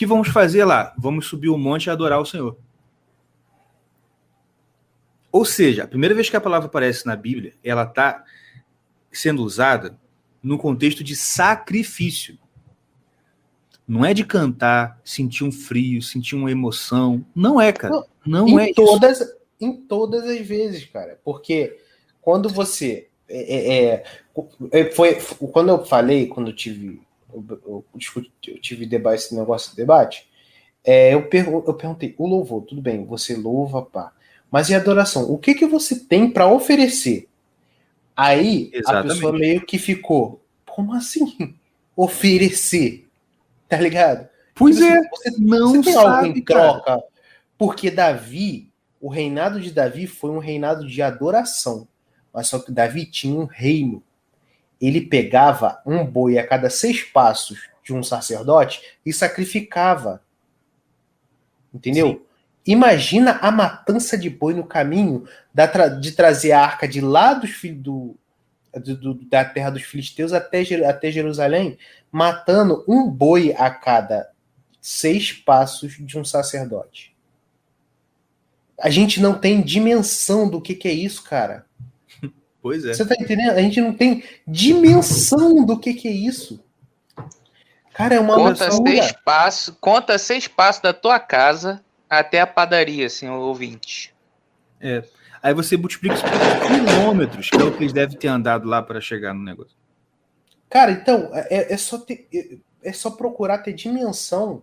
que vamos fazer lá? Vamos subir o monte e adorar o Senhor. Ou seja, a primeira vez que a palavra aparece na Bíblia, ela está sendo usada no contexto de sacrifício. Não é de cantar, sentir um frio, sentir uma emoção. Não é, cara. Não em é isso. todas, em todas as vezes, cara. Porque quando você. é, é, é, foi, quando eu falei, quando eu tive. Eu, eu discuti- eu tive debate, esse negócio de debate, é, eu, pergu- eu perguntei, o louvor, tudo bem, você louva, pá. Mas e a adoração? O que, que você tem para oferecer? Aí a Exatamente. pessoa meio que ficou, como assim? Oferecer? Tá ligado? Pois Tipo é, assim, você não você tem algo sabe, em cara. troca? Porque Davi, o reinado de Davi foi um reinado de adoração. Mas só que Davi tinha um reino. Ele pegava um boi a cada seis passos de um sacerdote e sacrificava. Entendeu? Imagina a matança de boi no caminho da tra- de trazer a arca de lá dos do, do- do- da terra dos filisteus até, até Jerusalém, matando um boi a cada seis passos de um sacerdote. A gente não tem dimensão do que, que é isso, cara. Pois é. Você tá entendendo? A gente não tem dimensão do que, que é isso. Cara, é uma Conta seis passos, conta seis passos da tua casa até a padaria, senhor ouvinte. Aí você multiplica isso por quilômetros, que é o que eles devem ter andado lá para chegar no negócio. Cara, então, é, é só ter- é- é só procurar ter dimensão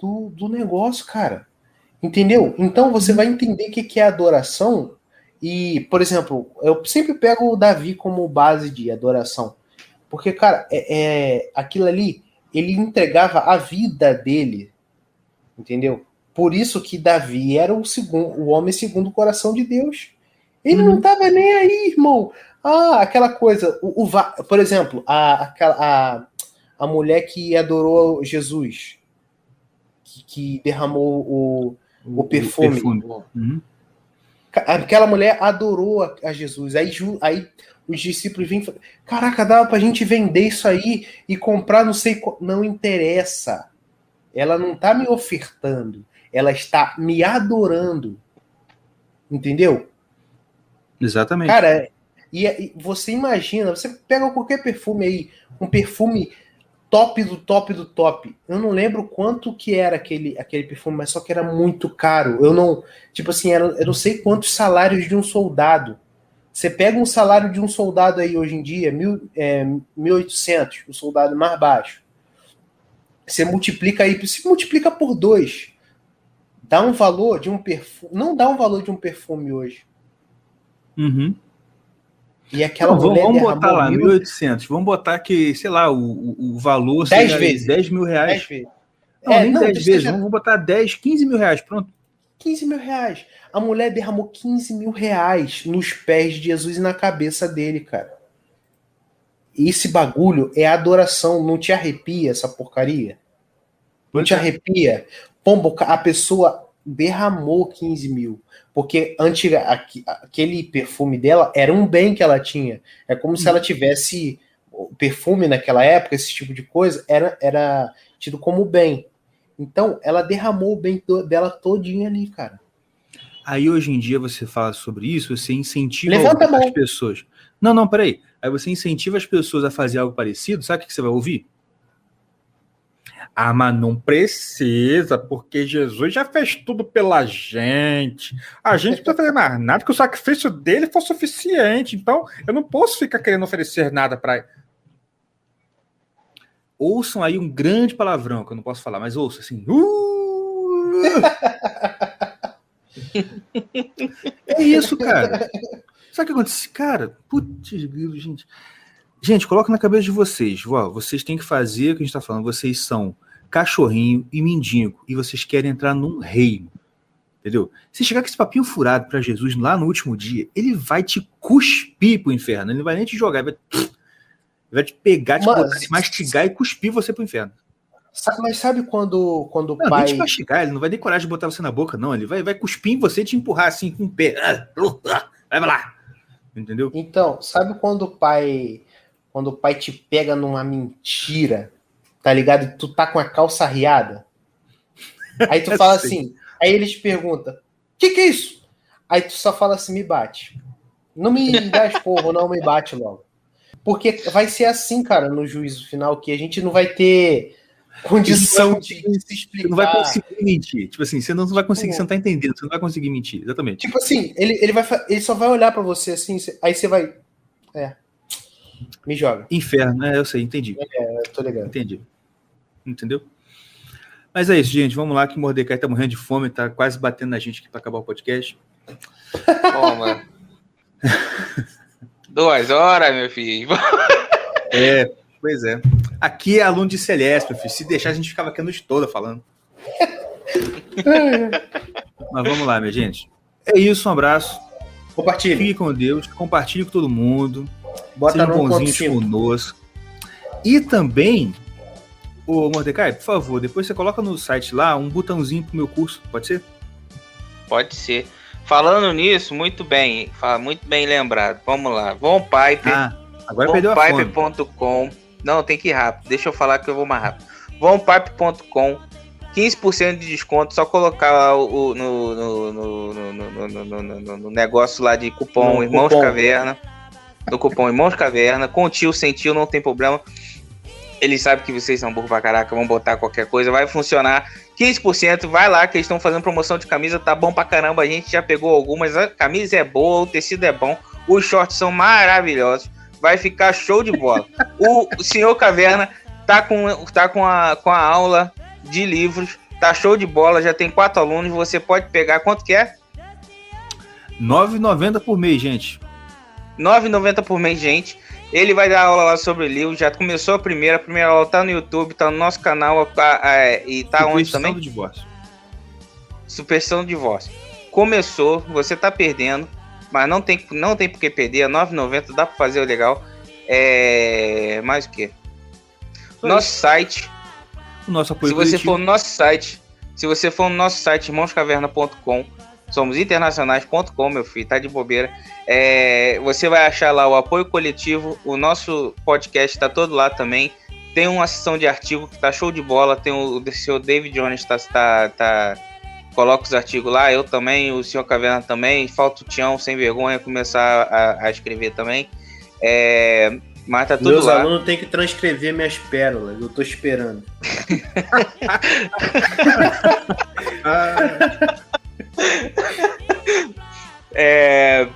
do, do negócio, cara. Entendeu? Então você vai entender o que, que é adoração. E, por exemplo, eu sempre pego o Davi como base de adoração. Porque, cara, é, é- aquilo ali, ele entregava a vida dele. Entendeu? Por isso que Davi era o segundo, o homem segundo o coração de Deus. Ele não tava nem aí, irmão. Ah, aquela coisa, o, o va- por exemplo, a, aquela, a, a mulher que adorou Jesus, que, que derramou o, o perfume. Uhum. Aquela mulher adorou a, a Jesus. Aí, aí os discípulos vêm e falam: Caraca, dava pra gente vender isso aí e comprar não sei qual. Não interessa. Ela não tá me ofertando. Ela está me adorando. Entendeu? Exatamente. Cara, e, e você imagina, você pega qualquer perfume aí, um perfume top do top do top. Eu não lembro quanto que era aquele, aquele perfume, mas só que era muito caro. Eu não, tipo assim, era, eu não sei quantos salários de um soldado. Você pega um salário de um soldado aí hoje em dia, mil, é, 1.800, o soldado mais baixo. Você multiplica aí, se multiplica por dois. Dá um valor de um perfume. Não dá um valor de um perfume hoje. Uhum. E aquela Não, vamos, mulher vamos botar lá, mil- 1.800. Vamos botar que, sei lá, o, o, valor Dez seja vezes. 10 mil reais. Dez vezes. Não, É, nem não, 10 que vezes. seja- Vamos botar 10, 15 mil reais. Pronto. 15 mil reais. A mulher derramou 15 mil reais nos pés de Jesus e na cabeça dele, cara. Esse bagulho é adoração. Não te arrepia essa porcaria? Não te arrepia? Pombo, a pessoa derramou 15 mil. Porque antiga, aque- aquele perfume dela era um bem que ela tinha. É como se ela tivesse. O perfume naquela época, esse tipo de coisa, era, era tido como bem. Então, ela derramou o bem dela todinha ali, cara. Aí hoje em dia você fala sobre isso, você incentiva as pessoas. Não, não, peraí. Aí você incentiva as pessoas a fazer algo parecido, sabe o que você vai ouvir? Ah, mas não precisa, porque Jesus já fez tudo pela gente. A gente não precisa fazer mais nada, porque o sacrifício dele foi suficiente. Então, eu não posso ficar querendo oferecer nada para. Ouçam aí um grande palavrão, que eu não posso falar, mas ouçam assim. Uh! É isso, cara. Sabe o que acontece? Cara, putz, grilo, gente. Gente, coloca na cabeça de vocês. Ó, vocês têm que fazer o que a gente tá falando. Vocês são cachorrinho e mendigo. E vocês querem entrar num reino. Entendeu? Se chegar com esse papinho furado para Jesus lá no último dia, ele vai te cuspir pro inferno. Ele não vai nem te jogar. Ele vai, ele vai te pegar, te Mas- botar, te mastigar e cuspir você pro inferno. Mas sabe quando, quando o Não, pai. nem te mastigar, ele não vai ter coragem de botar você na boca, não. Ele vai, vai cuspir em você e te empurrar assim com o pé. Vai lá. Entendeu? Então, sabe quando o pai. Quando o pai te pega numa mentira, tá ligado? Tu tá com a calça riada. Aí tu fala assim, aí eles perguntam: o que, que é isso? Aí tu só fala assim: me bate. Não me dá esporro, não me bate logo. Porque vai ser assim, cara, no juízo final, que a gente não vai ter condição de se Você explicar. não vai conseguir mentir. Tipo assim, você não vai conseguir, Pô. você não tá entendendo, você não vai conseguir mentir. Exatamente. Tipo assim, ele, ele, vai, ele só vai olhar pra você assim, aí você vai. É. Me joga. Inferno, né? Eu sei, entendi. É, eu tô ligado. Entendi. Entendeu? Mas é isso, gente. Vamos lá que o Mordecai tá morrendo de fome, tá quase batendo na gente aqui pra acabar o podcast. Mano. Duas horas, meu filho. É, pois é. Aqui é aluno de Celeste, meu filho. Se deixar, a gente ficava aqui a noite toda falando. Mas vamos lá, minha gente. É isso, um abraço. Compartilhe. Fique com Deus, compartilhe com todo mundo. Bota Sejam bonzinhos 5. conosco. E também, ô Mordecai, por favor, depois você coloca no site lá um botãozinho pro meu curso, pode ser? Pode ser. Falando nisso, muito bem. Fala, muito bem lembrado. Vamos lá. Von Piper. Ah, agora perdeu a. Não, tem que ir rápido. Deixa eu falar que eu vou mais rápido. Vonpipe.com. 15% de desconto, só colocar lá o, o- no, no, no, no, no, no- no- no- no negócio lá de cupom No Irmãos cupom. Caverna. No cupom Irmãos Caverna. Com tio, sem tio, não tem problema. Eles sabem que vocês são burro pra caraca, vão botar qualquer coisa, vai funcionar. 15%, vai lá que eles estão fazendo promoção de camisa, tá bom pra caramba. A gente já pegou algumas, a camisa é boa, o tecido é bom, os shorts são maravilhosos. Vai ficar show de bola. o, o senhor Caverna tá com, tá com, a, com a aula de livros, tá show de bola, já tem quatro alunos, você pode pegar quanto que é? 9,90 por mês, gente. 9,90 por mês, gente. Ele vai dar aula lá sobre livros. Já começou a primeira. A primeira aula tá no YouTube, tá no nosso canal. e tá onde também? do divórcio. Superstição do divórcio. Começou, você tá perdendo, mas não tem, não tem por que perder. É 9,90, dá pra fazer o legal. É. Mais o quê? Nosso site. O nosso apoio Se você coletivo. for no nosso site, se você for no nosso site, irmãoscaverna.com, somos internacionais.com, meu filho, tá de bobeira. É, você vai achar lá o apoio coletivo, o nosso podcast tá todo lá também. Tem uma seção de artigo que tá show de bola. Tem o, o senhor David Jones tá, tá, tá- Coloca os artigos lá, eu também, o senhor Caverna também. Falta o Tião, sem vergonha, começar a, a escrever também. É, mas tá tudo Meus lá. alunos têm que transcrever minhas pérolas. Eu tô esperando. Ah, É,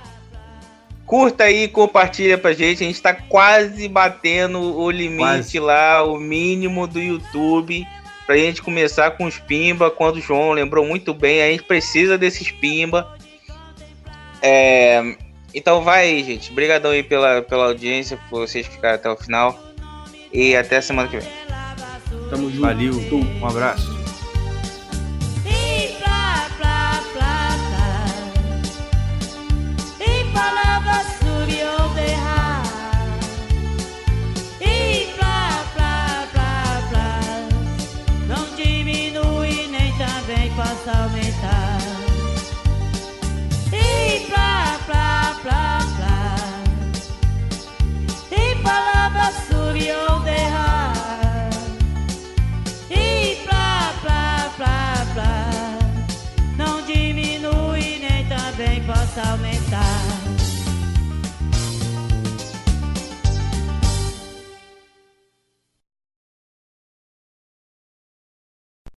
Curta aí, compartilha pra gente. A gente tá quase batendo o limite Quase. lá, o mínimo do YouTube. Pra gente começar com os pimba. Quando o João lembrou muito bem, a gente precisa desses pimba. É, Então vai aí, gente. Obrigadão aí pela, pela audiência, por vocês ficarem até o final. E até semana que vem. Tamo junto. valeu, um abraço. E